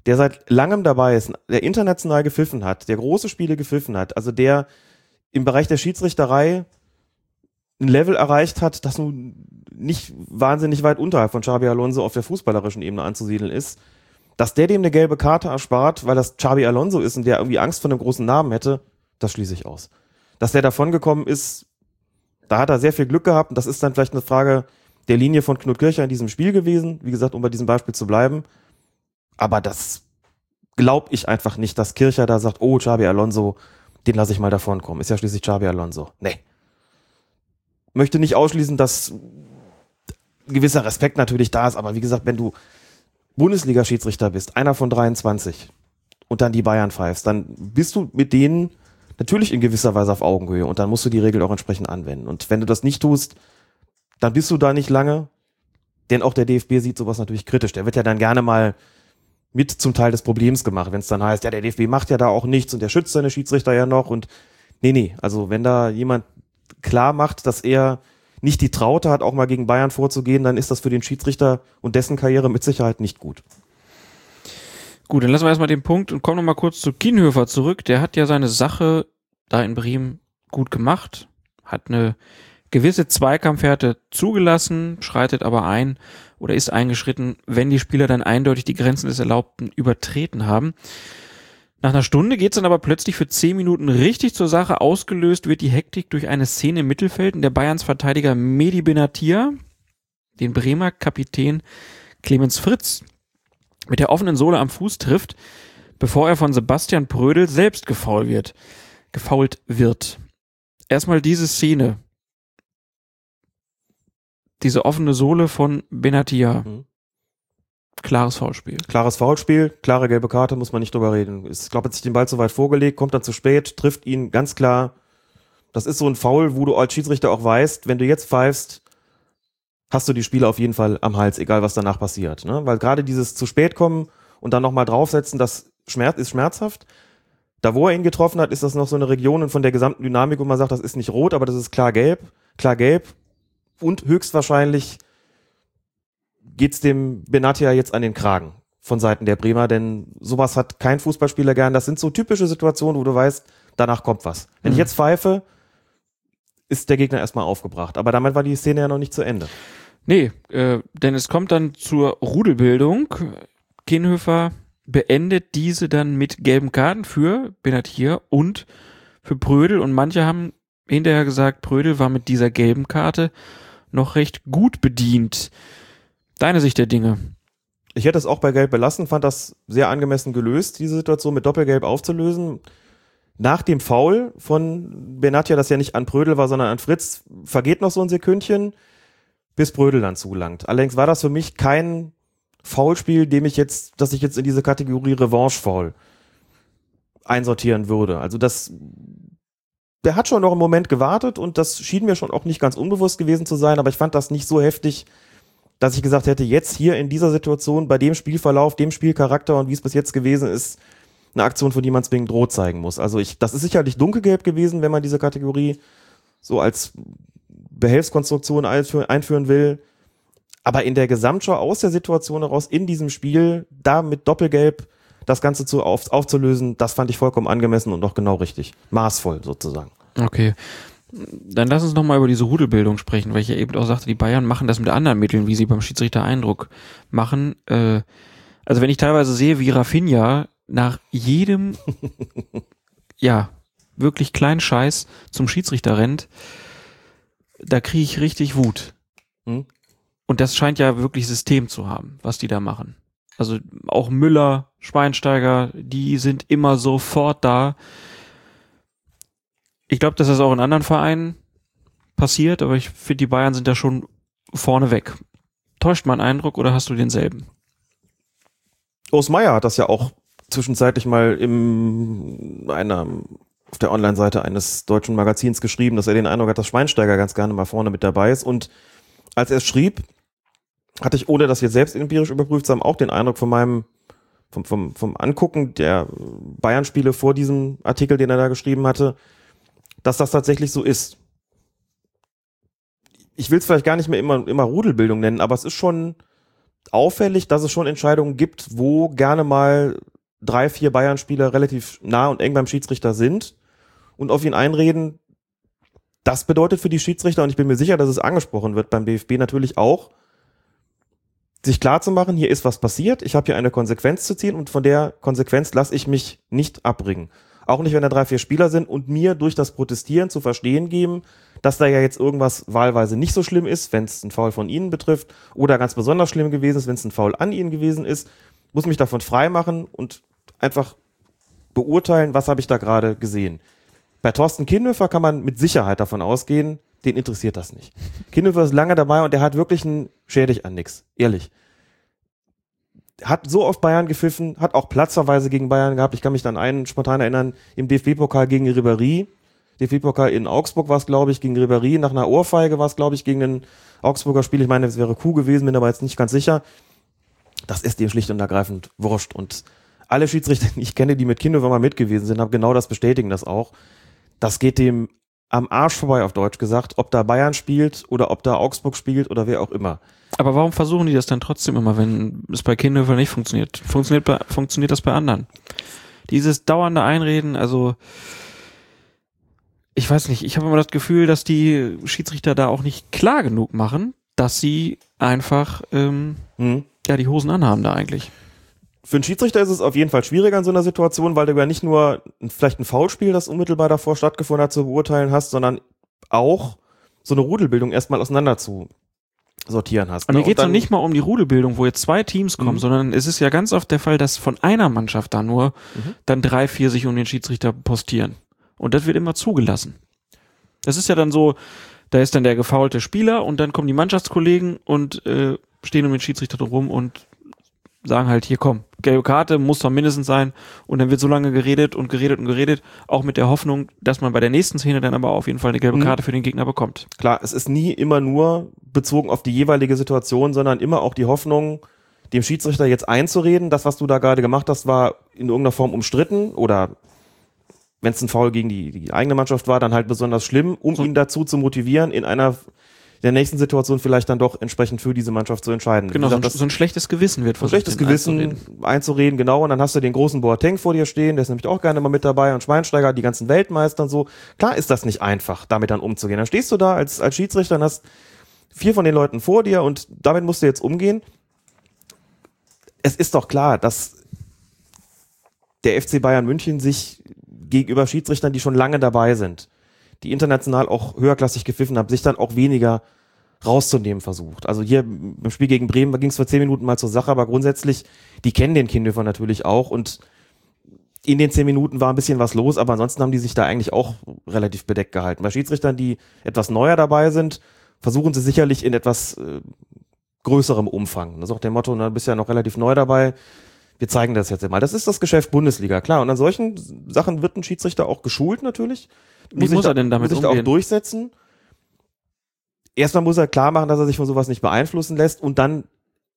der seit langem dabei ist, der international gepfiffen hat, der große Spiele gepfiffen hat, also der im Bereich der Schiedsrichterei ein Level erreicht hat, das nun nicht wahnsinnig weit unterhalb von Xabi Alonso auf der fußballerischen Ebene anzusiedeln ist, dass der dem eine gelbe Karte erspart, weil das Xabi Alonso ist und der irgendwie Angst vor einem großen Namen hätte, das schließe ich aus dass der davongekommen ist, da hat er sehr viel Glück gehabt und das ist dann vielleicht eine Frage der Linie von Knut Kircher in diesem Spiel gewesen, wie gesagt, um bei diesem Beispiel zu bleiben. Aber das glaube ich einfach nicht, dass Kircher da sagt, oh, Xabi Alonso, den lasse ich mal davon kommen. Ist ja schließlich Xabi Alonso. Nee. Möchte nicht ausschließen, dass gewisser Respekt natürlich da ist, aber wie gesagt, wenn du Bundesliga-Schiedsrichter bist, einer von 23 und dann die Bayern pfeifst, dann bist du mit denen natürlich in gewisser Weise auf Augenhöhe und dann musst du die Regel auch entsprechend anwenden. Und wenn du das nicht tust, dann bist du da nicht lange, denn auch der DFB sieht sowas natürlich kritisch. Der wird ja dann gerne mal mit zum Teil des Problems gemacht, wenn es dann heißt, ja, der DFB macht ja da auch nichts und der schützt seine Schiedsrichter ja noch und nee, nee, also wenn da jemand klar macht, dass er nicht die Traute hat, auch mal gegen Bayern vorzugehen, dann ist das für den Schiedsrichter und dessen Karriere mit Sicherheit nicht gut. Gut, dann lassen wir erstmal den Punkt und kommen nochmal kurz zu Kienhöfer zurück. Der hat ja seine Sache da in Bremen gut gemacht, hat eine gewisse Zweikampfhärte zugelassen, schreitet aber ein oder ist eingeschritten, wenn die Spieler dann eindeutig die Grenzen des Erlaubten übertreten haben. Nach einer Stunde geht's dann aber plötzlich für zehn Minuten richtig zur Sache. Ausgelöst wird die Hektik durch eine Szene im Mittelfeld, in der Bayerns Verteidiger Medi Benatia den Bremer Kapitän Clemens Fritz mit der offenen Sohle am Fuß trifft, bevor er von Sebastian Prödel selbst gefault wird. Gefault wird. Erstmal diese Szene. Diese offene Sohle von Benatia. Mhm. Klares Foulspiel. Klares Foulspiel, klare gelbe Karte, muss man nicht drüber reden. Ich glaube, hat sich den Ball zu weit vorgelegt, kommt dann zu spät, trifft ihn ganz klar. Das ist so ein Foul, wo du als Schiedsrichter auch weißt, wenn du jetzt pfeifst, hast du die Spieler auf jeden Fall am Hals, egal was danach passiert. Ne? Weil gerade dieses zu spät kommen und dann nochmal draufsetzen, das Schmerz ist schmerzhaft. Da, wo er ihn getroffen hat, ist das noch so eine Region von der gesamten Dynamik, wo man sagt, das ist nicht rot, aber das ist klar gelb, klar gelb und höchstwahrscheinlich geht's dem Benatia jetzt an den Kragen von Seiten der Bremer, denn sowas hat kein Fußballspieler gern. Das sind so typische Situationen, wo du weißt, danach kommt was. Wenn ich Mhm. jetzt pfeife, ist der Gegner erstmal aufgebracht. Aber damit war die Szene ja noch nicht zu Ende. Nee, äh, denn es kommt dann zur Rudelbildung. Kienhöfer beendet diese dann mit gelben Karten für Benatir und für Prödel und manche haben hinterher gesagt, Prödel war mit dieser gelben Karte noch recht gut bedient. Deine Sicht der Dinge. Ich hätte es auch bei Gelb belassen, fand das sehr angemessen gelöst, diese Situation mit Doppelgelb aufzulösen. Nach dem Foul von Benatia, das ja nicht an Prödel war, sondern an Fritz, vergeht noch so ein Sekündchen, bis Prödel dann zulangt. Allerdings war das für mich kein Foulspiel, dem ich jetzt, dass ich jetzt in diese Kategorie Revanche-Foul einsortieren würde. Also das, der hat schon noch einen Moment gewartet und das schien mir schon auch nicht ganz unbewusst gewesen zu sein, aber ich fand das nicht so heftig, dass ich gesagt hätte, jetzt hier in dieser Situation, bei dem Spielverlauf, dem Spielcharakter und wie es bis jetzt gewesen ist, eine Aktion, für die man zwingend rot zeigen muss. Also ich, das ist sicherlich dunkelgelb gewesen, wenn man diese Kategorie so als Behelfskonstruktion einführen, will. Aber in der Gesamtschau aus der Situation heraus, in diesem Spiel, da mit Doppelgelb das Ganze zu auf, aufzulösen, das fand ich vollkommen angemessen und auch genau richtig. Maßvoll sozusagen. Okay. Dann lass uns nochmal über diese Rudelbildung sprechen, weil ich ja eben auch sagte, die Bayern machen das mit anderen Mitteln, wie sie beim Schiedsrichter Eindruck machen. Äh, also wenn ich teilweise sehe, wie Rafinha nach jedem, ja, wirklich kleinen Scheiß zum Schiedsrichter rennt, da kriege ich richtig Wut. Hm? Und das scheint ja wirklich System zu haben, was die da machen. Also auch Müller, Schweinsteiger, die sind immer sofort da. Ich glaube, dass das auch in anderen Vereinen passiert, aber ich finde, die Bayern sind da schon vorne weg. Täuscht mein Eindruck oder hast du denselben? Urs Meier hat das ja auch zwischenzeitlich mal im einer auf der Online-Seite eines deutschen Magazins geschrieben, dass er den Eindruck hat, dass Schweinsteiger ganz gerne mal vorne mit dabei ist. Und als er es schrieb, hatte ich, ohne das jetzt selbst empirisch überprüft zu haben, auch den Eindruck von meinem, vom, vom, vom Angucken der Bayern-Spiele vor diesem Artikel, den er da geschrieben hatte, dass das tatsächlich so ist. Ich will es vielleicht gar nicht mehr immer, immer Rudelbildung nennen, aber es ist schon auffällig, dass es schon Entscheidungen gibt, wo gerne mal drei, vier Bayern-Spieler relativ nah und eng beim Schiedsrichter sind und auf ihn einreden. Das bedeutet für die Schiedsrichter, und ich bin mir sicher, dass es angesprochen wird beim DFB natürlich auch, sich klar zu machen, hier ist was passiert, ich habe hier eine Konsequenz zu ziehen und von der Konsequenz lasse ich mich nicht abbringen. Auch nicht, wenn da drei, vier Spieler sind und mir durch das Protestieren zu verstehen geben, dass da ja jetzt irgendwas wahlweise nicht so schlimm ist, wenn es ein Foul von ihnen betrifft oder ganz besonders schlimm gewesen ist, wenn es ein Foul an ihnen gewesen ist, muss mich davon frei machen und einfach beurteilen, was habe ich da gerade gesehen. Bei Thorsten Kinnhöfer kann man mit Sicherheit davon ausgehen, den interessiert das nicht. Kinnhöfer ist lange dabei und der hat wirklich einen schädig an nix. Ehrlich. Hat so oft Bayern gepfiffen, hat auch Platzverweise gegen Bayern gehabt. Ich kann mich an einen spontan erinnern, im DFB-Pokal gegen Ribéry. DFB-Pokal in Augsburg war es, glaube ich, gegen Ribéry. Nach einer Ohrfeige war es, glaube ich, gegen ein Augsburger Spiel. Ich meine, es wäre Kuh gewesen, bin aber jetzt nicht ganz sicher. Das ist dem schlicht und ergreifend wurscht. Und alle Schiedsrichter, die ich kenne, die mit Kinnhöfer mal mit gewesen sind, haben genau das bestätigen das auch. Das geht dem am Arsch vorbei auf Deutsch gesagt, ob da Bayern spielt oder ob da Augsburg spielt oder wer auch immer. Aber warum versuchen die das dann trotzdem immer, wenn es bei Kindhöfer nicht funktioniert? Funktioniert, bei, funktioniert das bei anderen? Dieses dauernde Einreden, also ich weiß nicht, ich habe immer das Gefühl, dass die Schiedsrichter da auch nicht klar genug machen, dass sie einfach ähm, Hm. ja die Hosen anhaben da eigentlich. Für einen Schiedsrichter ist es auf jeden Fall schwieriger in so einer Situation, weil du ja nicht nur vielleicht ein Foulspiel, das unmittelbar davor stattgefunden hat, zu beurteilen hast, sondern auch so eine Rudelbildung erstmal auseinander zu sortieren hast. Und ne? hier geht es nicht mal um die Rudelbildung, wo jetzt zwei Teams kommen, Mhm. sondern es ist ja ganz oft der Fall, dass von einer Mannschaft da nur Mhm. dann drei, vier sich um den Schiedsrichter postieren. Und das wird immer zugelassen. Das ist ja dann so, da ist dann der gefaulte Spieler und dann kommen die Mannschaftskollegen und äh, stehen um den Schiedsrichter drum und sagen halt, hier komm, gelbe Karte muss doch mindestens sein und dann wird so lange geredet und geredet und geredet, auch mit der Hoffnung, dass man bei der nächsten Szene dann aber auf jeden Fall eine gelbe Mhm. Karte für den Gegner bekommt. Klar, es ist nie immer nur bezogen auf die jeweilige Situation, sondern immer auch die Hoffnung, dem Schiedsrichter jetzt einzureden, das, was du da gerade gemacht hast, war in irgendeiner Form umstritten oder wenn es ein Foul gegen die, die eigene Mannschaft war, dann halt besonders schlimm, um So- ihn dazu zu motivieren, in einer der nächsten Situation vielleicht dann doch entsprechend für diese Mannschaft zu entscheiden. Genau, Wie so ein, gesagt, so ein schlechtes Gewissen wird ein versucht. schlechtes den Gewissen einzureden. einzureden. genau. Und dann hast du den großen Boateng vor dir stehen, der ist nämlich auch gerne mal mit dabei und Schweinsteiger, die ganzen Weltmeister und so. Klar ist das nicht einfach, damit dann umzugehen. Dann stehst du da als, als Schiedsrichter und hast vier von den Leuten vor dir und damit musst du jetzt umgehen. Es ist doch klar, dass der FC Bayern München sich gegenüber Schiedsrichtern, die schon lange dabei sind, die international auch höherklassig gepfiffen haben, sich dann auch weniger rauszunehmen versucht. Also hier im Spiel gegen Bremen ging es vor zehn Minuten mal zur Sache, aber grundsätzlich, die kennen den Kindhöfer natürlich auch und in den zehn Minuten war ein bisschen was los, aber ansonsten haben die sich da eigentlich auch relativ bedeckt gehalten. Bei Schiedsrichtern, die etwas neuer dabei sind, versuchen sie sicherlich in etwas äh, größerem Umfang. Das ist auch der Motto, na, bist ja noch relativ neu dabei. Wir zeigen das jetzt mal. Das ist das Geschäft Bundesliga, klar. Und an solchen Sachen wird ein Schiedsrichter auch geschult natürlich. Wie muss da, er denn damit muss sich da auch umgehen? durchsetzen. Erstmal muss er klar machen, dass er sich von sowas nicht beeinflussen lässt und dann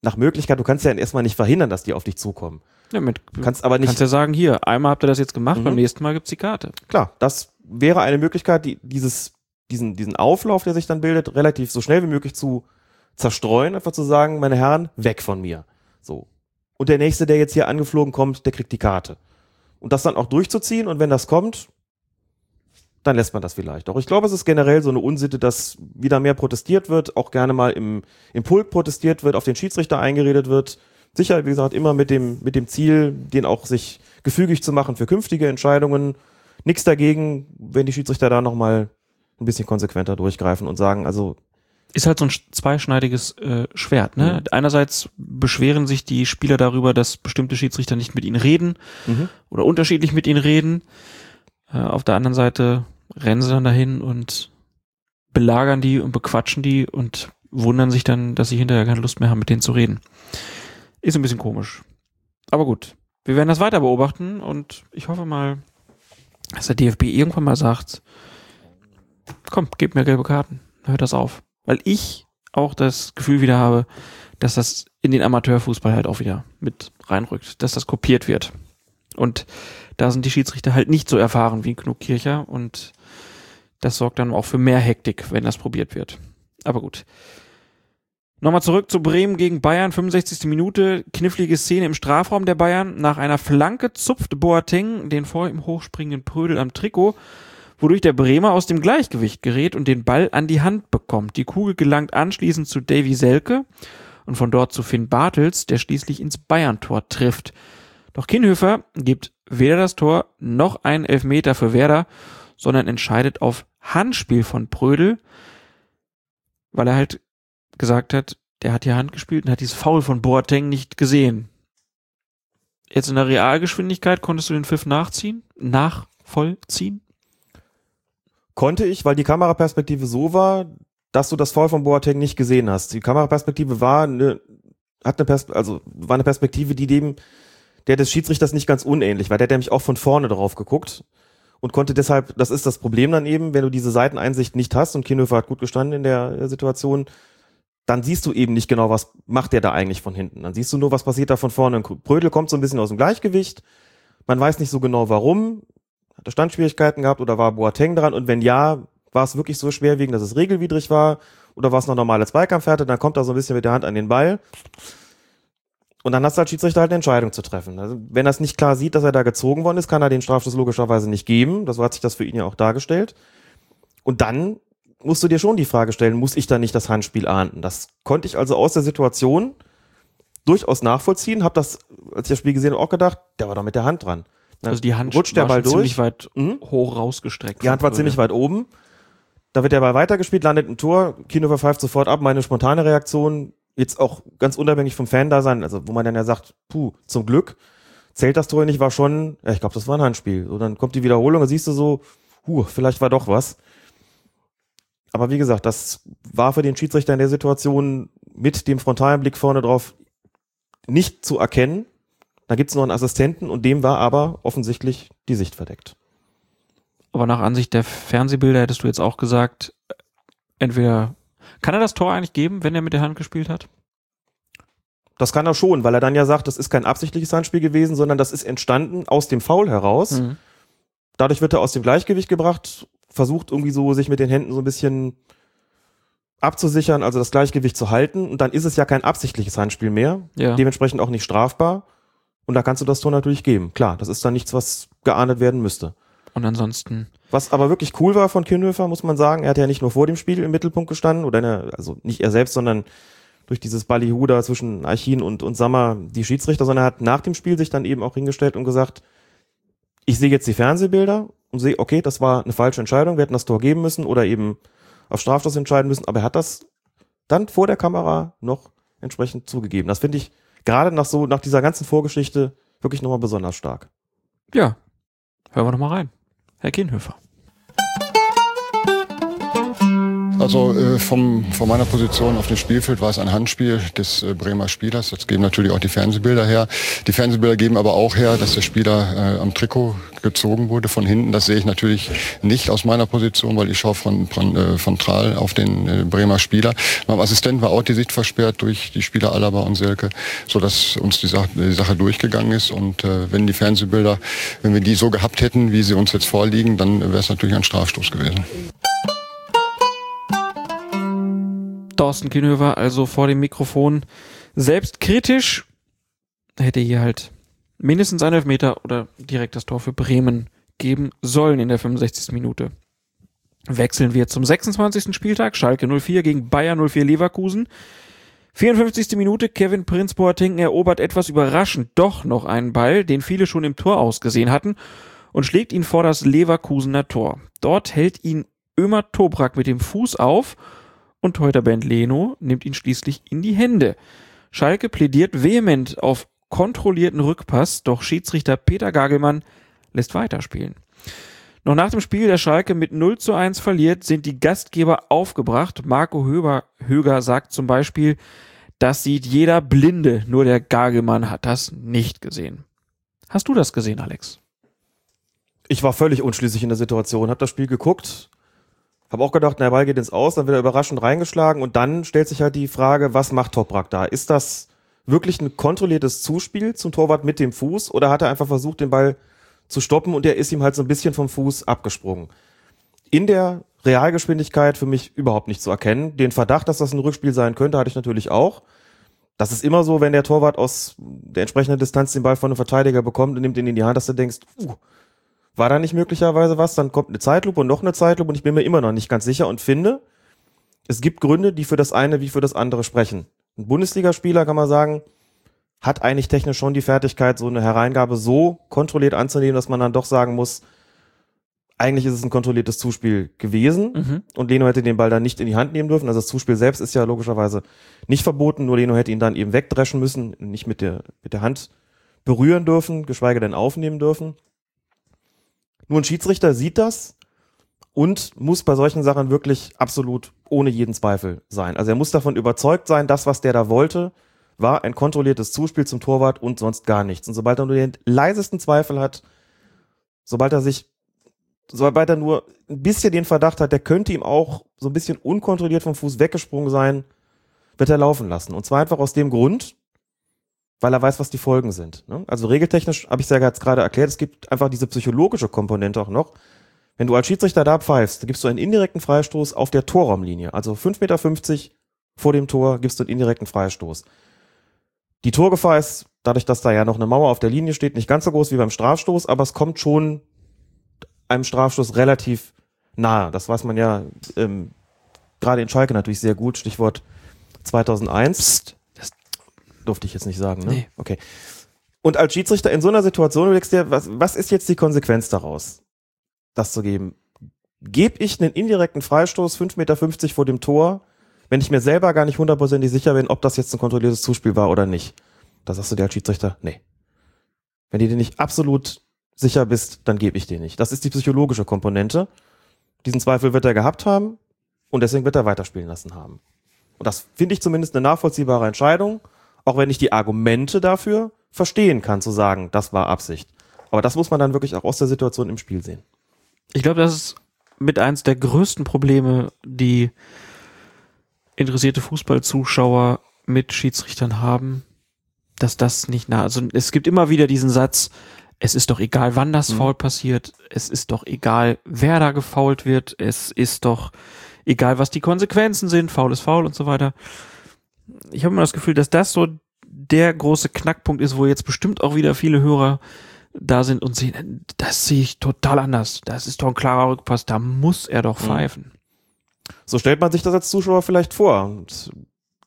nach Möglichkeit, du kannst ja erstmal nicht verhindern, dass die auf dich zukommen. Ja, mit, Du kannst aber nicht, kannst ja sagen, hier, einmal habt ihr das jetzt gemacht, Mhm. beim nächsten Mal gibt's die Karte. klar, das wäre eine Möglichkeit, die, dieses, diesen, diesen Auflauf, der sich dann bildet, relativ so schnell wie möglich zu zerstreuen, einfach zu sagen, meine Herren, weg von mir. So. Und der nächste, der jetzt hier angeflogen kommt, der kriegt die Karte. Und das dann auch durchzuziehen und wenn das kommt, dann lässt man das vielleicht. Doch ich glaube, es ist generell so eine Unsitte, dass wieder mehr protestiert wird, auch gerne mal im, im Pulk protestiert wird, auf den Schiedsrichter eingeredet wird. Sicher, wie gesagt, immer mit dem, mit dem Ziel, den auch sich gefügig zu machen für künftige Entscheidungen. Nichts dagegen, wenn die Schiedsrichter da nochmal ein bisschen konsequenter durchgreifen und sagen, also Ist halt so ein sch- zweischneidiges äh, Schwert. Ne? Einerseits beschweren sich die Spieler darüber, dass bestimmte Schiedsrichter nicht mit ihnen reden Mhm. oder unterschiedlich mit ihnen reden. Äh, auf der anderen Seite rennen sie dann dahin und belagern die und bequatschen die und wundern sich dann, dass sie hinterher keine Lust mehr haben, mit denen zu reden. Ist ein bisschen komisch. Aber gut, wir werden das weiter beobachten und ich hoffe mal, dass der DFB irgendwann mal sagt, komm, gib mir gelbe Karten, hört das auf. Weil ich auch das Gefühl wieder habe, dass das in den Amateurfußball halt auch wieder mit reinrückt, dass das kopiert wird. Und da sind die Schiedsrichter halt nicht so erfahren wie Knut Kircher und das sorgt dann auch für mehr Hektik, wenn das probiert wird. Aber gut. Nochmal zurück zu Bremen gegen Bayern, 65. Minute, knifflige Szene im Strafraum der Bayern. Nach einer Flanke zupft Boateng den vor ihm hochspringenden Prödel am Trikot, wodurch der Bremer aus dem Gleichgewicht gerät und den Ball an die Hand bekommt. Die Kugel gelangt anschließend zu Davy Selke und von dort zu Finn Bartels, der schließlich ins Bayern-Tor trifft. Doch Kinhöfer gibt weder das Tor noch einen Elfmeter für Werder, sondern entscheidet auf Handspiel von Prödel, weil er halt gesagt hat, der hat hier Hand gespielt und hat dieses Foul von Boateng nicht gesehen. Jetzt in der Realgeschwindigkeit konntest du den Pfiff nachziehen? Nachvollziehen? Konnte ich, weil die Kameraperspektive so war, dass du das Foul von Boateng nicht gesehen hast. Die Kameraperspektive war eine, hat eine Pers also war eine Perspektive, die dem der des Schiedsrichters nicht ganz unähnlich war. Der hat nämlich auch von vorne drauf geguckt und konnte deshalb, das ist das Problem dann eben, wenn du diese Seiteneinsicht nicht hast und Kinhöfer hat gut gestanden in der äh, Situation, dann siehst du eben nicht genau, was macht der da eigentlich von hinten. Dann siehst du nur, was passiert da von vorne. Brödel kommt so ein bisschen aus dem Gleichgewicht. Man weiß nicht so genau warum. Hat er Standschwierigkeiten gehabt oder war Boateng dran? Und wenn ja, War es wirklich so schwerwiegend, dass es regelwidrig war? Oder war es noch normale Zweikampfhärte? Dann kommt er so ein bisschen mit der Hand an den Ball. Und dann hast du als Schiedsrichter halt eine Entscheidung zu treffen. Also wenn er es nicht klar sieht, dass er da gezogen worden ist, kann er den Strafstoß logischerweise nicht geben. So hat sich das für ihn ja auch dargestellt. Und dann musst du dir schon die Frage stellen, muss ich da nicht das Handspiel ahnden? Das konnte ich also aus der Situation durchaus nachvollziehen. Hab das, als ich das Spiel gesehen habe, auch gedacht, der war doch mit der Hand dran. Dann Also die Hand rutscht der Ball durch. ziemlich weit Mhm. hoch rausgestreckt. Die Hand war ziemlich weit oben. Da wird der Ball weitergespielt, landet im Tor. Kino pfeift sofort ab. Meine spontane Reaktion, jetzt auch ganz unabhängig vom Fan da sein, also wo man dann ja sagt, puh, zum Glück zählt das Tor nicht, war schon, ja, ich glaube, das war ein Handspiel. So, dann kommt die Wiederholung, da siehst du so, huh, vielleicht war doch was. Aber wie gesagt, das war für den Schiedsrichter in der Situation mit dem frontalen Blick vorne drauf nicht zu erkennen. Da gibt's noch einen Assistenten und dem war aber offensichtlich die Sicht verdeckt. Aber nach Ansicht der Fernsehbilder hättest du jetzt auch gesagt, äh, entweder kann er das Tor eigentlich geben, wenn er mit der Hand gespielt hat? Das kann er schon, weil er dann ja sagt, das ist kein absichtliches Handspiel gewesen, sondern das ist entstanden aus dem Foul heraus. Mhm. Dadurch wird er aus dem Gleichgewicht gebracht, versucht irgendwie so, sich mit den Händen so ein bisschen abzusichern, also das Gleichgewicht zu halten. Und dann ist es ja kein absichtliches Handspiel mehr, Ja. dementsprechend auch nicht strafbar. Und da kannst du das Tor natürlich geben. Klar, das ist dann nichts, was geahndet werden müsste. Und ansonsten, Was aber wirklich cool war von Kienhöfer, muss man sagen, er hat ja nicht nur vor dem Spiel im Mittelpunkt gestanden, oder ne, also nicht er selbst, sondern durch dieses Ballyhu da zwischen Archin und, und Sammer die Schiedsrichter, sondern er hat nach dem Spiel sich dann eben auch hingestellt und gesagt, ich sehe jetzt die Fernsehbilder und sehe, okay, das war eine falsche Entscheidung, wir hätten das Tor geben müssen oder eben auf Strafstoß entscheiden müssen, aber er hat das dann vor der Kamera noch entsprechend zugegeben. Das finde ich gerade nach so, nach dieser ganzen Vorgeschichte wirklich nochmal besonders stark. ja, hören wir doch mal rein. Herr Kienhöfer. Also äh, vom, von meiner Position auf dem Spielfeld war es ein Handspiel des äh, Bremer Spielers. Das geben natürlich auch die Fernsehbilder her. Die Fernsehbilder geben aber auch her, dass der Spieler äh, am Trikot gezogen wurde von hinten. Das sehe ich natürlich nicht aus meiner Position, weil ich schaue von, von äh, frontal auf den äh, Bremer Spieler. Meinem Assistenten war auch die Sicht versperrt durch die Spieler Alaba und Selke, so dass uns die Sache, die Sache durchgegangen ist. Und äh, wenn die Fernsehbilder, wenn wir die so gehabt hätten, wie sie uns jetzt vorliegen, dann wäre es natürlich ein Strafstoß gewesen. Thorsten Kienhöfer also vor dem Mikrofon selbstkritisch. Hätte hier halt mindestens einen Elfmeter oder direkt das Tor für Bremen geben sollen in der 65. Minute. Wechseln wir zum 26. Spieltag. Schalke 04 gegen Bayer 04 Leverkusen. 54. Minute, Kevin Prinz Boateng erobert etwas überraschend doch noch einen Ball, den viele schon im Tor ausgesehen hatten, und schlägt ihn vor das Leverkusener Tor. Dort hält ihn Ömer Tobrak mit dem Fuß auf und Teuter Band Leno nimmt ihn schließlich in die Hände. Schalke plädiert vehement auf kontrollierten Rückpass, doch Schiedsrichter Peter Gagelmann lässt weiterspielen. Noch nach dem Spiel, der Schalke mit 0 zu 1 verliert, sind die Gastgeber aufgebracht. Marco Höber, Höger sagt zum Beispiel, das sieht jeder Blinde, nur der Gagelmann hat das nicht gesehen. Hast du das gesehen, Alex? Ich war völlig unschlüssig in der Situation, habe das Spiel geguckt, habe auch gedacht, na, der Ball geht ins Aus, dann wird er überraschend reingeschlagen und dann stellt sich halt die Frage, was macht Toprak da? Ist das wirklich ein kontrolliertes Zuspiel zum Torwart mit dem Fuß oder hat er einfach versucht, den Ball zu stoppen und der ist ihm halt so ein bisschen vom Fuß abgesprungen? In der Realgeschwindigkeit für mich überhaupt nicht zu erkennen. Den Verdacht, dass das ein Rückspiel sein könnte, hatte ich natürlich auch. Das ist immer so, wenn der Torwart aus der entsprechenden Distanz den Ball von einem Verteidiger bekommt und nimmt ihn in die Hand, dass du denkst, uh, war da nicht möglicherweise was? Dann kommt eine Zeitlupe und noch eine Zeitlupe und ich bin mir immer noch nicht ganz sicher und finde, es gibt Gründe, die für das eine wie für das andere sprechen. Ein Bundesligaspieler kann man sagen, hat eigentlich technisch schon die Fertigkeit, so eine Hereingabe so kontrolliert anzunehmen, dass man dann doch sagen muss, eigentlich ist es ein kontrolliertes Zuspiel gewesen Mhm. und Leno hätte den Ball dann nicht in die Hand nehmen dürfen. Also das Zuspiel selbst ist ja logischerweise nicht verboten, nur Leno hätte ihn dann eben wegdreschen müssen, nicht mit der, mit der Hand berühren dürfen, geschweige denn aufnehmen dürfen. Nur ein Schiedsrichter sieht das und muss bei solchen Sachen wirklich absolut ohne jeden Zweifel sein. Also er muss davon überzeugt sein, das, was der da wollte, war ein kontrolliertes Zuspiel zum Torwart und sonst gar nichts. Und sobald er nur den leisesten Zweifel hat, sobald er sich, sobald er nur ein bisschen den Verdacht hat, der könnte ihm auch so ein bisschen unkontrolliert vom Fuß weggesprungen sein, wird er laufen lassen. Und zwar einfach aus dem Grund, weil er weiß, was die Folgen sind. Ne? Also regeltechnisch habe ich es ja jetzt gerade erklärt, es gibt einfach diese psychologische Komponente auch noch. Wenn du als Schiedsrichter da pfeifst, gibst du einen indirekten Freistoß auf der Torraumlinie. Also 5,50 Meter vor dem Tor gibst du einen indirekten Freistoß. Die Torgefahr ist, dadurch, dass da ja noch eine Mauer auf der Linie steht, nicht ganz so groß wie beim Strafstoß, aber es kommt schon einem Strafstoß relativ nahe. Das weiß man ja ähm, gerade in Schalke natürlich sehr gut. Stichwort 2001. Psst, durfte ich jetzt nicht sagen, ne? Nee. Okay. Und als Schiedsrichter in so einer Situation überlegst du dir, was, was ist jetzt die Konsequenz daraus, das zu geben? Gebe ich einen indirekten Freistoß 5,50 Meter vor dem Tor, wenn ich mir selber gar nicht hundertprozentig sicher bin, ob das jetzt ein kontrolliertes Zuspiel war oder nicht? Da sagst du dir als Schiedsrichter, nee. Wenn du dir nicht absolut sicher bist, dann gebe ich dir nicht. Das ist die psychologische Komponente. Diesen Zweifel wird er gehabt haben und deswegen wird er weiterspielen lassen haben. Und das finde ich zumindest eine nachvollziehbare Entscheidung, auch wenn ich die Argumente dafür verstehen kann, zu sagen, das war Absicht. Aber das muss man dann wirklich auch aus der Situation im Spiel sehen. Ich glaube, das ist mit eins der größten Probleme, die interessierte Fußballzuschauer mit Schiedsrichtern haben, dass das nicht nah, also es gibt immer wieder diesen Satz, es ist doch egal, wann das mhm. Foul passiert, es ist doch egal, wer da gefault wird, es ist doch egal, was die Konsequenzen sind, faul ist faul und so weiter. Ich habe immer das Gefühl, dass das so der große Knackpunkt ist, wo jetzt bestimmt auch wieder viele Hörer da sind und sehen, das sehe ich total anders. Das ist doch ein klarer Rückpass, da muss er doch mhm. pfeifen. So stellt man sich das als Zuschauer vielleicht vor. Und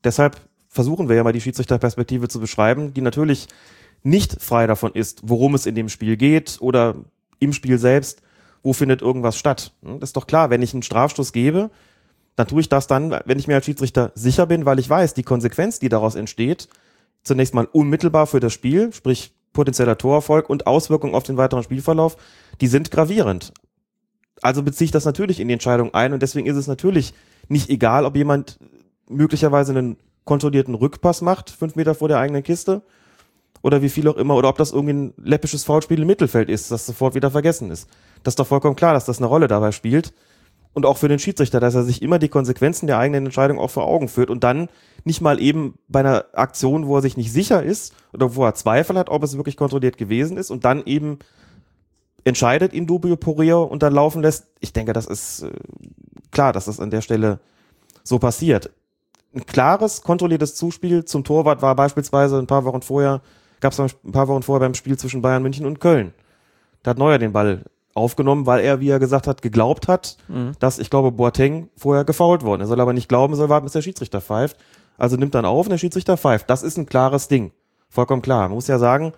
deshalb versuchen wir ja mal die Schiedsrichterperspektive zu beschreiben, die natürlich nicht frei davon ist, worum es in dem Spiel geht oder im Spiel selbst, wo findet irgendwas statt. Das ist doch klar, wenn ich einen Strafstoß gebe, dann tue ich das dann, wenn ich mir als Schiedsrichter sicher bin, weil ich weiß, die Konsequenz, die daraus entsteht, zunächst mal unmittelbar für das Spiel, sprich potenzieller Torerfolg und Auswirkungen auf den weiteren Spielverlauf, die sind gravierend. Also beziehe ich das natürlich in die Entscheidung ein und deswegen ist es natürlich nicht egal, ob jemand möglicherweise einen kontrollierten Rückpass macht, fünf Meter vor der eigenen Kiste, oder wie viel auch immer, oder ob das irgendwie ein läppisches Foulspiel im Mittelfeld ist, das sofort wieder vergessen ist. Das ist doch vollkommen klar, dass das eine Rolle dabei spielt. Und auch für den Schiedsrichter, dass er sich immer die Konsequenzen der eigenen Entscheidung auch vor Augen führt und dann nicht mal eben bei einer Aktion, wo er sich nicht sicher ist oder wo er Zweifel hat, ob es wirklich kontrolliert gewesen ist und dann eben entscheidet in dubio porio und dann laufen lässt. Ich denke, das ist äh, klar, dass das an der Stelle so passiert. Ein klares, kontrolliertes Zuspiel zum Torwart war beispielsweise ein paar Wochen vorher gab es ein paar Wochen vorher beim Spiel zwischen Bayern München und Köln. Da hat Neuer den Ball aufgenommen, weil er, wie er gesagt hat, geglaubt hat, mhm. dass, ich glaube, Boateng vorher gefault worden. Er soll aber nicht glauben, er soll warten, bis der Schiedsrichter pfeift. Also nimmt dann auf und der Schiedsrichter pfeift. Das ist ein klares Ding. Vollkommen klar. Man muss ja sagen,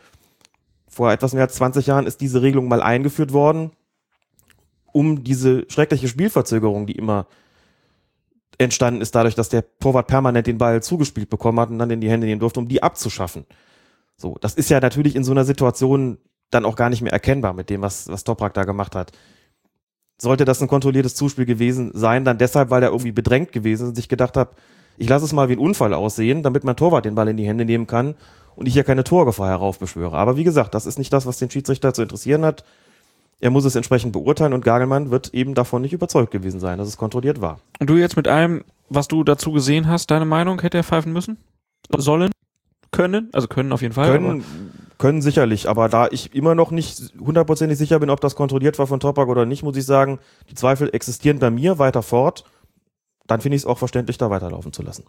vor etwas mehr als 20 Jahren ist diese Regelung mal eingeführt worden, um diese schreckliche Spielverzögerung, die immer entstanden ist, dadurch, dass der Torwart permanent den Ball zugespielt bekommen hat und dann in die Hände nehmen durfte, um die abzuschaffen. So, das ist ja natürlich in so einer Situation dann auch gar nicht mehr erkennbar mit dem, was, was Toprak da gemacht hat. Sollte das ein kontrolliertes Zuspiel gewesen sein, dann deshalb, weil er irgendwie bedrängt gewesen ist und sich gedacht hat, ich lasse es mal wie ein Unfall aussehen, damit mein Torwart den Ball in die Hände nehmen kann und ich hier keine Torgefahr heraufbeschwöre. Aber wie gesagt, das ist nicht das, was den Schiedsrichter zu interessieren hat. Er muss es entsprechend beurteilen und Gagelmann wird eben davon nicht überzeugt gewesen sein, dass es kontrolliert war. Und du jetzt mit allem, was du dazu gesehen hast, deine Meinung, hätte er pfeifen müssen? Sollen? können, also können auf jeden Fall. Können, können sicherlich, aber da ich immer noch nicht hundertprozentig sicher bin, ob das kontrolliert war von Topak oder nicht, muss ich sagen, die Zweifel existieren bei mir weiter fort. Dann finde ich es auch verständlich, da weiterlaufen zu lassen.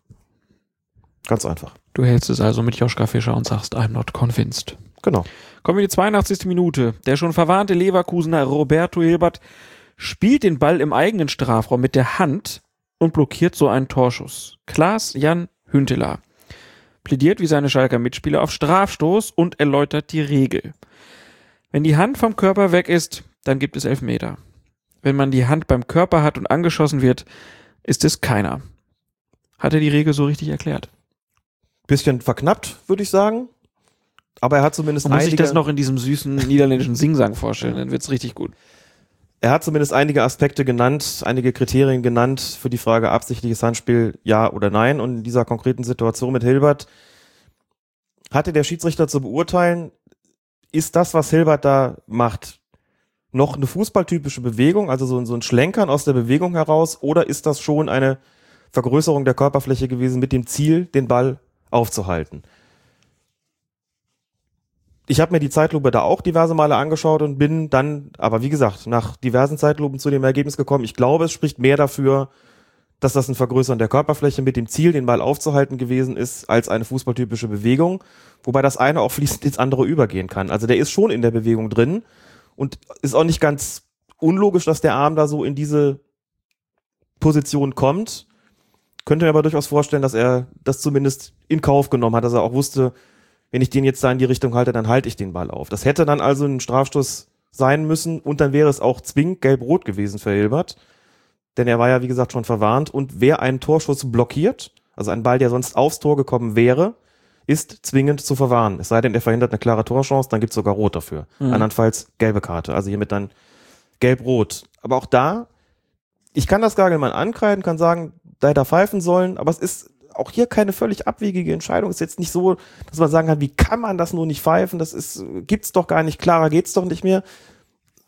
Ganz einfach. Du hältst es also mit Joschka Fischer und sagst, I'm not convinced. Genau. Kommen wir in die 82. Minute. Der schon verwarnte Leverkusener Roberto Hilbert spielt den Ball im eigenen Strafraum mit der Hand und blockiert so einen Torschuss. Klaas Jan Hünteler plädiert wie seine Schalker Mitspieler auf Strafstoß und erläutert die Regel. Wenn die Hand vom Körper weg ist, dann gibt es Elfmeter. Wenn man die Hand beim Körper hat und angeschossen wird, ist es keiner. Hat er die Regel so richtig erklärt? Bisschen verknappt, würde ich sagen. Aber er hat zumindest Man muss sich das noch in diesem süßen niederländischen Singsang vorstellen, dann wird's richtig gut. Er hat zumindest einige Aspekte genannt, einige Kriterien genannt für die Frage absichtliches Handspiel, ja oder nein. Und in dieser konkreten Situation mit Hilbert hatte der Schiedsrichter zu beurteilen, ist das, was Hilbert da macht, noch eine fußballtypische Bewegung, also so, ein Schlenkern aus der Bewegung heraus, oder ist das schon eine Vergrößerung der Körperfläche gewesen mit dem Ziel, den Ball aufzuhalten? Ich habe mir die Zeitlupe da auch diverse Male angeschaut und bin dann, aber wie gesagt, nach diversen Zeitlupen zu dem Ergebnis gekommen. Ich glaube, es spricht mehr dafür, dass das ein Vergrößern der Körperfläche mit dem Ziel, den Ball aufzuhalten gewesen ist, als eine fußballtypische Bewegung. Wobei das eine auch fließend ins andere übergehen kann. Also der ist schon in der Bewegung drin und ist auch nicht ganz unlogisch, dass der Arm da so in diese Position kommt. Könnte mir aber durchaus vorstellen, dass er das zumindest in Kauf genommen hat, dass er auch wusste, wenn ich den jetzt da in die Richtung halte, dann halte ich den Ball auf. Das hätte dann also ein Strafstoß sein müssen und dann wäre es auch zwingend gelb-rot gewesen für Hilbert. Denn er war ja, wie gesagt, schon verwarnt. Und wer einen Torschuss blockiert, also ein Ball, der sonst aufs Tor gekommen wäre, ist zwingend zu verwahren. Es sei denn, er verhindert eine klare Torchance, dann gibt's sogar Rot dafür. Mhm. Andernfalls gelbe Karte. Also hiermit dann gelb-rot. Aber auch da, ich kann das Gagelmann ankreiden, kann sagen, da hätte er pfeifen sollen, aber es ist auch hier keine völlig abwegige Entscheidung. Ist jetzt nicht so, dass man sagen kann, wie kann man das nur nicht pfeifen? Das ist, gibt's doch gar nicht, klarer geht's doch nicht mehr.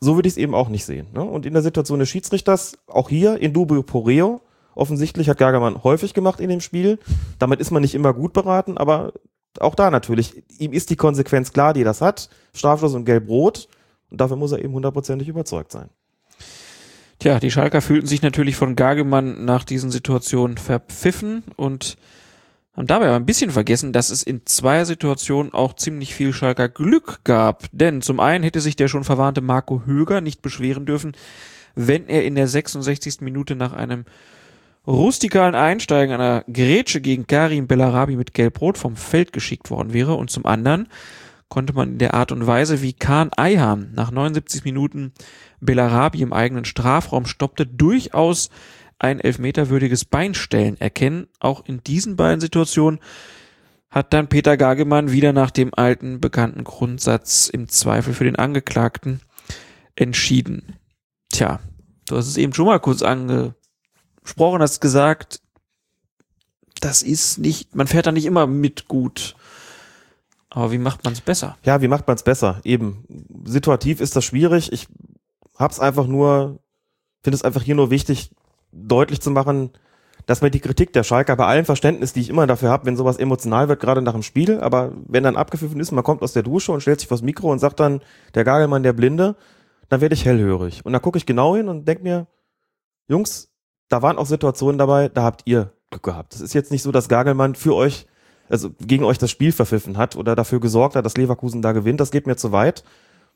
So würde ich es eben auch nicht sehen. Ne? Und in der Situation des Schiedsrichters, auch hier in dubio poreo, offensichtlich hat Gagermann häufig gemacht in dem Spiel. Damit ist man nicht immer gut beraten, aber auch da natürlich, ihm ist die Konsequenz klar, die das hat. Strafschluss und Gelb-Rot. Und dafür muss er eben hundertprozentig überzeugt sein. Tja, die Schalker fühlten sich natürlich von Gagemann nach diesen Situationen verpfiffen und haben dabei aber ein bisschen vergessen, dass es in zwei Situationen auch ziemlich viel Schalker Glück gab. Denn zum einen hätte sich der schon verwarnte Marco Höger nicht beschweren dürfen, wenn er in der 66. Minute nach einem rustikalen Einsteigen einer Grätsche gegen Karim Bellarabi mit Gelb-Rot vom Feld geschickt worden wäre. Und zum anderen konnte man in der Art und Weise, wie Kahn Eiham nach 79 Minuten Bellarabi im eigenen Strafraum stoppte, durchaus ein elfmeterwürdiges Beinstellen erkennen. Auch in diesen beiden Situationen hat dann Peter Gagemann wieder nach dem alten bekannten Grundsatz im Zweifel für den Angeklagten entschieden. Tja, du hast es eben schon mal kurz angesprochen, hast gesagt, das ist nicht, man fährt da nicht immer mit gut. Aber wie macht man es besser? Ja, wie macht man es besser? Eben, situativ ist das schwierig. Ich hab's einfach nur, finde es einfach hier nur wichtig, deutlich zu machen, dass mir die Kritik der Schalker bei allem Verständnis, die ich immer dafür habe, wenn sowas emotional wird, gerade nach dem Spiel, aber wenn dann abgepfiffen ist, man kommt aus der Dusche und stellt sich vors Mikro und sagt dann, der Gagelmann, der Blinde, dann werde ich hellhörig. Und da gucke ich genau hin und denke mir, Jungs, da waren auch Situationen dabei, da habt ihr Glück gehabt. Das ist jetzt nicht so, dass Gagelmann für euch also gegen euch das Spiel verpfiffen hat oder dafür gesorgt hat, dass Leverkusen da gewinnt, das geht mir zu weit.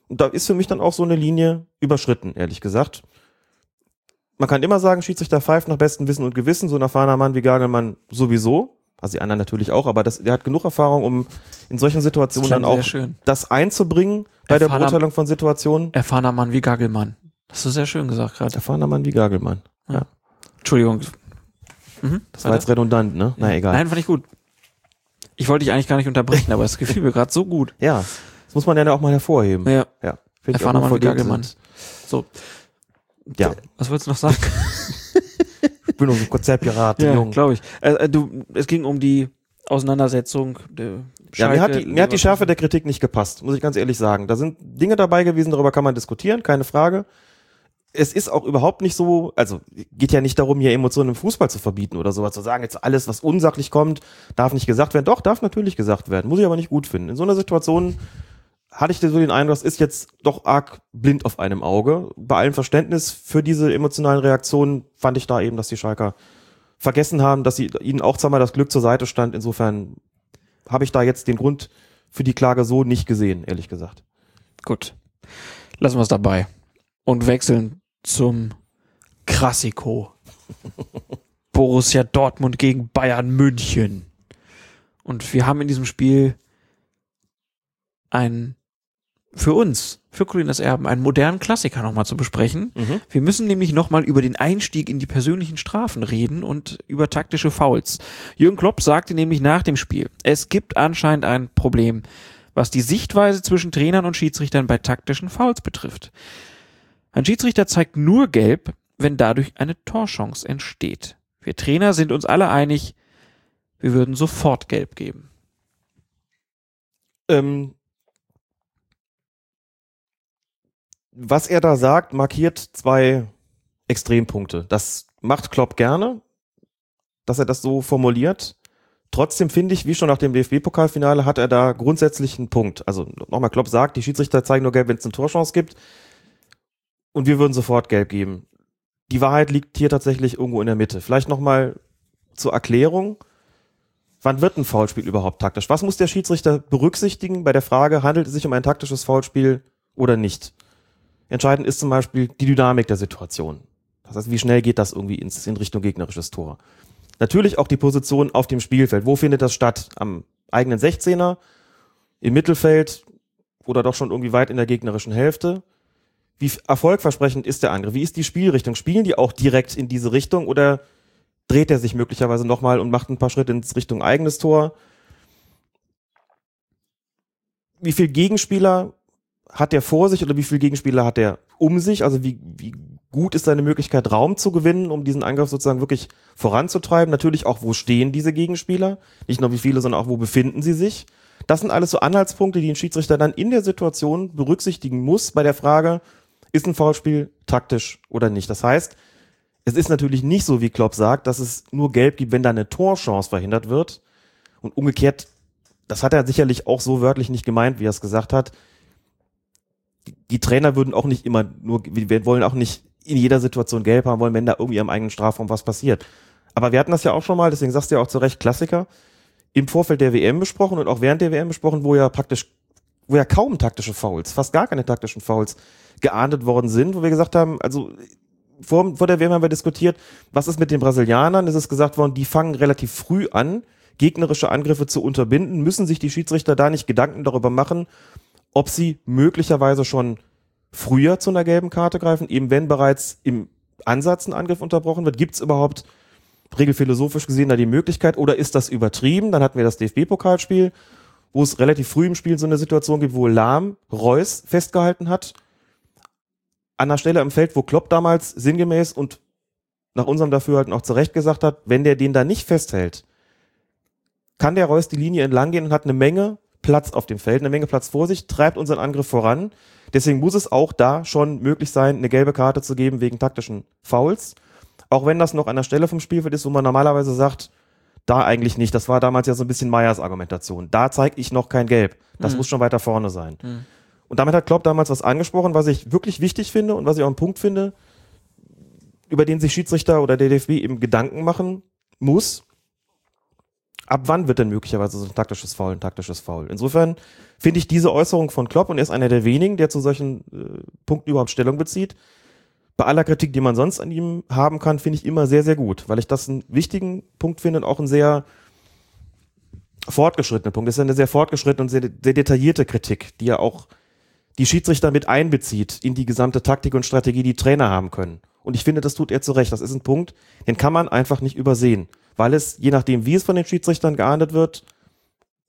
Und da ist für mich dann auch so eine Linie überschritten, ehrlich gesagt. Man kann immer sagen, Schiedsrichter pfeift nach bestem Wissen und Gewissen, so ein erfahrener Mann wie Gagelmann sowieso. Also die anderen natürlich auch, aber das, der hat genug Erfahrung, um in solchen Situationen dann auch das einzubringen bei Erfahrener, der Beurteilung von Situationen. Erfahrener Mann wie Gagelmann. Das ist sehr schön gesagt gerade. Erfahrener Mann wie Gagelmann. Ja. Entschuldigung. Mhm, das war jetzt redundant, ne? Na egal. Nein, fand ich gut. Ich wollte dich eigentlich gar nicht unterbrechen, aber es gefiel mir gerade so gut. Ja, das muss man ja auch mal hervorheben. Ja. ja. Erfahrener Mann Gagelmann. So. Ja. Was wolltest du noch sagen? ich bin ein Konzertpirat, ja, glaube ich. Äh, äh, du, es ging um die Auseinandersetzung. Der ja, mir hat, die, mir hat die Schärfe der Kritik nicht gepasst, muss ich ganz ehrlich sagen. Da sind Dinge dabei gewesen, darüber kann man diskutieren, keine Frage es ist auch überhaupt nicht so, also geht ja nicht darum, hier Emotionen im Fußball zu verbieten oder sowas, zu sagen, jetzt alles, was unsachlich kommt, darf nicht gesagt werden. Doch, darf natürlich gesagt werden, muss ich aber nicht gut finden. In so einer Situation hatte ich so den Eindruck, das ist jetzt doch arg blind auf einem Auge. Bei allem Verständnis für diese emotionalen Reaktionen fand ich da eben, dass die Schalker vergessen haben, dass sie ihnen auch zweimal das Glück zur Seite stand. Insofern habe ich da jetzt den Grund für die Klage so nicht gesehen, ehrlich gesagt. Gut. Lassen wir es dabei und wechseln zum Krassiko. Borussia Dortmund gegen Bayern München. Und wir haben in diesem Spiel ein für uns, für Colinas Erben, einen modernen Klassiker nochmal zu besprechen. Mhm. Wir müssen nämlich nochmal über den Einstieg in die persönlichen Strafen reden und über taktische Fouls. Jürgen Klopp sagte nämlich nach dem Spiel, es gibt anscheinend ein Problem, was die Sichtweise zwischen Trainern und Schiedsrichtern bei taktischen Fouls betrifft. Ein Schiedsrichter zeigt nur gelb, wenn dadurch eine Torchance entsteht. Wir Trainer sind uns alle einig, wir würden sofort gelb geben. Ähm, was er da sagt, markiert zwei Extrempunkte. Das macht Klopp gerne, dass er das so formuliert. Trotzdem finde ich, wie schon nach dem DFB-Pokalfinale, hat er da grundsätzlich einen Punkt. Also nochmal, Klopp sagt, die Schiedsrichter zeigen nur gelb, wenn es eine Torchance gibt. Und wir würden sofort gelb geben. Die Wahrheit liegt hier tatsächlich irgendwo in der Mitte. Vielleicht nochmal zur Erklärung. Wann wird ein Foulspiel überhaupt taktisch? Was muss der Schiedsrichter berücksichtigen bei der Frage, handelt es sich um ein taktisches Foulspiel oder nicht? Entscheidend ist zum Beispiel die Dynamik der Situation. Das heißt, wie schnell geht das irgendwie in Richtung gegnerisches Tor? Natürlich auch die Position auf dem Spielfeld. Wo findet das statt? Am eigenen 16er, im Mittelfeld oder doch schon irgendwie weit in der gegnerischen Hälfte? Wie erfolgversprechend ist der Angriff? Wie ist die Spielrichtung? Spielen die auch direkt in diese Richtung oder dreht er sich möglicherweise nochmal und macht ein paar Schritte in Richtung eigenes Tor. Wie viel Gegenspieler hat er vor sich oder wie viel Gegenspieler hat er um sich? Also wie, wie gut ist seine Möglichkeit, Raum zu gewinnen, um diesen Angriff sozusagen wirklich voranzutreiben? Natürlich auch, wo stehen diese Gegenspieler? Nicht nur wie viele, sondern auch, wo befinden sie sich? Das sind alles so Anhaltspunkte, die ein Schiedsrichter dann in der Situation berücksichtigen muss bei der Frage, ist ein Foulspiel taktisch oder nicht? Das heißt, es ist natürlich nicht so, wie Klopp sagt, dass es nur gelb gibt, wenn da eine Torchance verhindert wird. Und umgekehrt, das hat er sicherlich auch so wörtlich nicht gemeint, wie er es gesagt hat. Die Trainer würden auch nicht immer nur, wir wollen auch nicht in jeder Situation gelb haben wollen, wenn da irgendwie am eigenen Strafraum was passiert. Aber wir hatten das ja auch schon mal, deswegen sagst du ja auch zu Recht Klassiker, im Vorfeld der WM besprochen und auch während der WM besprochen, wo ja praktisch, wo ja kaum taktische Fouls, fast gar keine taktischen Fouls geahndet worden sind, wo wir gesagt haben, also vor, vor der WM haben wir diskutiert, was ist mit den Brasilianern? Es ist gesagt worden, die fangen relativ früh an, gegnerische Angriffe zu unterbinden. Müssen sich die Schiedsrichter da nicht Gedanken darüber machen, ob sie möglicherweise schon früher zu einer gelben Karte greifen, eben wenn bereits im Ansatz ein Angriff unterbrochen wird? Gibt es überhaupt regelphilosophisch gesehen da die Möglichkeit oder ist das übertrieben? Dann hatten wir das DFB-Pokalspiel, wo es relativ früh im Spiel so eine Situation gibt, wo Lahm Reus festgehalten hat an der Stelle im Feld, wo Klopp damals sinngemäß und nach unserem Dafürhalten auch zurecht gesagt hat, wenn der den da nicht festhält, kann der Reus die Linie entlang gehen und hat eine Menge Platz auf dem Feld, eine Menge Platz vor sich, treibt unseren Angriff voran. Deswegen muss es auch da schon möglich sein, eine gelbe Karte zu geben wegen taktischen Fouls. Auch wenn das noch an der Stelle vom Spielfeld ist, wo man normalerweise sagt, da eigentlich nicht. Das war damals ja so ein bisschen Meyers Argumentation. Da zeige ich noch kein Gelb. Das mhm. muss schon weiter vorne sein. Mhm. Und damit hat Klopp damals was angesprochen, was ich wirklich wichtig finde und was ich auch einen Punkt finde, über den sich Schiedsrichter oder der DFB eben Gedanken machen muss. Ab wann wird denn möglicherweise so ein taktisches Foul ein taktisches Foul? Insofern finde ich diese Äußerung von Klopp und er ist einer der wenigen, der zu solchen äh, Punkten überhaupt Stellung bezieht. Bei aller Kritik, die man sonst an ihm haben kann, finde ich immer sehr, sehr gut, weil ich das einen wichtigen Punkt finde und auch einen sehr fortgeschrittenen Punkt. Das ist eine sehr fortgeschrittene und sehr, sehr detaillierte Kritik, die ja auch die Schiedsrichter mit einbezieht in die gesamte Taktik und Strategie, die Trainer haben können. Und ich finde, das tut er zu Recht. Das ist ein Punkt, den kann man einfach nicht übersehen, weil es, je nachdem, wie es von den Schiedsrichtern geahndet wird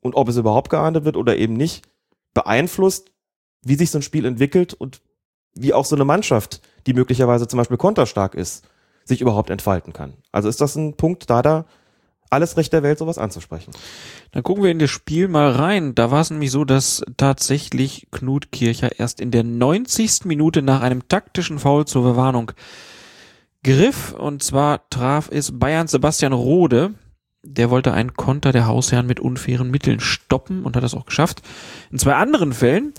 und ob es überhaupt geahndet wird oder eben nicht, beeinflusst, wie sich so ein Spiel entwickelt und wie auch so eine Mannschaft, die möglicherweise zum Beispiel konterstark ist, sich überhaupt entfalten kann. Also ist das ein Punkt, da da alles Recht der Welt, sowas anzusprechen. Dann gucken wir in das Spiel mal rein. Da war es nämlich so, dass tatsächlich Knut Kircher erst in der 90. Minute nach einem taktischen Foul zur Verwarnung griff. Und zwar traf es Bayern Sebastian Rode. Der wollte einen Konter der Hausherren mit unfairen Mitteln stoppen und hat das auch geschafft. In zwei anderen Fällen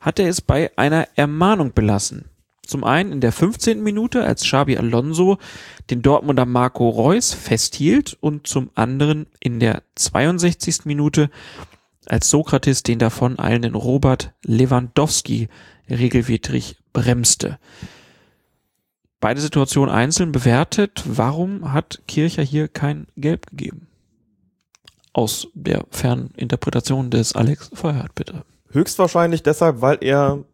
hat er es bei einer Ermahnung belassen. Zum einen in der 15. Minute, als Xabi Alonso den Dortmunder Marco Reus festhielt und zum anderen in der 62. Minute, als Sokrates den davon eilenden Robert Lewandowski regelwidrig bremste. Beide Situationen einzeln bewertet. Warum hat Kircher hier kein Gelb gegeben? Aus der Ferninterpretation des Alex Feuerhardt, bitte. Höchstwahrscheinlich deshalb, weil er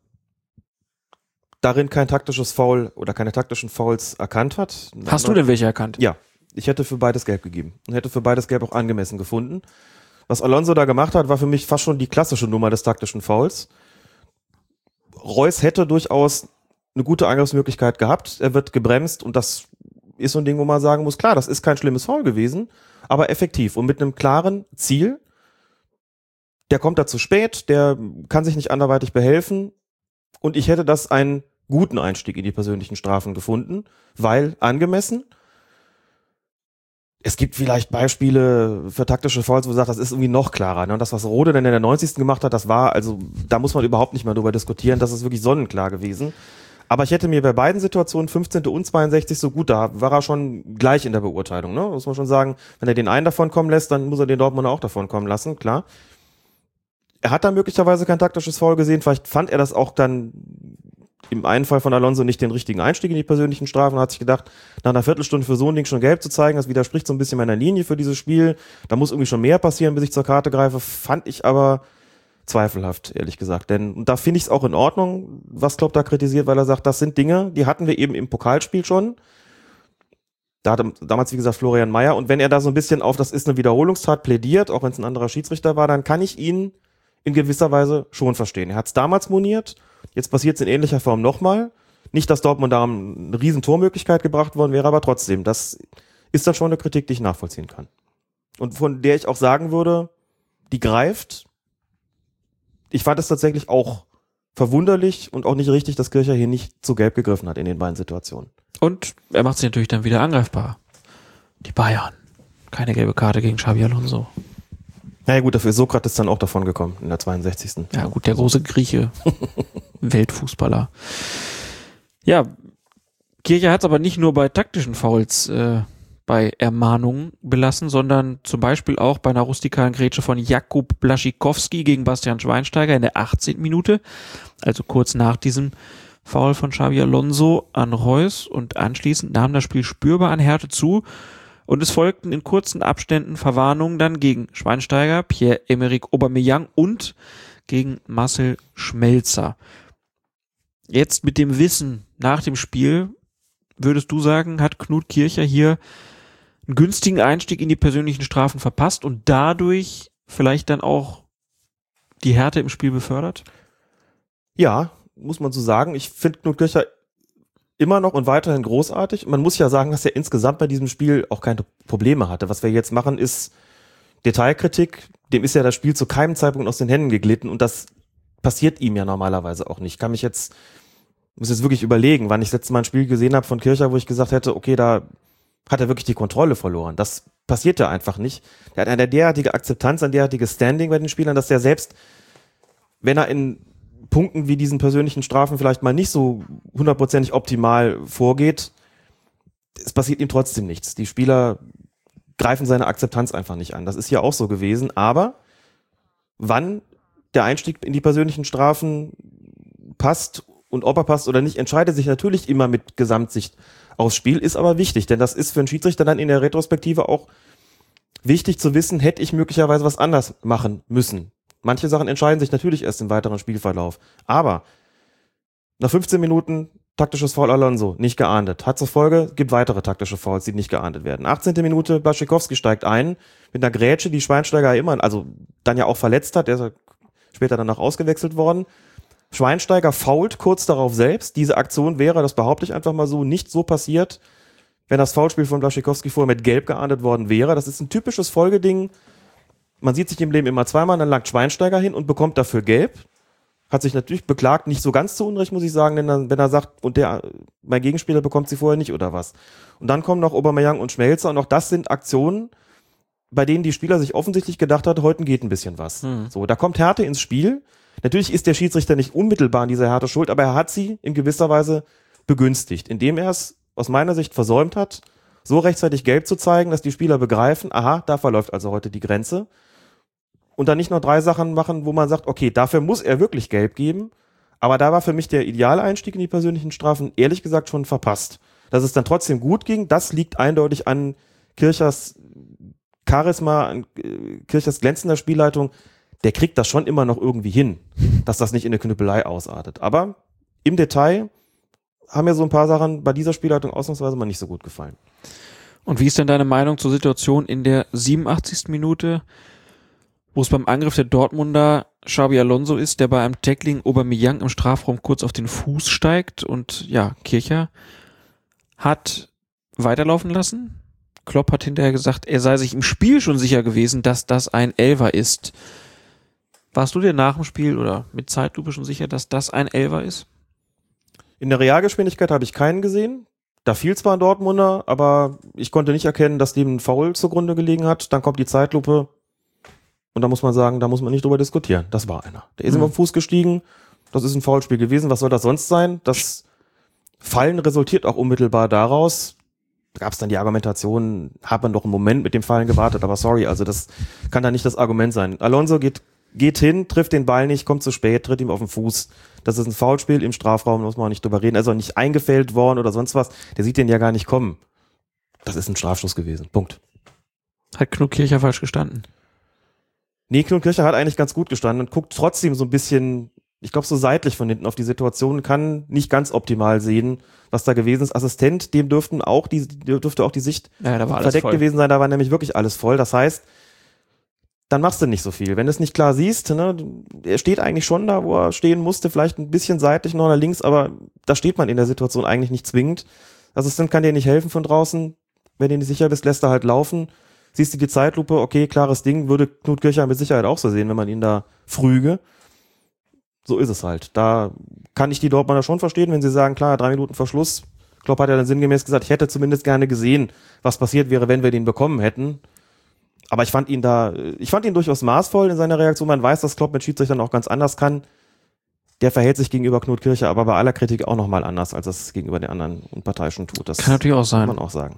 darin kein taktisches Foul oder keine taktischen Fouls erkannt hat. Hast du denn welche erkannt? Ja, ich hätte für beides Gelb gegeben und hätte für beides Gelb auch angemessen gefunden. Was Alonso da gemacht hat, war für mich fast schon die klassische Nummer des taktischen Fouls. Reus hätte durchaus eine gute Angriffsmöglichkeit gehabt. Er wird gebremst und das ist so ein Ding, wo man sagen muss, klar, das ist kein schlimmes Foul gewesen, aber effektiv und mit einem klaren Ziel. Der kommt da zu spät, der kann sich nicht anderweitig behelfen und ich hätte das einen guten Einstieg in die persönlichen Strafen gefunden, weil angemessen. es gibt vielleicht Beispiele für taktische Fouls, wo du sagst, das ist irgendwie noch klarer. Ne? Und das, was Rode dann in der 90. gemacht hat, das war, also da muss man überhaupt nicht mehr drüber diskutieren, das ist wirklich sonnenklar gewesen. Aber ich hätte mir bei beiden Situationen 15. und 62 so gut, da war er schon gleich in der Beurteilung. Ne? Muss man schon sagen, wenn er den einen davon kommen lässt, dann muss er den Dortmunder auch davon kommen lassen, klar. Er hat da möglicherweise kein taktisches Foul gesehen, vielleicht fand er das auch dann im einen Fall von Alonso nicht den richtigen Einstieg in die persönlichen Strafen und hat sich gedacht, nach einer Viertelstunde für so ein Ding schon gelb zu zeigen, das widerspricht so ein bisschen meiner Linie für dieses Spiel. Da muss irgendwie schon mehr passieren, bis ich zur Karte greife. Fand ich aber zweifelhaft, ehrlich gesagt. Denn da finde ich es auch in Ordnung, was Klopp da kritisiert, weil er sagt, das sind Dinge, die hatten wir eben im Pokalspiel schon. Da hatte damals, wie gesagt, Florian Mayer. Und wenn er da so ein bisschen auf das ist eine Wiederholungstat plädiert, auch wenn es ein anderer Schiedsrichter war, dann kann ich ihn in gewisser Weise schon verstehen. Er hat es damals moniert Jetzt passiert es in ähnlicher Form nochmal. Nicht, dass Dortmund da eine riesen Tormöglichkeit gebracht worden wäre, aber trotzdem, das ist dann schon eine Kritik, die ich nachvollziehen kann. Und von der ich auch sagen würde, die greift. Ich fand es tatsächlich auch verwunderlich und auch nicht richtig, dass Kircher hier nicht zu gelb gegriffen hat in den beiden Situationen. Und er macht sich natürlich dann wieder angreifbar. Die Bayern. Keine gelbe Karte gegen Xabi Alonso. Naja gut, dafür ist Sokrates dann auch davon gekommen in der 62. Ja gut, der große Grieche. Weltfußballer. Ja, Kirche hat es aber nicht nur bei taktischen Fouls äh, bei Ermahnungen belassen, sondern zum Beispiel auch bei einer rustikalen Grätsche von Jakub Blaschikowski gegen Bastian Schweinsteiger in der 18. Minute, also kurz nach diesem Foul von Xavi Alonso an Reus und anschließend nahm das Spiel spürbar an Härte zu und es folgten in kurzen Abständen Verwarnungen dann gegen Schweinsteiger, Pierre-Emerick Aubameyang und gegen Marcel Schmelzer. Jetzt mit dem Wissen nach dem Spiel, würdest du sagen, hat Knut Kircher hier einen günstigen Einstieg in die persönlichen Strafen verpasst und dadurch vielleicht dann auch die Härte im Spiel befördert? Ja, muss man so sagen. Ich finde Knut Kircher immer noch und weiterhin großartig. Man muss ja sagen, dass er insgesamt bei diesem Spiel auch keine Probleme hatte. Was wir jetzt machen, ist Detailkritik. Dem ist ja das Spiel zu keinem Zeitpunkt aus den Händen geglitten und das passiert ihm ja normalerweise auch nicht. Ich kann mich jetzt muss jetzt wirklich überlegen, wann ich das letzte Mal ein Spiel gesehen habe von Kircher, wo ich gesagt hätte, okay, da hat er wirklich die Kontrolle verloren. Das passiert ja einfach nicht. Er hat eine derartige Akzeptanz, ein derartiges Standing bei den Spielern, dass er selbst, wenn er in Punkten wie diesen persönlichen Strafen vielleicht mal nicht so hundertprozentig optimal vorgeht, es passiert ihm trotzdem nichts. Die Spieler greifen seine Akzeptanz einfach nicht an. Das ist hier auch so gewesen. Aber wann der Einstieg in die persönlichen Strafen passt und ob er passt oder nicht, entscheidet sich natürlich immer mit Gesamtsicht aufs Spiel, ist aber wichtig, denn das ist für einen Schiedsrichter dann in der Retrospektive auch wichtig zu wissen, hätte ich möglicherweise was anders machen müssen. Manche Sachen entscheiden sich natürlich erst im weiteren Spielverlauf. Aber nach 15 Minuten taktisches Foul Alonso, nicht geahndet. Hat zur Folge, gibt weitere taktische Fouls, die nicht geahndet werden. 18. Minute, Blaschikowski steigt ein mit einer Grätsche, die Schweinsteiger immer, also dann ja auch verletzt hat, der ist später danach ausgewechselt worden. Schweinsteiger fault kurz darauf selbst. Diese Aktion wäre, das behaupte ich einfach mal so, nicht so passiert, wenn das Foulspiel von Blaschikowski vorher mit Gelb geahndet worden wäre. Das ist ein typisches Folgeding. Man sieht sich im Leben immer zweimal, dann langt Schweinsteiger hin und bekommt dafür Gelb. Hat sich natürlich beklagt, nicht so ganz zu Unrecht, muss ich sagen, denn dann, wenn er sagt, und der, mein Gegenspieler bekommt sie vorher nicht oder was. Und dann kommen noch Obermeier und Schmelzer und auch das sind Aktionen, bei denen die Spieler sich offensichtlich gedacht hat, heute geht ein bisschen was. Hm. So, da kommt Härte ins Spiel. Natürlich ist der Schiedsrichter nicht unmittelbar an dieser Härte schuld, aber er hat sie in gewisser Weise begünstigt, indem er es aus meiner Sicht versäumt hat, so rechtzeitig gelb zu zeigen, dass die Spieler begreifen, aha, da verläuft also heute die Grenze. Und dann nicht nur drei Sachen machen, wo man sagt, okay, dafür muss er wirklich gelb geben. Aber da war für mich der Idealeinstieg in die persönlichen Strafen ehrlich gesagt schon verpasst. Dass es dann trotzdem gut ging, das liegt eindeutig an Kirchers Charisma, an äh, Kirchers glänzender Spielleitung der kriegt das schon immer noch irgendwie hin, dass das nicht in eine Knüppelei ausartet. Aber im Detail haben mir so ein paar Sachen bei dieser Spielleitung ausnahmsweise mal nicht so gut gefallen. Und wie ist denn deine Meinung zur Situation in der 87. Minute, wo es beim Angriff der Dortmunder Xabi Alonso ist, der bei einem Tackling Aubameyang im Strafraum kurz auf den Fuß steigt und ja, Kircher hat weiterlaufen lassen. Klopp hat hinterher gesagt, er sei sich im Spiel schon sicher gewesen, dass das ein Elver ist. Warst du dir nach dem Spiel oder mit Zeitlupe schon sicher, dass das ein Elver ist? In der Realgeschwindigkeit habe ich keinen gesehen. Da fiel zwar ein Dortmunder, aber ich konnte nicht erkennen, dass dem ein Foul zugrunde gelegen hat. Dann kommt die Zeitlupe und da muss man sagen, da muss man nicht drüber diskutieren. Das war einer. Der ist Mhm. ihm auf den Fuß gestiegen. Das ist ein Foulspiel gewesen. Was soll das sonst sein? Das Fallen resultiert auch unmittelbar daraus. Da gab es dann die Argumentation, hat man doch einen Moment mit dem Fallen gewartet, aber sorry, also das kann da nicht das Argument sein. Alonso geht, geht hin, trifft den Ball nicht, kommt zu spät, tritt ihm auf den Fuß. Das ist ein Foulspiel im Strafraum, muss man auch nicht drüber reden. Also nicht eingefällt worden oder sonst was. Der sieht den ja gar nicht kommen. Das ist ein Strafstoß gewesen. Punkt. Hat Knut Kircher falsch gestanden. Nee, Knut Kircher hat eigentlich ganz gut gestanden und guckt trotzdem so ein bisschen, ich glaube, so seitlich von hinten auf die Situation, kann nicht ganz optimal sehen, was da gewesen ist. Assistent, dem dürften auch die, dürfte auch die Sicht Ja, verdeckt gewesen sein, da war nämlich wirklich alles voll. Das heißt, dann machst du nicht so viel. Wenn du es nicht klar siehst, ne, er steht eigentlich schon da, wo er stehen musste, vielleicht ein bisschen seitlich noch nach links, aber da steht man in der Situation eigentlich nicht zwingend. Assistent kann dir nicht helfen von draußen. Wenn du nicht sicher bist, lässt er halt laufen. Siehst du die Zeitlupe, okay, klares Ding, würde Knut Kircher mit Sicherheit auch so sehen, wenn man ihn da früge. So ist es halt. Da kann ich die Dortmunder schon verstehen, wenn sie sagen, klar, drei Minuten Verschluss. Klopp hat ja dann sinngemäß gesagt, ich hätte zumindest gerne gesehen, was passiert wäre, wenn wir den bekommen hätten. Aber ich fand ihn da, ich fand ihn durchaus maßvoll in seiner Reaktion. Man weiß, dass Klopp mit Schiedsrichtern auch ganz anders kann. Der verhält sich gegenüber Knut Kircher aber bei aller Kritik auch nochmal anders, als es gegenüber den anderen Unparteiischen tut. Das Kann natürlich auch sein. man auch sagen.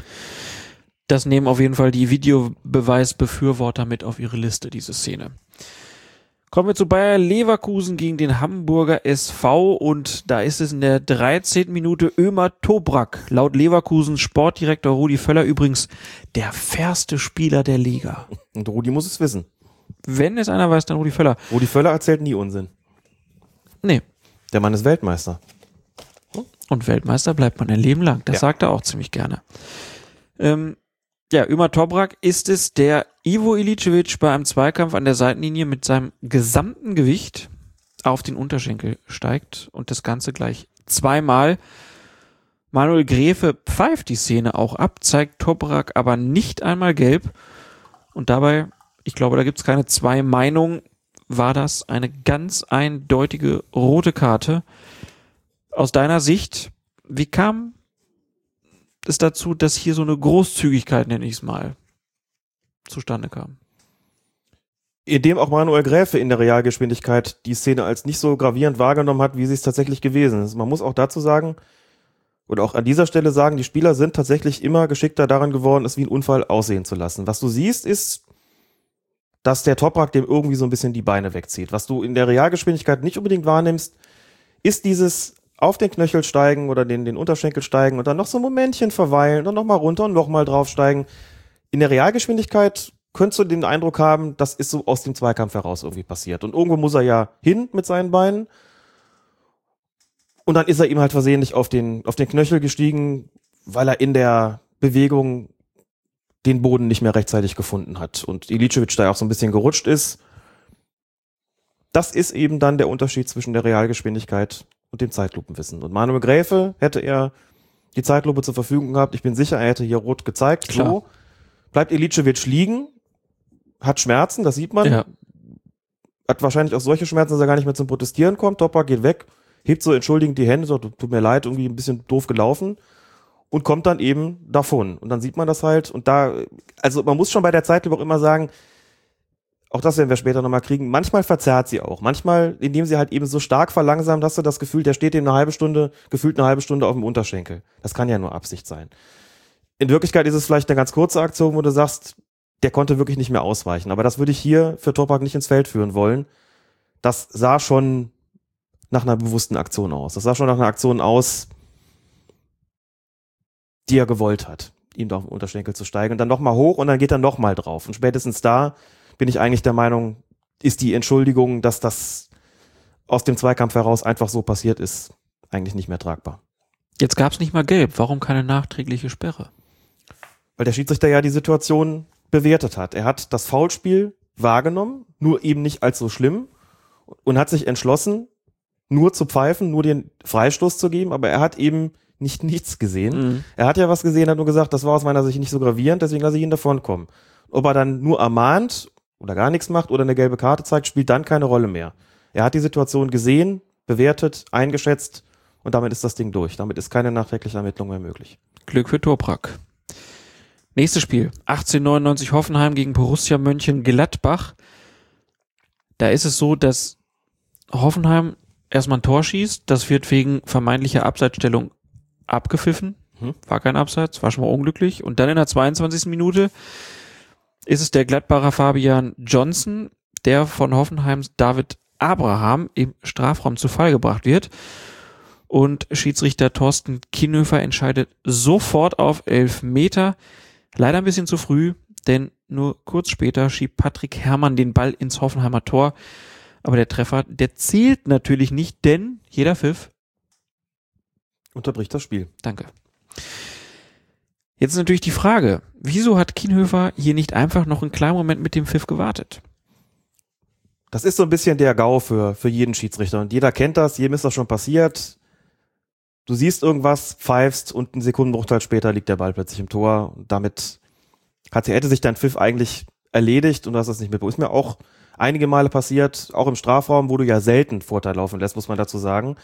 Das nehmen auf jeden Fall die Videobeweisbefürworter mit auf ihre Liste, diese Szene. Kommen wir zu Bayer Leverkusen gegen den Hamburger SV und da ist es in der 13. Minute Ömer Tobrak, laut Leverkusens Sportdirektor Rudi Völler übrigens der fairste Spieler der Liga. Und Rudi muss es wissen. Wenn es einer weiß, dann Rudi Völler. Rudi Völler erzählt nie Unsinn. Nee. Der Mann ist Weltmeister. Und Weltmeister bleibt man ein Leben lang. Das Ja. sagt er auch ziemlich gerne. Ähm, ja, Ömer Tobrak ist es, der Ivo Ilicevic bei einem Zweikampf an der Seitenlinie mit seinem gesamten Gewicht auf den Unterschenkel steigt und das Ganze gleich zweimal. Manuel Gräfe pfeift die Szene auch ab, zeigt Tobrak aber nicht einmal gelb. Und dabei, ich glaube, da gibt es keine zwei Meinungen, war das eine ganz eindeutige rote Karte. Aus deiner Sicht, wie kam es dazu, dass hier so eine Großzügigkeit, nenne ich es mal, zustande kam? Indem auch Manuel Gräfe in der Realgeschwindigkeit die Szene als nicht so gravierend wahrgenommen hat, wie sie es tatsächlich gewesen ist. Man muss auch dazu sagen, oder auch an dieser Stelle sagen, die Spieler sind tatsächlich immer geschickter daran geworden, es wie ein Unfall aussehen zu lassen. Was du siehst, ist, dass der Toprak dem irgendwie so ein bisschen die Beine wegzieht. Was du in der Realgeschwindigkeit nicht unbedingt wahrnimmst, ist dieses auf den Knöchel steigen oder den, den Unterschenkel steigen und dann noch so ein Momentchen verweilen und nochmal runter und nochmal draufsteigen. In der Realgeschwindigkeit könntest du den Eindruck haben, das ist so aus dem Zweikampf heraus irgendwie passiert. Und irgendwo muss er ja hin mit seinen Beinen. Und dann ist er ihm halt versehentlich auf den, auf den Knöchel gestiegen, weil er in der Bewegung den Boden nicht mehr rechtzeitig gefunden hat. Und Ilicevic da auch so ein bisschen gerutscht ist. Das ist eben dann der Unterschied zwischen der Realgeschwindigkeit und dem Zeitlupenwissen. Und Manuel Gräfe hätte er die Zeitlupe zur Verfügung gehabt. Ich bin sicher, er hätte hier rot gezeigt. Klar. So bleibt Ilicevic liegen, hat Schmerzen, das sieht man. Ja. Hat wahrscheinlich auch solche Schmerzen, dass er gar nicht mehr zum Protestieren kommt. Topper geht weg, hebt so entschuldigend die Hände, sagt, tut mir leid, irgendwie ein bisschen doof gelaufen und kommt dann eben davon. Und dann sieht man das halt. Und da, also man muss schon bei der Zeitlupe auch immer sagen, auch das werden wir später nochmal kriegen, manchmal verzerrt sie auch. Manchmal, indem sie halt eben so stark verlangsamt, hast du das Gefühl, der steht ihm eine halbe Stunde, gefühlt eine halbe Stunde auf dem Unterschenkel. Das kann ja nur Absicht sein. In Wirklichkeit ist es vielleicht eine ganz kurze Aktion, wo du sagst, der konnte wirklich nicht mehr ausweichen. Aber das würde ich hier für Topak nicht ins Feld führen wollen. Das sah schon nach einer bewussten Aktion aus. Das sah schon nach einer Aktion aus, die er gewollt hat, ihm da auf den Unterschenkel zu steigen und dann nochmal hoch und dann geht er nochmal drauf. Und spätestens da bin ich eigentlich der Meinung, ist die Entschuldigung, dass das aus dem Zweikampf heraus einfach so passiert ist, eigentlich nicht mehr tragbar. Jetzt gab es nicht mal gelb. Warum keine nachträgliche Sperre? Weil der Schiedsrichter ja die Situation bewertet hat. Er hat das Foulspiel wahrgenommen, nur eben nicht als so schlimm und hat sich entschlossen, nur zu pfeifen, nur den Freistoß zu geben, aber er hat eben nicht nichts gesehen. Mhm. Er hat ja was gesehen, hat nur gesagt, das war aus meiner Sicht nicht so gravierend, deswegen lasse ich ihn davonkommen. Ob er dann nur ermahnt oder gar nichts macht oder eine gelbe Karte zeigt, spielt dann keine Rolle mehr. Er hat die Situation gesehen, bewertet, eingeschätzt und damit ist das Ding durch. Damit ist keine nachträgliche Ermittlung mehr möglich. Glück für Toprak. Nächstes Spiel. 1899 Hoffenheim gegen Borussia Mönchengladbach. Da ist es so, dass Hoffenheim erstmal ein Tor schießt. Das wird wegen vermeintlicher Abseitsstellung abgepfiffen. Mhm. War kein Abseits, war schon mal unglücklich. Und dann in der 22. Minute ist es der Gladbacher Fabian Johnson, der von Hoffenheims David Abraham im Strafraum zu Fall gebracht wird. Und Schiedsrichter Thorsten Kienhöfer entscheidet sofort auf elf Meter. Leider ein bisschen zu früh, denn nur kurz später schiebt Patrick Herrmann den Ball ins Hoffenheimer Tor. Aber der Treffer, der zählt natürlich nicht, denn jeder Pfiff Unterbricht das Spiel. Danke. Jetzt ist natürlich die Frage, wieso hat Kienhöfer hier nicht einfach noch einen kleinen Moment mit dem Pfiff gewartet? Das ist so ein bisschen der GAU für, für jeden Schiedsrichter. Und jeder kennt das, jedem ist das schon passiert. Du siehst irgendwas, pfeifst und einen Sekundenbruchteil später liegt der Ball plötzlich im Tor. Und damit hat, hätte sich dein Pfiff eigentlich erledigt und du hast das nicht mitbekommen. Ist mir auch einige Male passiert, auch im Strafraum, wo du ja selten Vorteil laufen lässt, muss man dazu sagen.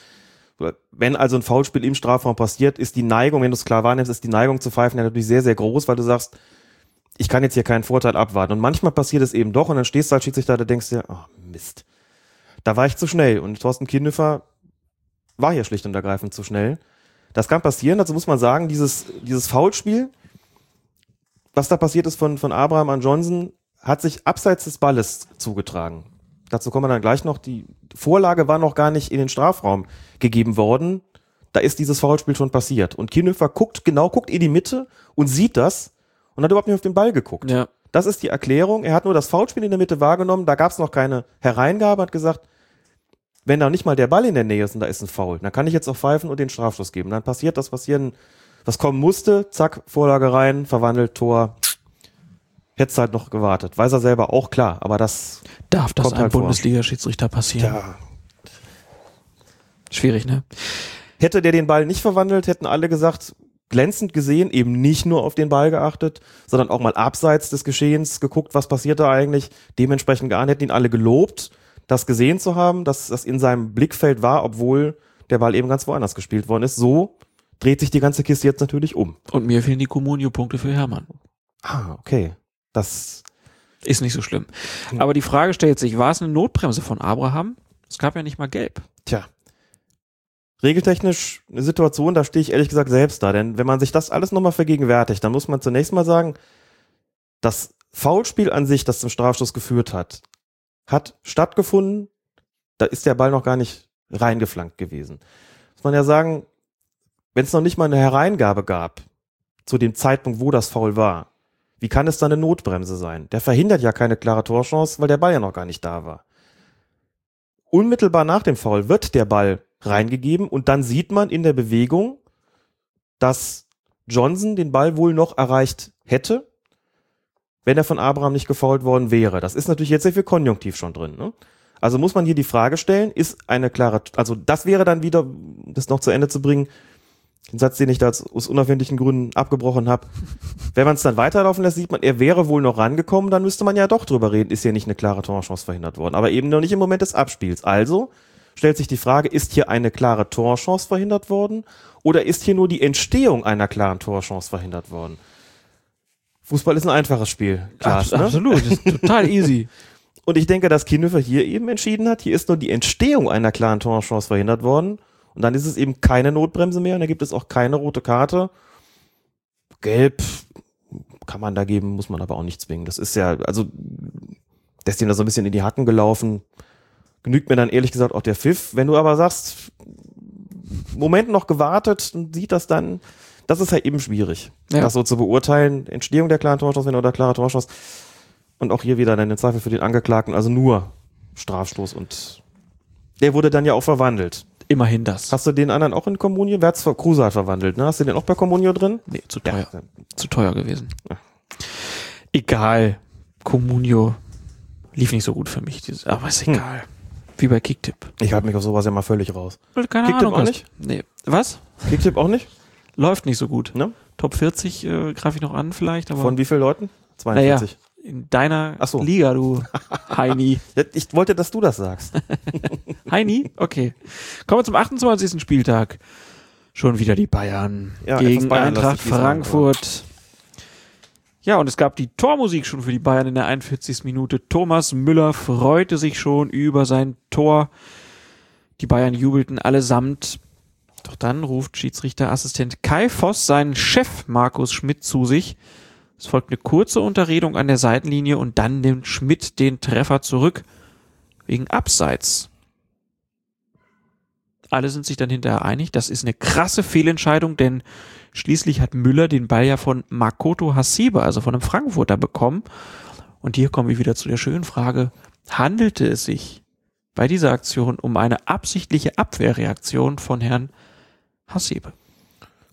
Wenn also ein Foulspiel im Strafraum passiert, ist die Neigung, wenn du es klar wahrnimmst, ist die Neigung zu pfeifen ja natürlich sehr, sehr groß, weil du sagst, ich kann jetzt hier keinen Vorteil abwarten. Und manchmal passiert es eben doch und dann stehst du als Schiedsrichter, da denkst dir, oh Mist. Da war ich zu schnell und Thorsten Kindhöfer war hier schlicht und ergreifend zu schnell. Das kann passieren, dazu muss man sagen, dieses, dieses Foulspiel, was da passiert ist von, von Abraham an Johnson, hat sich abseits des Balles zugetragen. Dazu kommen wir dann gleich noch. Die Vorlage war noch gar nicht in den Strafraum gegeben worden. Da ist dieses Foulspiel schon passiert. Und Kienhöfer guckt genau, guckt in die Mitte und sieht das und hat überhaupt nicht auf den Ball geguckt. Ja. Das ist die Erklärung. Er hat nur das Foulspiel in der Mitte wahrgenommen. Da gab es noch keine Hereingabe. Hat gesagt, wenn da nicht mal der Ball in der Nähe ist und da ist ein Foul, dann kann ich jetzt auch pfeifen und den Strafstoß geben. Dann passiert das, was hier, was kommen musste. Zack, Vorlage rein, verwandelt, Tor. Hättest halt noch gewartet. Weiß er selber auch klar, aber das, Darf das einem halt. Bundesliga-Schiedsrichter passieren? ja. Schwierig, ne? Hätte der den Ball nicht verwandelt, hätten alle gesagt, glänzend gesehen, eben nicht nur auf den Ball geachtet, sondern auch mal abseits des Geschehens geguckt, was passiert da eigentlich, dementsprechend geahnt, hätten ihn alle gelobt, das gesehen zu haben, dass das in seinem Blickfeld war, obwohl der Ball eben ganz woanders gespielt worden ist. So dreht sich die ganze Kiste jetzt natürlich um. Und mir fehlen die Kommunio-Punkte für Hermann. Ah, okay. Das, Ist nicht so schlimm. Aber die Frage stellt sich, war es eine Notbremse von Abraham? Es gab ja nicht mal gelb. tja. Regeltechnisch eine Situation, da stehe ich ehrlich gesagt selbst da, denn wenn man sich das alles nochmal vergegenwärtigt, dann muss man zunächst mal sagen, das Foulspiel an sich, das zum Strafstoß geführt hat, hat stattgefunden, da ist der Ball noch gar nicht reingeflankt gewesen. Muss man ja sagen, wenn es noch nicht mal eine Hereingabe gab, zu dem Zeitpunkt, wo das Foul war, wie kann es dann eine Notbremse sein? Der verhindert ja keine klare Torchance, weil der Ball ja noch gar nicht da war. Unmittelbar nach dem Foul wird der Ball reingegeben und dann sieht man in der Bewegung, dass Johnson den Ball wohl noch erreicht hätte, wenn er von Abraham nicht gefoult worden wäre. Das ist natürlich jetzt sehr viel Konjunktiv schon drin. Ne? Also muss man hier die Frage stellen, ist eine klare, also das wäre dann wieder, das noch zu Ende zu bringen, den Satz, den ich da aus unerfindlichen Gründen abgebrochen habe. Wenn man es dann weiterlaufen lässt, sieht man, er wäre wohl noch rangekommen, dann müsste man ja doch drüber reden, ist hier nicht eine klare Torchance verhindert worden. Aber eben noch nicht im Moment des Abspiels. Also stellt sich die Frage, ist hier eine klare Torchance verhindert worden oder ist hier nur die Entstehung einer klaren Torchance verhindert worden? Fußball ist ein einfaches Spiel. Klaas, Abs- ne? Absolut, das ist total easy. Und ich denke, dass Kienhöfer hier eben entschieden hat, hier ist nur die Entstehung einer klaren Torchance verhindert worden. Und dann ist es eben keine Notbremse mehr und da gibt es auch keine rote Karte. Gelb kann man da geben, muss man aber auch nicht zwingen. Das ist ja, also, der ist ihm da so ein bisschen in die Hacken gelaufen. Genügt mir dann ehrlich gesagt auch der Pfiff. Wenn du aber sagst, Moment noch gewartet und sieht das dann, das ist halt eben schwierig, Ja. das so zu beurteilen. Entstehung der klaren Torchance, wenn oder klare Torchance. Und auch hier wieder dann der Zweifel für den Angeklagten, also nur Strafstoß und der wurde dann ja auch verwandelt. Immerhin das. Hast du den anderen auch in Kommunio? Wer hat's ver Kruse hat verwandelt, ne? Hast du den auch bei Kommunio drin? Nee, zu teuer. Ja. Zu teuer gewesen. Egal. Comunio lief nicht so gut für mich. Dieses, aber ist egal. Wie bei Kicktipp. Ich halte mich auf sowas ja mal völlig raus. Keine Kicktipp Ahnung. auch nicht? Nee. Was? Kicktipp auch nicht? Läuft nicht so gut. Ne? Top 40 äh, greife ich noch an vielleicht, aber Von wie vielen Leuten? naja, 42. In deiner so. Liga, du Heini. Ich wollte, dass du das sagst. Heini? Okay. Kommen wir zum 28. Spieltag. Schon wieder die Bayern Ja, gegen Bayernlastig Eintracht Frankfurt. Ja, und es gab die Tormusik schon für die Bayern in der 41. Minute. Thomas Müller freute sich schon über sein Tor. Die Bayern jubelten allesamt. Doch dann ruft Schiedsrichterassistent Kai Voss seinen Chef Markus Schmidt zu sich. Es folgt eine kurze Unterredung an der Seitenlinie und dann nimmt Schmidt den Treffer zurück. Wegen Abseits. Alle sind sich dann hinterher einig, das ist eine krasse Fehlentscheidung, denn schließlich hat Müller den Ball ja von Makoto Hasebe, also von einem Frankfurter, bekommen. Und hier kommen wir wieder zu der schönen Frage, handelte es sich bei dieser Aktion um eine absichtliche Abwehrreaktion von Herrn Hasebe?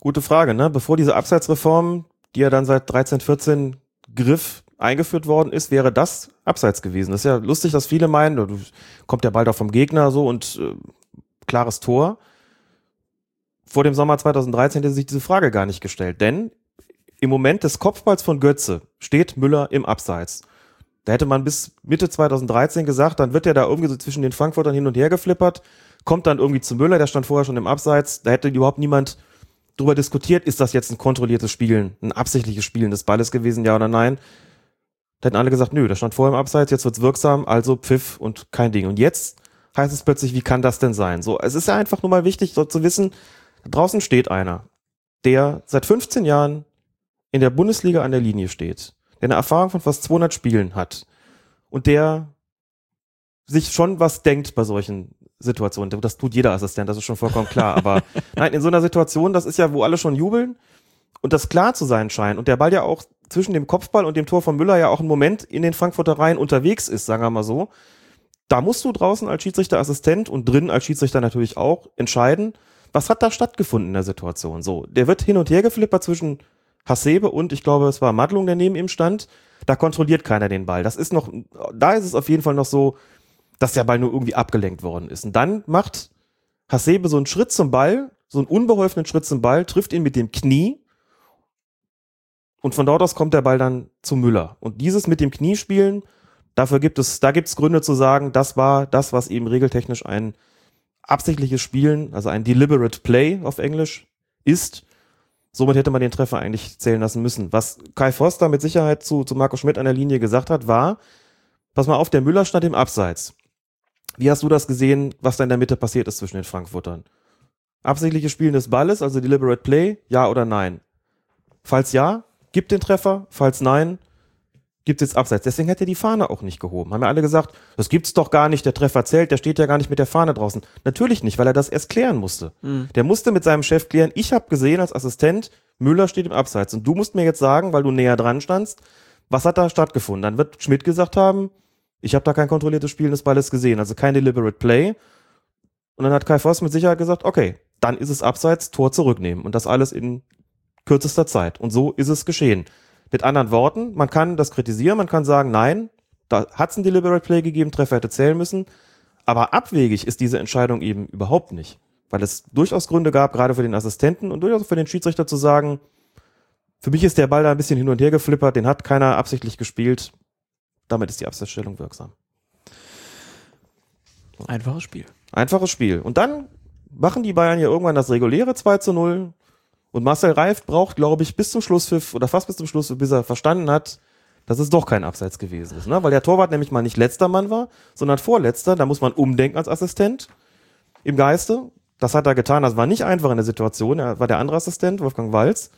Gute Frage, ne? Bevor diese Abseitsreform, die ja dann seit 13, 14 Griff eingeführt worden ist, wäre das abseits gewesen. Das ist ja lustig, dass viele meinen, du kommt der Ball doch vom Gegner so und äh, klares Tor. Vor dem Sommer 2013 hätte sich diese Frage gar nicht gestellt, denn im Moment des Kopfballs von Götze steht Müller im Abseits. Da hätte man bis Mitte 2013 gesagt, dann wird er da irgendwie so zwischen den Frankfurtern hin und her geflippert, kommt dann irgendwie zu Müller, der stand vorher schon im Abseits, da hätte überhaupt niemand drüber diskutiert, ist das jetzt ein kontrolliertes Spielen, ein absichtliches Spielen des Balles gewesen, ja oder nein. Da hätten alle gesagt, nö, der stand vorher im Abseits, jetzt wird's wirksam, also Pfiff und kein Ding. Und jetzt heißt es plötzlich, wie kann das denn sein? So, es ist ja einfach nur mal wichtig, so zu wissen, da draußen steht einer, der seit 15 Jahren in der Bundesliga an der Linie steht, der eine Erfahrung von fast 200 Spielen hat und der sich schon was denkt bei solchen Situationen. Das tut jeder Assistent, das ist schon vollkommen klar. Aber nein, in so einer Situation, das ist ja, wo alle schon jubeln und das klar zu sein scheint und der Ball ja auch zwischen dem Kopfball und dem Tor von Müller ja auch einen Moment in den Frankfurter Reihen unterwegs ist, sagen wir mal so. Da musst du draußen als Schiedsrichterassistent und drin als Schiedsrichter natürlich auch entscheiden, was hat da stattgefunden in der Situation. So, der wird hin und her geflippert zwischen Hasebe und ich glaube, es war Madlung, der neben ihm stand. Da kontrolliert keiner den Ball. Das ist noch, da ist es auf jeden Fall noch so, dass der Ball nur irgendwie abgelenkt worden ist. Und dann macht Hasebe so einen Schritt zum Ball, so einen unbeholfenen Schritt zum Ball, trifft ihn mit dem Knie und von dort aus kommt der Ball dann zu Müller. Und dieses mit dem Knie spielen, dafür gibt es, da gibt es Gründe zu sagen, das war das, was eben regeltechnisch ein absichtliches Spielen, also ein deliberate play auf Englisch ist. Somit hätte man den Treffer eigentlich zählen lassen müssen. Was Kai Foster mit Sicherheit zu, zu Marco Schmidt an der Linie gesagt hat, war, pass mal auf, der Müller stand im Abseits. Wie hast du das gesehen, was da in der Mitte passiert ist zwischen den Frankfurtern? Absichtliches Spielen des Balles, also deliberate play, ja oder nein? Falls ja, gibt den Treffer, falls nein, gibt es jetzt Abseits. Deswegen hätte er die Fahne auch nicht gehoben. Haben ja alle gesagt, das gibt's doch gar nicht, der Treffer zählt, der steht ja gar nicht mit der Fahne draußen. Natürlich nicht, weil er das erst klären musste. Mhm. Der musste mit seinem Chef klären, ich habe gesehen als Assistent, Müller steht im Abseits. Und du musst mir jetzt sagen, weil du näher dran standst, was hat da stattgefunden? Dann wird Schmidt gesagt haben, ich habe da kein kontrolliertes Spielen des Balles gesehen, also kein deliberate play. Und dann hat Kai Voss mit Sicherheit gesagt, okay, dann ist es Abseits, Tor zurücknehmen. Und das alles in kürzester Zeit. Und so ist es geschehen. Mit anderen Worten, man kann das kritisieren, man kann sagen, nein, da hat es ein Deliberate Play gegeben, Treffer hätte zählen müssen. Aber abwegig ist diese Entscheidung eben überhaupt nicht. Weil es durchaus Gründe gab, gerade für den Assistenten und durchaus für den Schiedsrichter zu sagen, für mich ist der Ball da ein bisschen hin und her geflippert, den hat keiner absichtlich gespielt. Damit ist die Abseitsstellung wirksam. Einfaches Spiel. Einfaches Spiel. Und dann machen die Bayern ja irgendwann das reguläre 2 zu 0. Und Marcel Reif braucht, glaube ich, bis zum Schlusspfiff oder fast bis zum Schluss, bis er verstanden hat, dass es doch kein Abseits gewesen ist. Ne? Weil der Torwart nämlich mal nicht letzter Mann war, sondern vorletzter. Da muss man umdenken als Assistent im Geiste. Das hat er getan. Das war nicht einfach in der Situation. Er war der andere Assistent, Wolfgang Walz,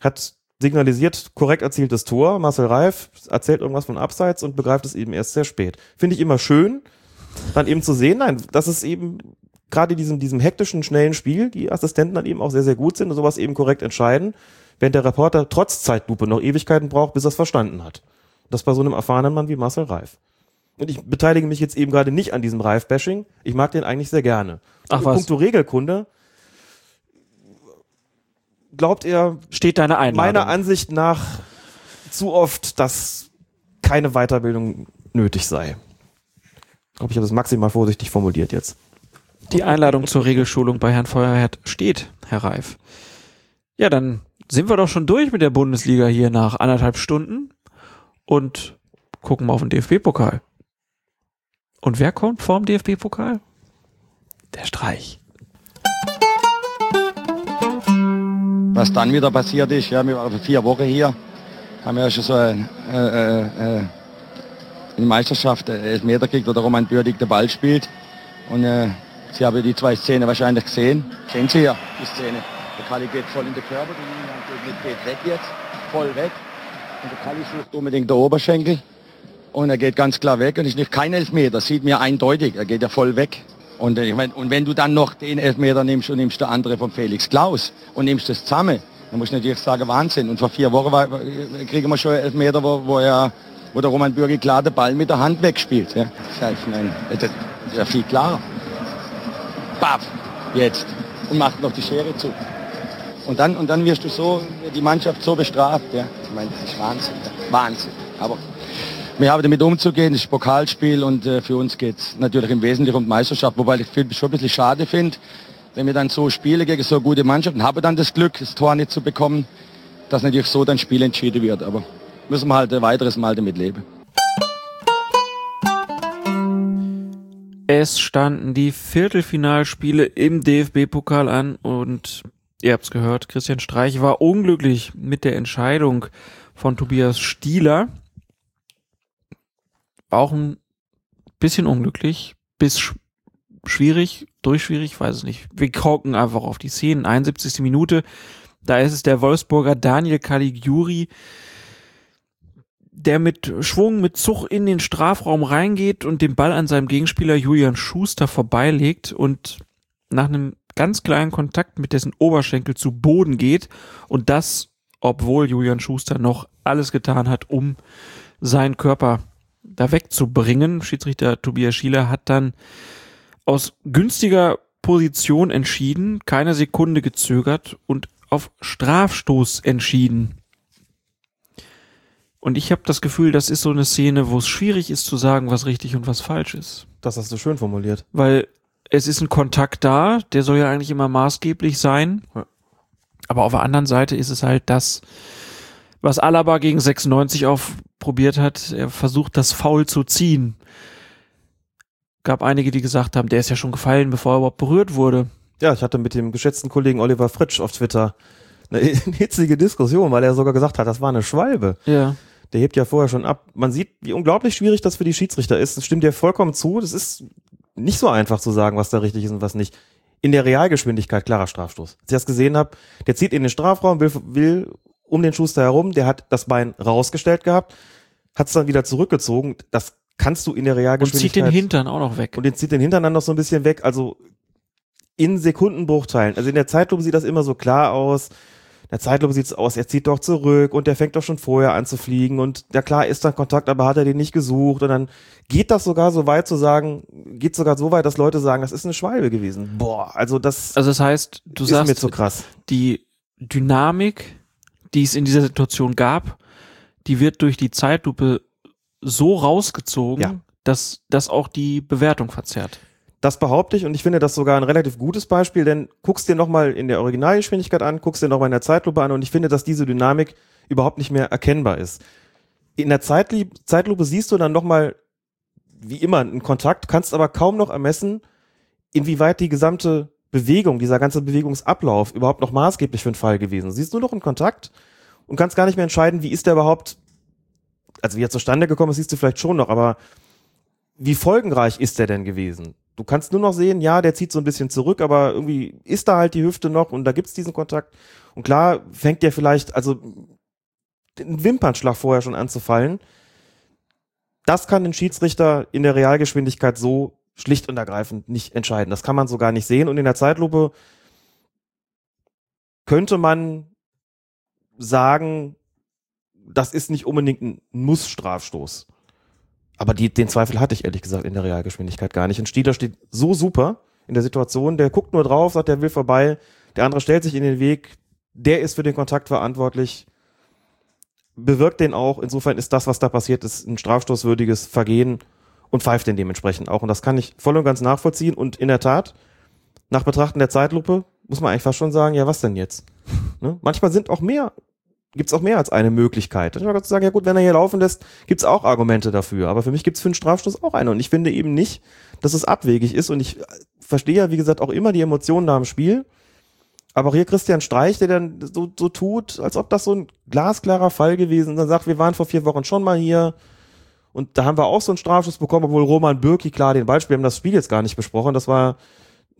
hat signalisiert, korrekt erzieltes Tor. Marcel Reif erzählt irgendwas von Abseits und begreift es eben erst sehr spät. Finde ich immer schön, dann eben zu sehen, nein, das ist eben gerade in diesem, diesem hektischen, schnellen Spiel, die Assistenten dann eben auch sehr, sehr gut sind und sowas eben korrekt entscheiden, während der Reporter trotz Zeitlupe noch Ewigkeiten braucht, bis er es verstanden hat. Das bei so einem erfahrenen Mann wie Marcel Reif. Und ich beteilige mich jetzt eben gerade nicht an diesem Reif-Bashing. Ich mag den eigentlich sehr gerne. Ach was. Puncto Regelkunde glaubt er Steht deine Einladung. meiner Ansicht nach zu oft, dass keine Weiterbildung nötig sei. Ich glaube, ich habe das maximal vorsichtig formuliert jetzt. Die Einladung zur Regelschulung bei Herrn Feuerherd steht, Herr Reif. Ja, dann sind wir doch schon durch mit der Bundesliga hier nach anderthalb Stunden. und gucken mal auf den DFB-Pokal. Und wer kommt vorm DFB-Pokal? Der Streich. Was dann wieder passiert ist, ja, wir waren vier Wochen hier, haben ja schon so eine, äh, äh, äh, eine Meisterschaft, äh, Elfmeter gekriegt, wo der Roman Bürdig den Ball spielt. Und äh, Sie haben die zwei Szenen wahrscheinlich gesehen. Sehen Sie ja, die Szene. Der Kali geht voll in den Körper, der geht weg jetzt, voll weg. Und der Kali sucht unbedingt der Oberschenkel. Und er geht ganz klar weg und ist nicht kein Elfmeter, sieht mir eindeutig, er geht ja voll weg. Und, äh, ich mein, und wenn du dann noch den Elfmeter nimmst und nimmst der andere von Felix Klaus und nimmst das zusammen, dann musst du natürlich sagen, Wahnsinn. Und vor vier Wochen war, kriegen wir schon Elfmeter, wo, wo, er, wo der Roman Bürgi klar den Ball mit der Hand wegspielt. Ja. Das, heißt, ich mein, das ist ja viel klarer. Baff, jetzt. Und macht noch die Schere zu. Und dann, und dann wirst du so, die Mannschaft so bestraft. Ja. Ich meine, das ist Wahnsinn. Ja. Wahnsinn. Aber wir haben damit umzugehen, das ist Pokalspiel und äh, für uns geht es natürlich im Wesentlichen um die Meisterschaft, wobei ich es schon ein bisschen schade finde, wenn wir dann so spielen gegen so gute Mannschaften, habe dann das Glück, das Tor nicht zu bekommen, dass natürlich so dann Spiel entschieden wird. Aber müssen wir halt ein weiteres Mal damit leben. Es standen die Viertelfinalspiele im DFB-Pokal an und ihr habt's gehört, Christian Streich war unglücklich mit der Entscheidung von Tobias Stieler auch ein bisschen unglücklich, bis sch schwierig, durchschwierig, weiß es nicht. Wir gucken einfach auf die Szenen. 71. Minute, da ist es der Wolfsburger Daniel Caligiuri, der mit Schwung, mit Zug in den Strafraum reingeht und den Ball an seinem Gegenspieler Julian Schuster vorbeilegt und nach einem ganz kleinen Kontakt mit dessen Oberschenkel zu Boden geht und das, obwohl Julian Schuster noch alles getan hat, um seinen Körper da wegzubringen. Schiedsrichter Tobias Schieler hat dann aus günstiger Position entschieden, keine Sekunde gezögert und auf Strafstoß entschieden. Und ich habe das Gefühl, das ist so eine Szene, wo es schwierig ist zu sagen, was richtig und was falsch ist. Das hast du schön formuliert. Weil es ist ein Kontakt da, der soll ja eigentlich immer maßgeblich sein. Ja. Aber auf der anderen Seite ist es halt das, was Alaba gegen 96 aufprobiert hat. Er versucht, das Foul zu ziehen. Gab einige, die gesagt haben, der ist ja schon gefallen, bevor er überhaupt berührt wurde. Ja, ich hatte mit dem geschätzten Kollegen Oliver Fritsch auf Twitter eine hitzige Diskussion, weil er sogar gesagt hat, das war eine Schwalbe. Ja. Der hebt ja vorher schon ab. Man sieht, wie unglaublich schwierig das für die Schiedsrichter ist. Das stimmt dir vollkommen zu. Das ist nicht so einfach zu sagen, was da richtig ist und was nicht. In der Realgeschwindigkeit klarer Strafstoß. Als ich das gesehen habe, der zieht in den Strafraum, will, will um den Schuster herum, der hat das Bein rausgestellt gehabt, hat es dann wieder zurückgezogen. Das kannst du in der Und Realgeschwindigkeit. zieht den Hintern auch noch weg. Und den zieht den Hintern dann noch so ein bisschen weg. Also in Sekundenbruchteilen. Also in der Zeitlupe sieht das immer so klar aus. In der Zeitlupe sieht es aus, er zieht doch zurück und der fängt doch schon vorher an zu fliegen und ja klar ist da Kontakt, aber hat er den nicht gesucht und dann geht das sogar so weit zu sagen, geht sogar so weit, dass Leute sagen, das ist eine Schwalbe gewesen. Boah, also das Also das heißt, du ist mir sagst, zu krass. die Dynamik, die es in dieser Situation gab, die wird durch die Zeitlupe so rausgezogen, Ja. dass das auch die Bewertung verzerrt. Das behaupte ich und ich finde das sogar ein relativ gutes Beispiel, denn guckst dir nochmal in der Originalgeschwindigkeit an, guckst dir nochmal in der Zeitlupe an und ich finde, dass diese Dynamik überhaupt nicht mehr erkennbar ist. In der Zeitli Zeitlupe siehst du dann nochmal, wie immer, einen Kontakt, kannst aber kaum noch ermessen, inwieweit die gesamte Bewegung, dieser ganze Bewegungsablauf überhaupt noch maßgeblich für den Fall gewesen ist. Siehst nur noch einen Kontakt und kannst gar nicht mehr entscheiden, wie ist der überhaupt, also wie er zustande gekommen ist, siehst du vielleicht schon noch, aber wie folgenreich ist der denn gewesen? Du kannst nur noch sehen, ja, der zieht so ein bisschen zurück, aber irgendwie ist da halt die Hüfte noch und da gibt's diesen Kontakt. Und klar fängt der vielleicht, also den Wimpernschlag vorher schon anzufallen. Das kann ein Schiedsrichter in der Realgeschwindigkeit so schlicht und ergreifend nicht entscheiden. Das kann man so gar nicht sehen. Und in der Zeitlupe könnte man sagen, das ist nicht unbedingt ein Muss-Strafstoß. Aber die, den Zweifel hatte ich ehrlich gesagt in der Realgeschwindigkeit gar nicht. Und Stieler steht so super in der Situation, der guckt nur drauf, sagt, der will vorbei, der andere stellt sich in den Weg, der ist für den Kontakt verantwortlich, bewirkt den auch. Insofern ist das, was da passiert ist, ein strafstoßwürdiges Vergehen und pfeift den dementsprechend auch. Und das kann ich voll und ganz nachvollziehen. Und in der Tat, nach Betrachten der Zeitlupe, muss man eigentlich fast schon sagen, ja, was denn jetzt? Ne? Manchmal sind auch mehr gibt es auch mehr als eine Möglichkeit. Dann kann man sagen, ja gut, wenn er hier laufen lässt, gibt es auch Argumente dafür. Aber für mich gibt es für einen Strafstoß auch eine. Und ich finde eben nicht, dass es abwegig ist. Und ich verstehe ja, wie gesagt, auch immer die Emotionen da im Spiel. Aber auch hier Christian Streich, der dann so, so tut, als ob das so ein glasklarer Fall gewesen ist. Und dann sagt, wir waren vor vier Wochen schon mal hier. Und da haben wir auch so einen Strafschuss bekommen, obwohl Roman Bürki klar den Ball spielt. Wir haben das Spiel jetzt gar nicht besprochen. Das war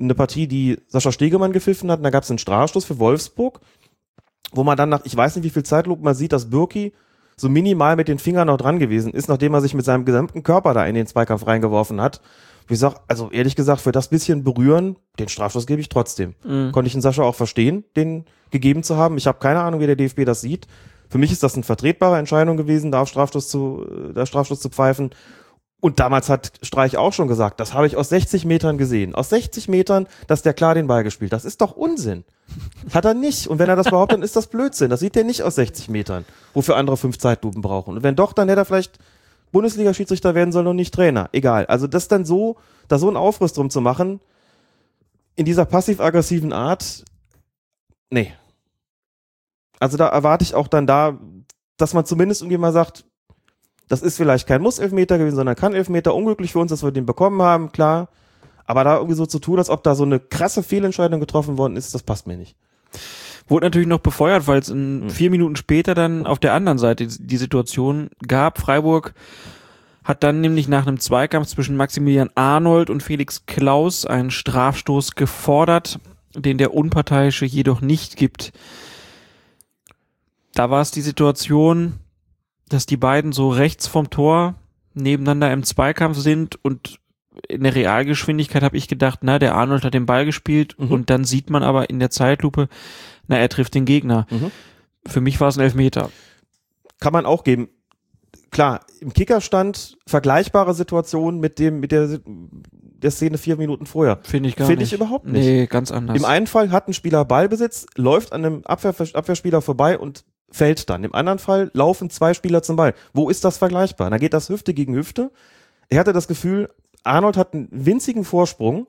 eine Partie, die Sascha Stegemann gepfiffen hat. Und da gab es einen Strafstoß für Wolfsburg, wo man dann nach, ich weiß nicht wie viel Zeitlupe man sieht, dass Bürki so minimal mit den Fingern noch dran gewesen ist, nachdem er sich mit seinem gesamten Körper da in den Zweikampf reingeworfen hat. Wie gesagt, also ehrlich gesagt, für das bisschen berühren, den Strafstoß gebe ich trotzdem. Mhm. Konnte ich den Sascha auch verstehen, den gegeben zu haben. Ich habe keine Ahnung, wie der DFB das sieht. Für mich ist das eine vertretbare Entscheidung gewesen, da auf Strafstoß zu, da Strafstoß zu pfeifen. Und damals hat Streich auch schon gesagt, das habe ich aus 60 Metern gesehen. Aus 60 Metern, dass der klar den Ball gespielt. Das ist doch Unsinn. Hat er nicht. Und wenn er das behauptet, dann ist das Blödsinn. Das sieht er nicht aus 60 Metern, wofür andere fünf Zeitlupen brauchen. Und wenn doch, dann hätte er vielleicht Bundesliga-Schiedsrichter werden sollen und nicht Trainer. Egal. Also das dann so, da so einen Aufriss drum zu machen, in dieser passiv-aggressiven Art, nee. Also da erwarte ich auch dann da, dass man zumindest irgendwie mal sagt, das ist vielleicht kein Muss-Elfmeter gewesen, sondern kann Elfmeter. Unglücklich für uns, dass wir den bekommen haben, klar. Aber da irgendwie so zu tun, als ob da so eine krasse Fehlentscheidung getroffen worden ist, das passt mir nicht. Wurde natürlich noch befeuert, weil es in Hm. vier Minuten später dann auf der anderen Seite die Situation gab. Freiburg hat dann nämlich nach einem Zweikampf zwischen Maximilian Arnold und Felix Klaus einen Strafstoß gefordert, den der Unparteiische jedoch nicht gibt. Da war es die Situation, dass die beiden so rechts vom Tor nebeneinander im Zweikampf sind und in der Realgeschwindigkeit habe ich gedacht, na, der Arnold hat den Ball gespielt Mhm. und dann sieht man aber in der Zeitlupe, na, er trifft den Gegner. Mhm. Für mich war es ein Elfmeter. Kann man auch geben. Klar, im Kickerstand vergleichbare Situation mit dem, mit der, der Szene vier Minuten vorher. Finde ich gar Finde nicht. ich überhaupt nicht. Nee, ganz anders. Im einen Fall hat ein Spieler Ballbesitz, läuft an einem Abwehr, Abwehrspieler vorbei und fällt dann. Im anderen Fall laufen zwei Spieler zum Ball. Wo ist das vergleichbar? Da geht das Hüfte gegen Hüfte. Er hatte das Gefühl, Arnold hat einen winzigen Vorsprung.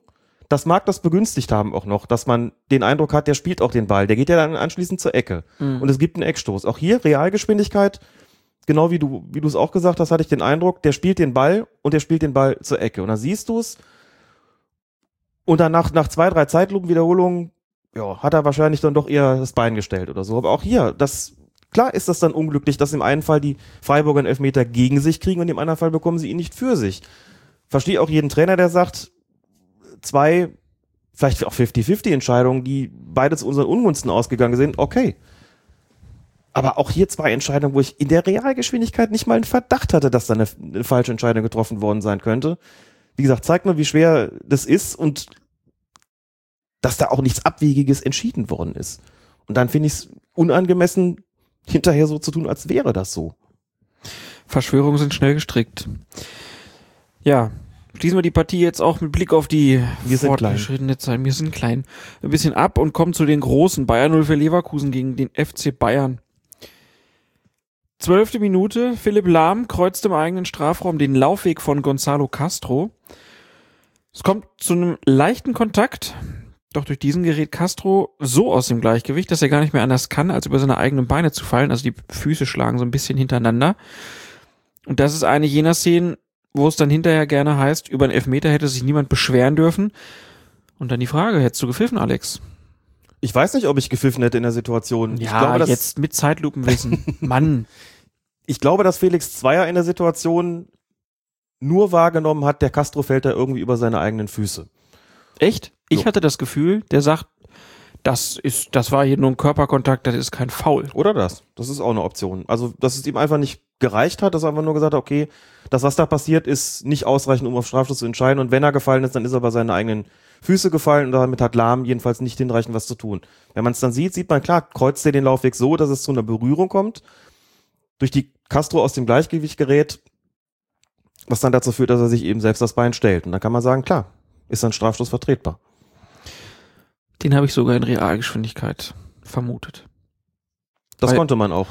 Das mag das begünstigt haben auch noch, dass man den Eindruck hat, der spielt auch den Ball. Der geht ja dann anschließend zur Ecke. Mhm. Und es gibt einen Eckstoß. Auch hier Realgeschwindigkeit, genau wie du, wie du es auch gesagt hast, hatte ich den Eindruck, der spielt den Ball und der spielt den Ball zur Ecke. Und dann siehst du es. Und dann nach, nach zwei, drei Zeitlupenwiederholungen, ja, hat er wahrscheinlich dann doch eher das Bein gestellt oder so. Aber auch hier, das, klar ist das dann unglücklich, dass im einen Fall die Freiburger einen Elfmeter gegen sich kriegen und im anderen Fall bekommen sie ihn nicht für sich. Verstehe auch jeden Trainer, der sagt, zwei, vielleicht auch 50-50 Entscheidungen, die beide zu unseren Ungunsten ausgegangen sind, okay. Aber auch hier zwei Entscheidungen, wo ich in der Realgeschwindigkeit nicht mal einen Verdacht hatte, dass da eine, eine falsche Entscheidung getroffen worden sein könnte. Wie gesagt, zeigt nur, wie schwer das ist und dass da auch nichts Abwegiges entschieden worden ist. Und dann finde ich es unangemessen, hinterher so zu tun, als wäre das so. Verschwörungen sind schnell gestrickt. Ja, schließen wir die Partie jetzt auch mit Blick auf die Wir fortgeschrittene Zeit. Wir sind klein. Ein bisschen ab und kommen zu den großen. Bayern 0 für Leverkusen gegen den FC Bayern. Zwölfte Minute. Philipp Lahm kreuzt im eigenen Strafraum den Laufweg von Gonzalo Castro. Es kommt zu einem leichten Kontakt. Doch durch diesen gerät Castro so aus dem Gleichgewicht, dass er gar nicht mehr anders kann, als über seine eigenen Beine zu fallen. Also die Füße schlagen so ein bisschen hintereinander. Und das ist eine jener Szenen, wo es dann hinterher gerne heißt, über einen Elfmeter hätte sich niemand beschweren dürfen. Und dann die Frage, hättest du gepfiffen, Alex? Ich weiß nicht, ob ich gepfiffen hätte in der Situation. ich Ja, glaube, dass, jetzt mit Zeitlupenwissen. Mann. ich glaube, dass Felix Zweier in der Situation nur wahrgenommen hat, der Castro fällt da irgendwie über seine eigenen Füße. Echt? Ich So. hatte das Gefühl, der sagt, das ist, das war hier nur ein Körperkontakt, das ist kein Foul. Oder das. Das ist auch eine Option. Also, dass es ihm einfach nicht gereicht hat, dass er einfach nur gesagt hat, okay, das, was da passiert, ist nicht ausreichend, um auf Strafstoß zu entscheiden. Und wenn er gefallen ist, dann ist er bei seinen eigenen Füße gefallen und damit hat Lahm jedenfalls nicht hinreichend was zu tun. Wenn man es dann sieht, sieht man klar, kreuzt er den Laufweg so, dass es zu einer Berührung kommt, durch die Castro aus dem Gleichgewicht gerät, was dann dazu führt, dass er sich eben selbst das Bein stellt. Und dann kann man sagen, klar, ist ein Strafstoß vertretbar. Den habe ich sogar in Realgeschwindigkeit vermutet. Das Weil- konnte man auch.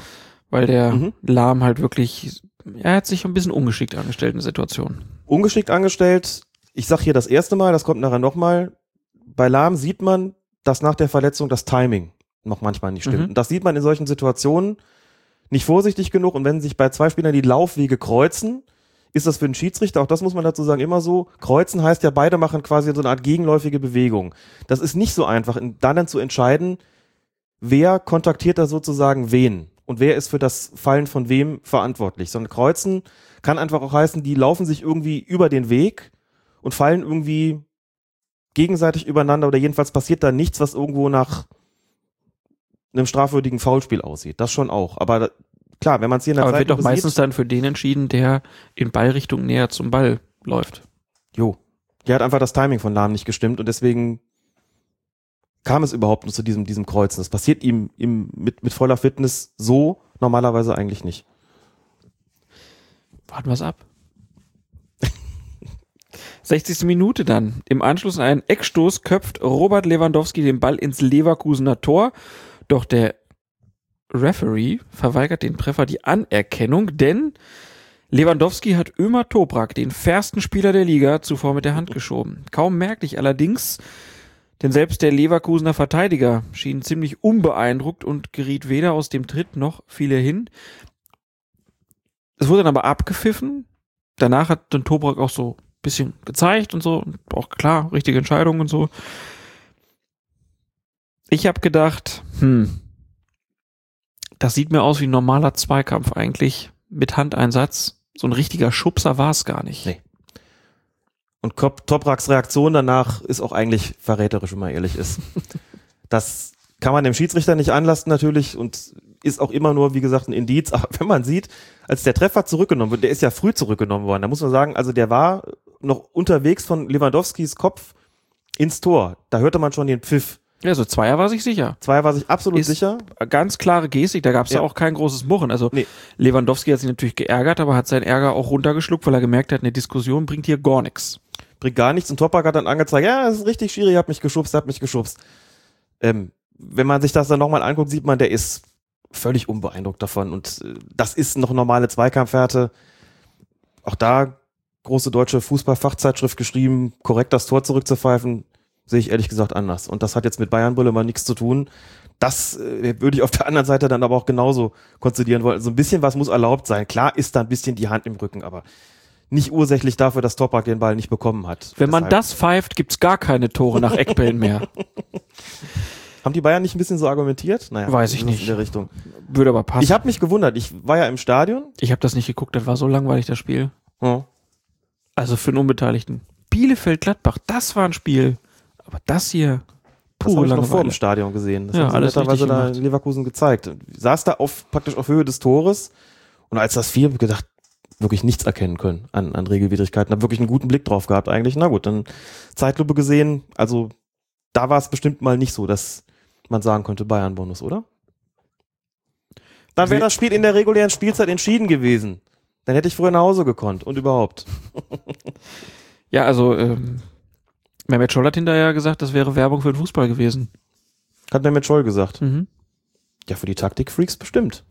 Weil der Mhm. Lahm halt wirklich, er hat sich ein bisschen ungeschickt angestellt in der Situation. ungeschickt angestellt. Ich sag hier das erste Mal, das kommt nachher nochmal. Bei Lahm sieht man, dass nach der Verletzung das Timing noch manchmal nicht stimmt. Mhm. Und das sieht man in solchen Situationen, nicht vorsichtig genug und wenn sich bei zwei Spielern die Laufwege kreuzen, ist das für den Schiedsrichter, auch das muss man dazu sagen, immer so. Kreuzen heißt ja, beide machen quasi so eine Art gegenläufige Bewegung. Das ist nicht so einfach, da dann zu entscheiden, wer kontaktiert da sozusagen wen und wer ist für das Fallen von wem verantwortlich. Sondern Kreuzen kann einfach auch heißen, die laufen sich irgendwie über den Weg und fallen irgendwie gegenseitig übereinander oder jedenfalls passiert da nichts, was irgendwo nach einem strafwürdigen Foulspiel aussieht. Das schon auch. Aber klar, wenn man es hier in der Aber Zeit wird doch meistens dann für den entschieden, der in Ballrichtung näher zum Ball läuft. Jo. Hier hat einfach das Timing von Lahm nicht gestimmt und deswegen kam es überhaupt nur zu diesem, diesem Kreuzen. Das passiert ihm, ihm mit, mit voller Fitness so normalerweise eigentlich nicht. Warten wir es ab. 60. Minute dann. Im Anschluss an einen Eckstoß köpft Robert Lewandowski den Ball ins Leverkusener Tor. Doch der Referee verweigert den Treffer die Anerkennung, denn Lewandowski hat Ömer Toprak, den fairsten Spieler der Liga, zuvor mit der Hand geschoben. Kaum merklich allerdings, denn selbst der Leverkusener Verteidiger schien ziemlich unbeeindruckt und geriet weder aus dem Tritt noch fiel er hin. Es wurde dann aber abgepfiffen. Danach hat dann Toprak auch so ein bisschen gezeigt und so. Auch klar, richtige Entscheidung und so. Ich habe gedacht, hm, das sieht mir aus wie ein normaler Zweikampf eigentlich mit Handeinsatz. So ein richtiger Schubser war es gar nicht. Nee. Und Kop- Topraks Reaktion danach ist auch eigentlich verräterisch, wenn man ehrlich ist. das kann man dem Schiedsrichter nicht anlasten natürlich und ist auch immer nur, wie gesagt, ein Indiz. Aber wenn man sieht, als der Treffer zurückgenommen wird, der ist ja früh zurückgenommen worden, da muss man sagen, also der war noch unterwegs von Lewandowskis Kopf ins Tor. Da hörte man schon den Pfiff. Ja, so Zweier war sich sicher. Zweier war sich absolut Ist- sicher. Ganz klare Gestik, da gab es ja. Ja. auch kein großes Murren. Also Nee. Lewandowski hat sich natürlich geärgert, aber hat seinen Ärger auch runtergeschluckt, weil er gemerkt hat, eine Diskussion bringt hier gar nichts. bringt gar nichts. Und Toprak hat dann angezeigt, ja, das ist richtig, Schiri hat mich geschubst, hat mich geschubst. Ähm, wenn man sich das dann nochmal anguckt, sieht man, der ist völlig unbeeindruckt davon. Und äh, das ist noch normale Zweikampfwerte. Auch da große deutsche Fußballfachzeitschrift geschrieben, korrekt das Tor zurückzupfeifen, sehe ich ehrlich gesagt anders. Und das hat jetzt mit Bayern-Brille mal nichts zu tun. Das äh, würde ich auf der anderen Seite dann aber auch genauso konzidieren wollen. So ein bisschen was muss erlaubt sein. Klar ist da ein bisschen die Hand im Rücken, aber nicht ursächlich dafür, dass Toprak den Ball nicht bekommen hat. Wenn man Deshalb- das pfeift, gibt's gar keine Tore nach Eckbällen mehr. Haben die Bayern nicht ein bisschen so argumentiert? Naja, Weiß ich nicht. In der Richtung. Würde aber passen. Ich habe mich gewundert. Ich war ja im Stadion. ich habe das nicht geguckt, das war so langweilig, das Spiel. Ja. Also für einen Unbeteiligten. Bielefeld-Gladbach, das war ein Spiel. Aber das hier, Das habe ich noch vor dem Stadion gesehen. Das Ja, haben sie alles netterweise da in Leverkusen gezeigt. Ich saß da auf, praktisch auf Höhe des Tores. Und als das fiel, gedacht, wirklich nichts erkennen können an, an Regelwidrigkeiten. Hab wirklich einen guten Blick drauf gehabt eigentlich. Na gut, dann Zeitlupe gesehen. Also da war es bestimmt mal nicht so, dass man sagen könnte Bayern-Bonus, oder? Dann wäre das Spiel in der regulären Spielzeit entschieden gewesen. Dann hätte ich früher nach Hause gekonnt und überhaupt. Ja, also ähm, Mehmet Scholl hat hinterher gesagt, das wäre Werbung für den Fußball gewesen. Hat mir mit Scholl gesagt. Mhm. Ja, für die Taktikfreaks bestimmt.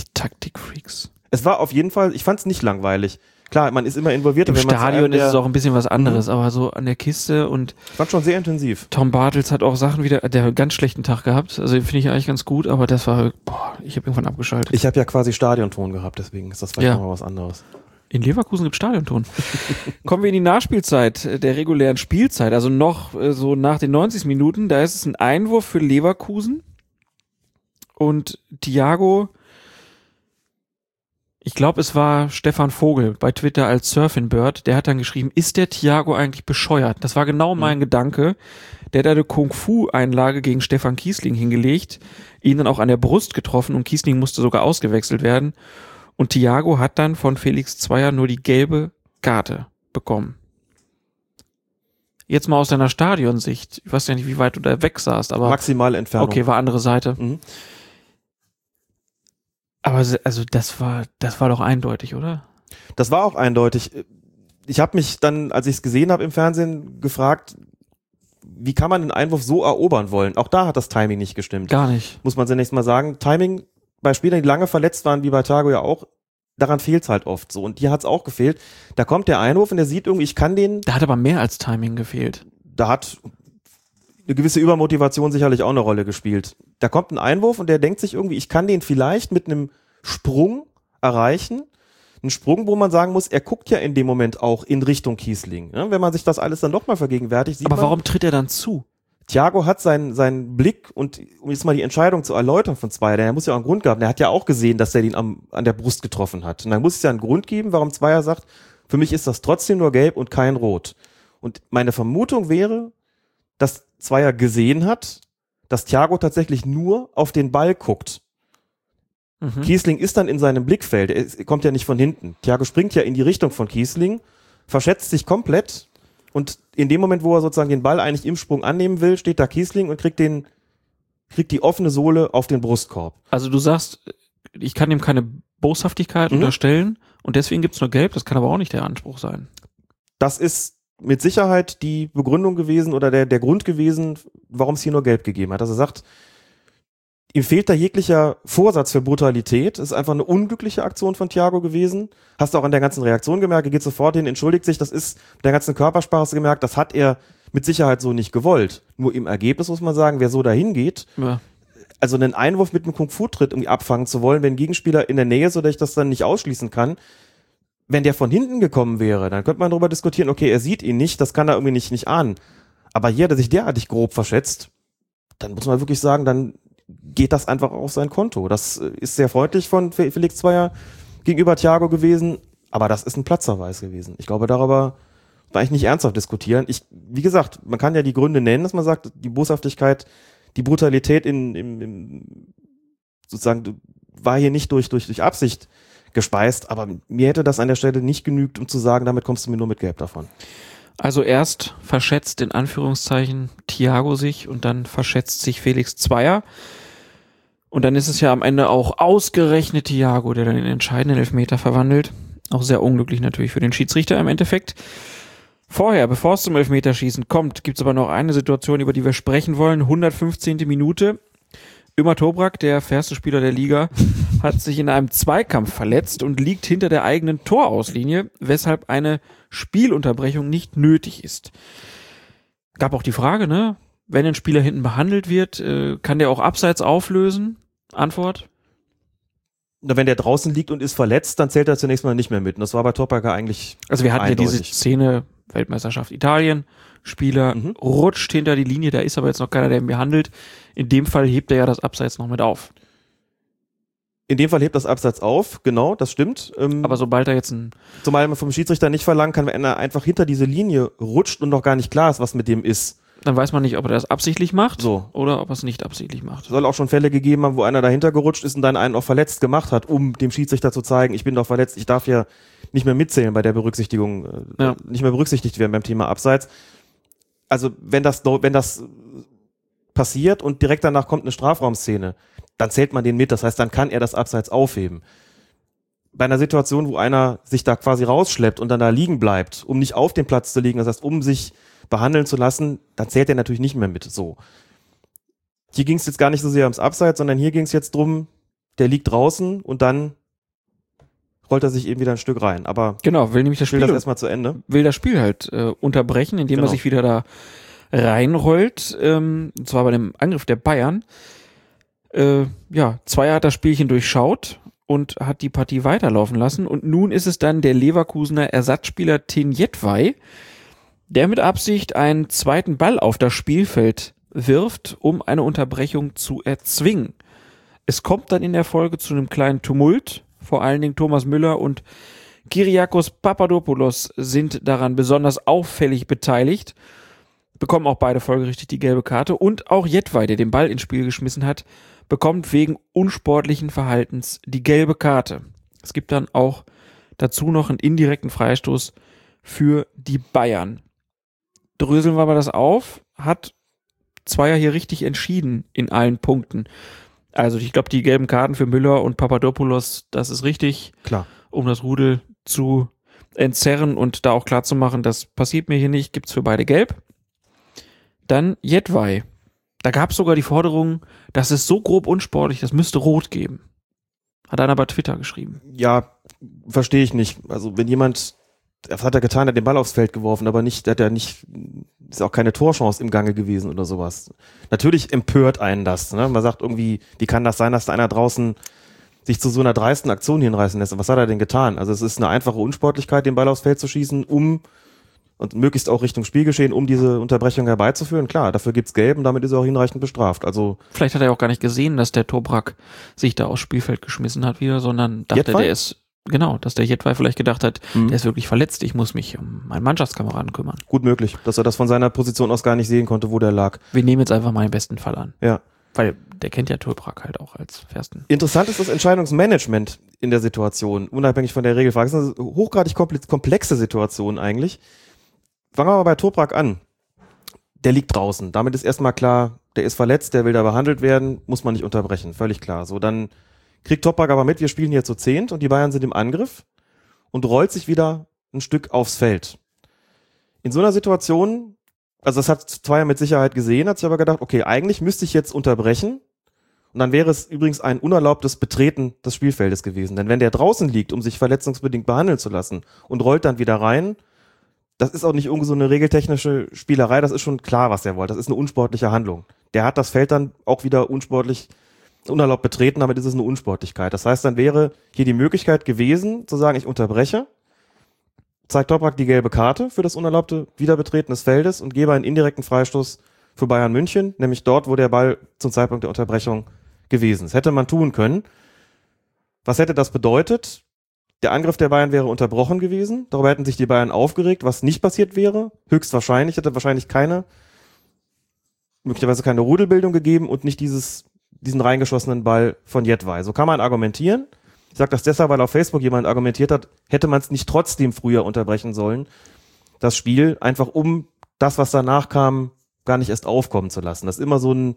Die Taktikfreaks. Es war auf jeden Fall, ich fand es nicht langweilig. Klar, man ist immer involviert. Im Stadion ist es auch ein bisschen was anderes, aber so an der Kiste und Ich fand schon sehr intensiv. Tom Bartels hat auch Sachen wieder, der hat einen ganz schlechten Tag gehabt. Also den finde ich eigentlich ganz gut, aber das war, boah, ich habe irgendwann abgeschaltet. Ich habe ja quasi Stadionton gehabt, deswegen ist das vielleicht Ja. noch mal was anderes. In Leverkusen gibt Stadionton. Kommen wir in die Nachspielzeit äh, der regulären Spielzeit, also noch äh, so nach den 90 Minuten. Da ist es ein Einwurf für Leverkusen und Thiago, ich glaube, es war Stefan Vogel bei Twitter als Surfing Bird, der hat dann geschrieben, ist der Thiago eigentlich bescheuert? Das war genau mein Gedanke. Der hat eine Kung-Fu-Einlage gegen Stefan Kiesling hingelegt, ihn dann auch an der Brust getroffen und Kiesling musste sogar ausgewechselt werden. Und Thiago hat dann von Felix Zweier nur die gelbe Karte bekommen. Jetzt mal aus deiner Stadionsicht. Ich weiß ja nicht, wie weit du da weg saßt, aber Maximale Entfernung. okay, war andere Seite. Mhm. Aber also das war, das war doch eindeutig, oder? Das war auch eindeutig. Ich habe mich dann, als ich es gesehen habe im Fernsehen, gefragt, wie kann man den Einwurf so erobern wollen? Auch da hat das Timing nicht gestimmt. Gar nicht. Muss man zunächst mal sagen. Timing bei Spielern, die lange verletzt waren, wie bei Tago ja auch, daran fehlt's halt oft so. Und hier hat's auch gefehlt. Da kommt der Einwurf und der sieht irgendwie, ich kann den, Da hat aber mehr als Timing gefehlt. da hat eine gewisse Übermotivation sicherlich auch eine Rolle gespielt. Da kommt ein Einwurf und der denkt sich irgendwie, ich kann den vielleicht mit einem Sprung erreichen. Ein Sprung, wo man sagen muss, er guckt ja in dem Moment auch in Richtung Kiesling. Ne? Wenn man sich das alles dann nochmal vergegenwärtigt, sieht Aber man, warum tritt er dann zu? Thiago hat seinen, seinen Blick und um jetzt mal die Entscheidung zu erläutern von Zweier, denn er muss ja auch einen Grund gehabt, der hat ja auch gesehen, dass er ihn am, an der Brust getroffen hat. Und dann muss es ja einen Grund geben, warum Zweier sagt, für mich ist das trotzdem nur gelb und kein rot. Und meine Vermutung wäre, dass Zweier gesehen hat, dass Thiago tatsächlich nur auf den Ball guckt. Mhm. Kiesling ist dann in seinem Blickfeld, er kommt ja nicht von hinten. Thiago springt ja in die Richtung von Kiesling, verschätzt sich komplett und in dem Moment, wo er sozusagen den Ball eigentlich im Sprung annehmen will, steht da Kiesling und kriegt den, kriegt die offene Sohle auf den Brustkorb. Also du sagst, ich kann ihm keine Boshaftigkeit Mhm. unterstellen und deswegen gibt's nur gelb. Das kann aber auch nicht der Anspruch sein. Das ist mit Sicherheit die Begründung gewesen oder der, der Grund gewesen, warum es hier nur gelb gegeben hat. Dass er sagt, ihm fehlt da jeglicher Vorsatz für Brutalität. Es ist einfach eine unglückliche Aktion von Thiago gewesen. Hast du auch an der ganzen Reaktion gemerkt. Er geht sofort hin, entschuldigt sich. Das ist der ganzen Körpersprache gemerkt. Das hat er mit Sicherheit so nicht gewollt. Nur im Ergebnis muss man sagen, wer so dahin geht, Ja. also einen Einwurf mit einem Kung-Fu-Tritt irgendwie abfangen zu wollen, wenn ein Gegenspieler in der Nähe ist oder ich das dann nicht ausschließen kann. Wenn der von hinten gekommen wäre, dann könnte man darüber diskutieren, okay, er sieht ihn nicht, das kann er irgendwie nicht, nicht ahnen. Aber hier, der sich derartig grob verschätzt, dann muss man wirklich sagen, dann geht das einfach auf sein Konto. Das äh, ist sehr freundlich von Fe- Felix Zweier gegenüber Thiago gewesen, aber das ist ein Platzverweis gewesen. Ich glaube, darüber war ich nicht ernsthaft diskutieren. Ich, wie gesagt, man kann ja die Gründe nennen, dass man sagt, die Boshaftigkeit, die Brutalität in, im, im sozusagen war hier nicht durch, durch, durch Absicht gespeist, aber mir hätte das an der Stelle nicht genügt, um zu sagen, damit kommst du mir nur mit Gelb davon. Also erst verschätzt in Anführungszeichen Thiago sich und dann verschätzt sich Felix Zweier. Und dann ist es ja am Ende auch ausgerechnet Thiago, der dann den entscheidenden Elfmeter verwandelt. Auch sehr unglücklich natürlich für den Schiedsrichter im Endeffekt. Vorher, bevor es zum Elfmeterschießen kommt, gibt es aber noch eine Situation, über die wir sprechen wollen. 115. Minute. Ömer Tobrak, der fairste Spieler der Liga, hat sich in einem Zweikampf verletzt und liegt hinter der eigenen Torauslinie, weshalb eine Spielunterbrechung nicht nötig ist. Gab auch die Frage, ne? Wenn ein Spieler hinten behandelt wird, äh, kann der auch abseits auflösen? Antwort? Na, wenn der draußen liegt und ist verletzt, dann zählt er zunächst mal nicht mehr mit. Und das war bei Topaka eigentlich Also wir hatten ja diese Eindeutig. Szene, Weltmeisterschaft Italien, Spieler Mhm. rutscht hinter die Linie, da ist aber jetzt noch keiner, der ihn behandelt. In dem Fall hebt er ja das Abseits noch mit auf. In dem Fall hebt das Abseits auf, genau, das stimmt. Ähm, Aber sobald er jetzt ein, zumal man vom Schiedsrichter nicht verlangen kann, wenn er einfach hinter diese Linie rutscht und noch gar nicht klar ist, was mit dem ist. dann weiß man nicht, ob er das absichtlich macht So. oder ob er es nicht absichtlich macht. soll auch schon Fälle gegeben haben, wo einer dahinter gerutscht ist und dann einen auch verletzt gemacht hat, um dem Schiedsrichter zu zeigen, ich bin doch verletzt, ich darf ja nicht mehr mitzählen bei der Berücksichtigung, äh, Ja. nicht mehr berücksichtigt werden beim Thema Abseits. Also wenn das, wenn das passiert und direkt danach kommt eine Strafraumszene, dann zählt man den mit, das heißt, dann kann er das Abseits aufheben. Bei einer Situation, wo einer sich da quasi rausschleppt und dann da liegen bleibt, um nicht auf dem Platz zu liegen, das heißt, um sich behandeln zu lassen, dann zählt er natürlich nicht mehr mit. So. Hier ging es jetzt gar nicht so sehr ums Abseits, sondern hier ging es jetzt drum, der liegt draußen und dann rollt er sich eben wieder ein Stück rein. Aber Genau, will nämlich das Spiel, das erstmal zu Ende. will das Spiel halt äh, unterbrechen, indem er Genau. sich wieder da reinrollt, ähm, und zwar bei dem Angriff der Bayern. Äh, ja, Zweier hat das Spielchen durchschaut und hat die Partie weiterlaufen lassen und nun ist es dann der Leverkusener Ersatzspieler Tinjetwei, der mit Absicht einen zweiten Ball auf das Spielfeld wirft, um eine Unterbrechung zu erzwingen. Es kommt dann in der Folge zu einem kleinen Tumult. Vor allen Dingen Thomas Müller und Kyriakos Papadopoulos sind daran besonders auffällig beteiligt, bekommen auch beide folgerichtig die gelbe Karte und auch Jedwai, der den Ball ins Spiel geschmissen hat, bekommt wegen unsportlichen Verhaltens die gelbe Karte. Es gibt dann auch dazu noch einen indirekten Freistoß für die Bayern. Dröseln wir mal das auf, hat Zweier hier richtig entschieden in allen Punkten. Also ich glaube, die gelben Karten für Müller und Papadopoulos, das ist richtig Klar. um das Rudel zu entzerren und da auch klar zu machen, das passiert mir hier nicht, gibt's für beide gelb. Dann Jedwai. Da gab es sogar die Forderung, das ist so grob unsportlich, das müsste rot geben. Hat einer bei Twitter geschrieben. Ja, verstehe ich nicht. Also wenn jemand, was hat er getan, er hat den Ball aufs Feld geworfen, aber nicht, hat ja nicht, ist auch keine Torchance im Gange gewesen oder sowas. Natürlich empört einen das. Ne? Man sagt irgendwie, wie kann das sein, dass da einer draußen sich zu so einer dreisten Aktion hinreißen lässt. Was hat er denn getan? Also es ist eine einfache Unsportlichkeit, den Ball aufs Feld zu schießen, um und möglichst auch Richtung Spielgeschehen, um diese Unterbrechung herbeizuführen. Klar, dafür gibt's Gelb und damit ist er auch hinreichend bestraft. Also Vielleicht hat er auch gar nicht gesehen, dass der Tobrak sich da aufs Spielfeld geschmissen hat wieder, sondern dachte, Jedwai? der ist, genau, dass der Jedwai vielleicht gedacht hat, Mhm. der ist wirklich verletzt, ich muss mich um meinen Mannschaftskameraden kümmern. gut möglich, dass er das von seiner Position aus gar nicht sehen konnte, wo der lag. Wir nehmen jetzt einfach mal den besten Fall an. Ja. Weil der kennt ja Tobrak halt auch als Fersten. Interessant ist das Entscheidungsmanagement in der Situation, unabhängig von der Regelfrage. Das ist eine hochgradig komple- komplexe Situation eigentlich. Fangen wir mal bei Toprak an. Der liegt draußen. Damit ist erstmal klar, der ist verletzt, der will da behandelt werden, muss man nicht unterbrechen. Völlig klar. So, dann kriegt Toprak aber mit, wir spielen hier zu zehnt und die Bayern sind im Angriff und rollt sich wieder ein Stück aufs Feld. In so einer Situation, also das hat Zweier mit Sicherheit gesehen, hat sich aber gedacht, okay, eigentlich müsste ich jetzt unterbrechen und dann wäre es übrigens ein unerlaubtes Betreten des Spielfeldes gewesen. Denn wenn der draußen liegt, um sich verletzungsbedingt behandeln zu lassen und rollt dann wieder rein, das ist auch nicht irgendwie so eine regeltechnische Spielerei, das ist schon klar, was der wollte. Das ist eine unsportliche Handlung. Der hat das Feld dann auch wieder unsportlich, unerlaubt betreten, damit ist es eine Unsportlichkeit. Das heißt, dann wäre hier die Möglichkeit gewesen, zu sagen, ich unterbreche, zeigt Toprak die gelbe Karte für das unerlaubte Wiederbetreten des Feldes und gebe einen indirekten Freistoß für Bayern München, nämlich dort, wo der Ball zum Zeitpunkt der Unterbrechung gewesen ist. Hätte man tun können. Was hätte das bedeutet? Der Angriff der Bayern wäre unterbrochen gewesen. Darüber hätten sich die Bayern aufgeregt, was nicht passiert wäre. Höchstwahrscheinlich hätte wahrscheinlich keine, möglicherweise keine Rudelbildung gegeben und nicht dieses, diesen reingeschossenen Ball von Jedwai. So kann man argumentieren. Ich sage das deshalb, weil auf Facebook jemand argumentiert hat, hätte man es nicht trotzdem früher unterbrechen sollen, das Spiel, einfach um das, was danach kam, gar nicht erst aufkommen zu lassen. Das ist immer so ein,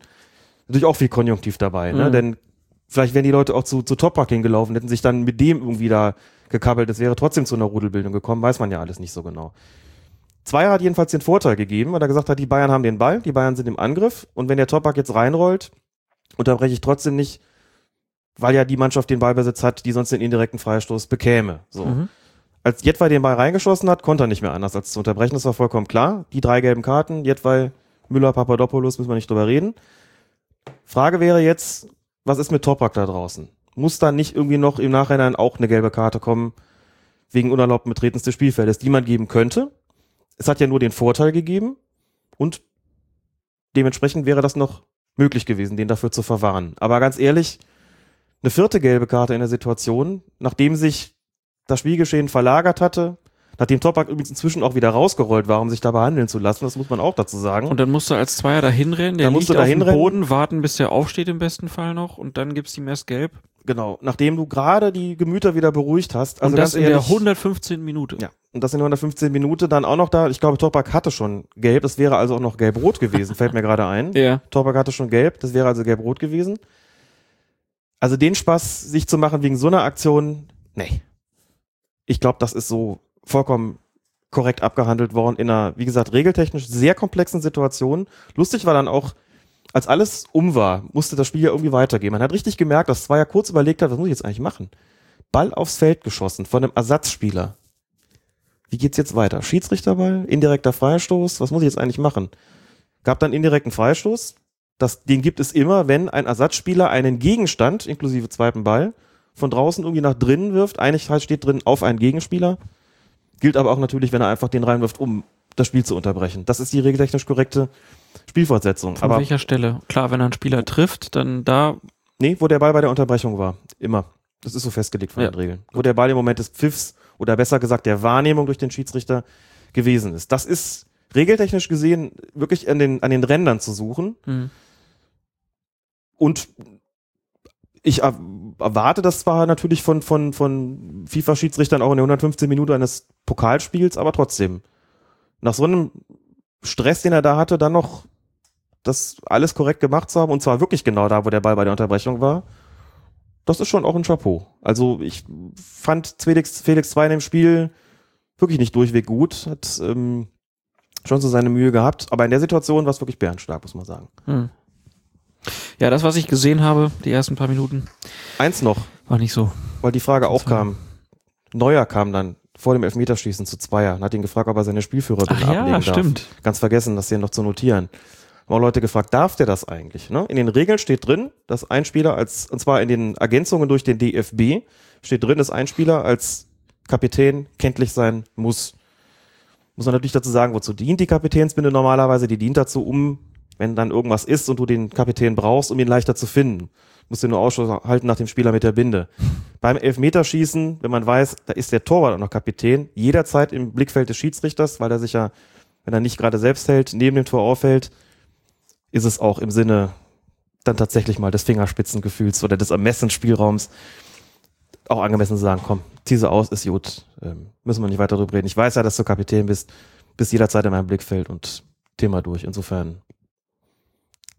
natürlich auch viel Konjunktiv dabei, ne? Mhm. Denn vielleicht wären die Leute auch zu, zu Toprak hingelaufen, hätten sich dann mit dem irgendwie da gekabbelt, es wäre trotzdem zu einer Rudelbildung gekommen, weiß man ja alles nicht so genau. Zweier hat jedenfalls den Vorteil gegeben, weil er gesagt hat, die Bayern haben den Ball, die Bayern sind im Angriff und wenn der Toprak jetzt reinrollt, unterbreche ich trotzdem nicht, weil ja die Mannschaft den Ballbesitz hat, die sonst den indirekten Freistoß bekäme. So. Mhm. Als Jedwai den Ball reingeschossen hat, konnte er nicht mehr anders als zu unterbrechen, das war vollkommen klar. Die drei gelben Karten, Jedwai, Müller, Papadopoulos, müssen wir nicht drüber reden. Frage wäre jetzt, was ist mit Toprak da draußen? Muss da nicht irgendwie noch im Nachhinein auch eine gelbe Karte kommen, wegen unerlaubten Betretens des Spielfeldes, die man geben könnte? Es hat ja nur den Vorteil gegeben und dementsprechend wäre das noch möglich gewesen, den dafür zu verwahren. Aber ganz ehrlich, eine vierte gelbe Karte in der Situation, nachdem sich das Spielgeschehen verlagert hatte, nachdem Toprak übrigens inzwischen auch wieder rausgerollt war, um sich da behandeln zu lassen, das muss man auch dazu sagen. Und dann musst du als Zweier da hinrennen, der Dann musst liegt du auf dem. Boden, warten, bis der aufsteht im besten Fall noch und dann gibt's ihm erst gelb. Genau, nachdem du gerade die Gemüter wieder beruhigt hast. Also und das ganz in der ehrlich, 115. Minute. Ja, und das in 115 Minuten dann auch noch da. Ich glaube, Toprak hatte schon gelb. Das wäre also auch noch gelb-rot gewesen, fällt mir gerade ein. Ja. Toprak hatte schon gelb. Das wäre also gelb-rot gewesen. Also den Spaß, sich zu machen wegen so einer Aktion, nee. Ich glaube, das ist so vollkommen korrekt abgehandelt worden in einer, wie gesagt, regeltechnisch sehr komplexen Situation. Lustig war dann auch, als alles um war, musste das Spiel ja irgendwie weitergehen. Man hat richtig gemerkt, dass Zweier kurz überlegt hat, was muss ich jetzt eigentlich machen? Ball aufs Feld geschossen von einem Ersatzspieler. Wie geht's jetzt weiter? Schiedsrichterball, indirekter Freistoß, was muss ich jetzt eigentlich machen? Gab dann indirekten Freistoß. Das, den gibt es immer, wenn ein Ersatzspieler einen Gegenstand, inklusive zweiten Ball, von draußen irgendwie nach drinnen wirft. Eigentlich steht drin auf einen Gegenspieler. Gilt aber auch natürlich, wenn er einfach den reinwirft, um das Spiel zu unterbrechen. Das ist die regeltechnisch korrekte Spielfortsetzung. Von aber welcher Stelle? Klar, wenn er einen Spieler trifft, dann da Nee, wo der Ball bei der Unterbrechung war. Immer. Das ist so festgelegt von Ja. den Regeln. Wo der Ball im Moment des Pfiffs oder besser gesagt der Wahrnehmung durch den Schiedsrichter gewesen ist. Das ist regeltechnisch gesehen wirklich an den, an den Rändern zu suchen. hm. Und ich er- erwarte das zwar natürlich von, von, von FIFA-Schiedsrichtern auch in der 115 Minuten eines Pokalspiels, aber trotzdem. Nach so einem Stress, den er da hatte, dann noch das alles korrekt gemacht zu haben und zwar wirklich genau da, wo der Ball bei der Unterbrechung war, das ist schon auch ein Chapeau. Also ich fand Felix, Felix 2 in dem Spiel wirklich nicht durchweg gut, hat ähm, schon so seine Mühe gehabt, aber in der Situation war es wirklich bärenstark, muss man sagen. Hm. Ja, das, was ich gesehen habe, die ersten paar Minuten, Eins noch, war nicht so. weil die Frage auch Das war- kam. Neuer kam dann vor dem Elfmeterschießen zu Zweier und hat ihn gefragt, ob er seine Spielführer Ach ja, ablegen darf. stimmt. Ganz vergessen, das hier noch zu notieren. Haben auch Leute gefragt, darf der das eigentlich? Ne? In den Regeln steht drin, dass ein Spieler als, und zwar in den Ergänzungen durch den DFB, steht drin, dass ein Spieler als Kapitän kenntlich sein muss. Muss man natürlich dazu sagen, wozu dient die Kapitänsbinde normalerweise? Die dient dazu, um, wenn dann irgendwas ist und du den Kapitän brauchst, um ihn leichter zu finden. Musst du nur Ausschau halten nach dem Spieler mit der Binde. Beim Elfmeterschießen, wenn man weiß, da ist der Torwart auch noch Kapitän, jederzeit im Blickfeld des Schiedsrichters, weil er sich ja, wenn er nicht gerade selbst hält, neben dem Tor auffällt, ist es auch im Sinne dann tatsächlich mal des Fingerspitzengefühls oder des Ermessensspielraums auch angemessen zu sagen, komm, zieh sie aus, ist gut, ähm, müssen wir nicht weiter drüber reden. Ich weiß ja, dass du Kapitän bist, bist jederzeit in meinem Blickfeld und Thema durch. Insofern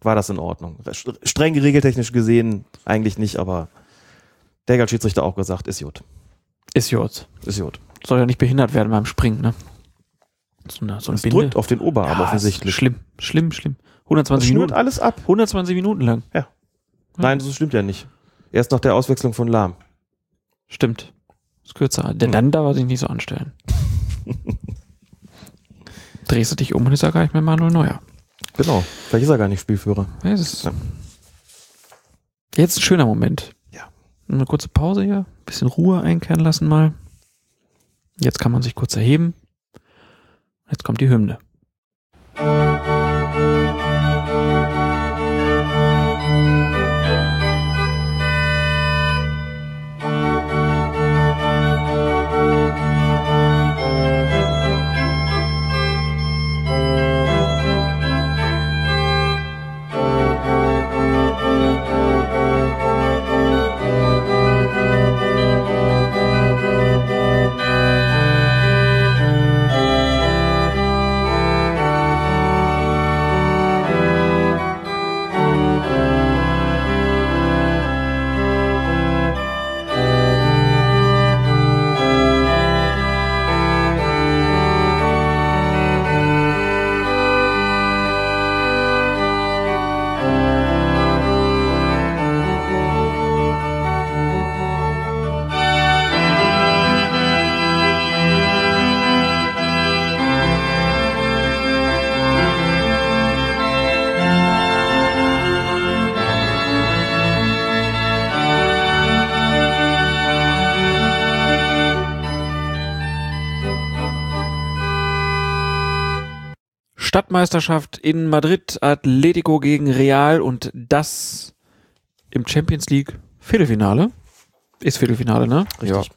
war das in Ordnung. Streng regeltechnisch gesehen eigentlich nicht, aber der Schiedsrichter auch gesagt, ist gut. Ist gut. Ist gut. Soll ja nicht behindert werden beim Springen, ne? So eine, so eine Es Binde. drückt auf den Oberarm Ja, offensichtlich. Schlimm, schlimm, schlimm. Das 120 schnürt Minuten. alles ab. 120 Minuten lang. Nein, das stimmt ja nicht. Erst nach der Auswechslung von Lahm. Stimmt. Ist kürzer. Denn dann darf er sich nicht so anstellen. Drehst du dich um und ist ja gar nicht mehr Manuel Neuer. Genau. Vielleicht ist er gar nicht Spielführer. Ja, Ja. Jetzt ein schöner Moment. Ja. Eine kurze Pause hier. Bisschen Ruhe einkehren lassen mal. Jetzt kann man sich kurz erheben. Jetzt kommt die Hymne. Stadtmeisterschaft in Madrid, Atletico gegen Real und das im Champions League Viertelfinale. Ist Viertelfinale, ne? Richtig.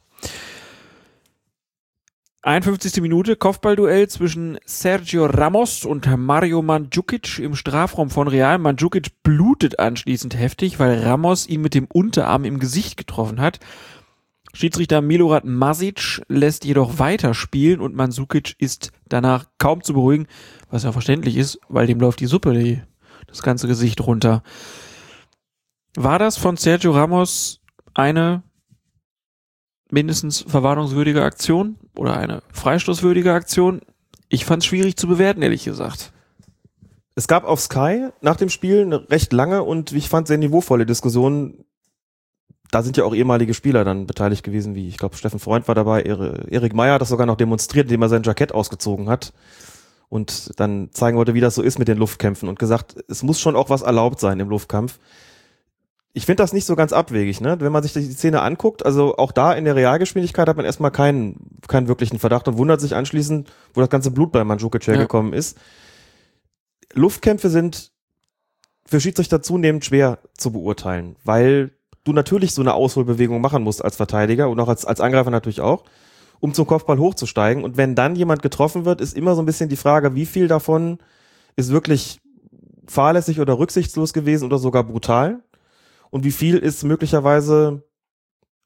51. Minute, Kopfballduell zwischen Sergio Ramos und Mario Mandzukic im Strafraum von Real. Mandzukic blutet anschließend heftig, weil Ramos ihn mit dem Unterarm im Gesicht getroffen hat. Schiedsrichter Milorad Masic lässt jedoch weiterspielen und Mandzukic ist danach kaum zu beruhigen, was ja verständlich ist, weil dem läuft die Suppe die, das ganze Gesicht runter. War das von Sergio Ramos eine mindestens verwarnungswürdige Aktion oder eine freistoßwürdige Aktion? Ich fand es schwierig zu bewerten, ehrlich gesagt. Es gab auf Sky nach dem Spiel eine recht lange und wie ich fand sehr niveauvolle Diskussion. Da sind ja auch ehemalige Spieler dann beteiligt gewesen, wie ich glaube Steffen Freund war dabei, Erik Meyer hat das sogar noch demonstriert, indem er sein Jackett ausgezogen hat und dann zeigen wollte, wie das so ist mit den Luftkämpfen und gesagt, es muss schon auch was erlaubt sein im Luftkampf. Ich finde das nicht so ganz abwegig, ne? Wenn man sich die Szene anguckt, also auch da in der Realgeschwindigkeit hat man erstmal keinen, keinen wirklichen Verdacht und wundert sich anschließend, wo das ganze Blut bei Mandzukic Ja. hergekommen ist. Luftkämpfe sind für Schiedsrichter zunehmend schwer zu beurteilen, weil du natürlich so eine Ausholbewegung machen musst als Verteidiger und auch als, als Angreifer natürlich auch, um zum Kopfball hochzusteigen. Und wenn dann jemand getroffen wird, ist immer so ein bisschen die Frage, wie viel davon ist wirklich fahrlässig oder rücksichtslos gewesen oder sogar brutal und wie viel ist möglicherweise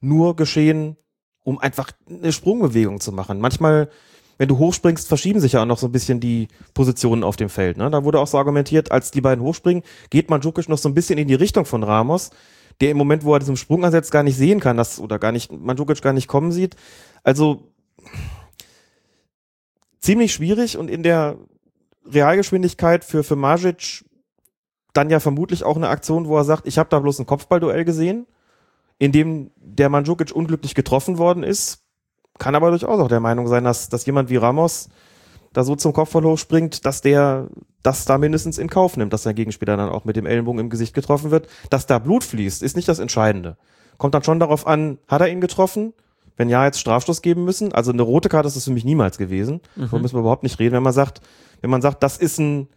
nur geschehen, um einfach eine Sprungbewegung zu machen. Manchmal, wenn du hochspringst, verschieben sich ja auch noch so ein bisschen die Positionen auf dem Feld. Ne? Da wurde auch so argumentiert, als die beiden hochspringen, geht Mandzukic noch so ein bisschen in die Richtung von Ramos, der im Moment, wo er diesen Sprung ansetzt, gar nicht sehen kann, dass, oder gar nicht, Mandzukic gar nicht kommen sieht. Also ziemlich schwierig und in der Realgeschwindigkeit für, für Majic dann ja vermutlich auch eine Aktion, wo er sagt, ich habe da bloß ein Kopfballduell gesehen, in dem der Mandzukic unglücklich getroffen worden ist. Kann aber durchaus auch der Meinung sein, dass, dass jemand wie Ramos da so zum Kopfball hochspringt, dass der das da mindestens in Kauf nimmt, dass sein Gegenspieler dann auch mit dem Ellenbogen im Gesicht getroffen wird. Dass da Blut fließt, ist nicht das Entscheidende. Kommt dann schon darauf an, hat er ihn getroffen? Wenn ja, jetzt Strafstoß geben müssen. Also eine rote Karte ist es für mich niemals gewesen. Mhm. Darüber müssen wir überhaupt nicht reden. Wenn man sagt, wenn man sagt, das ist ein,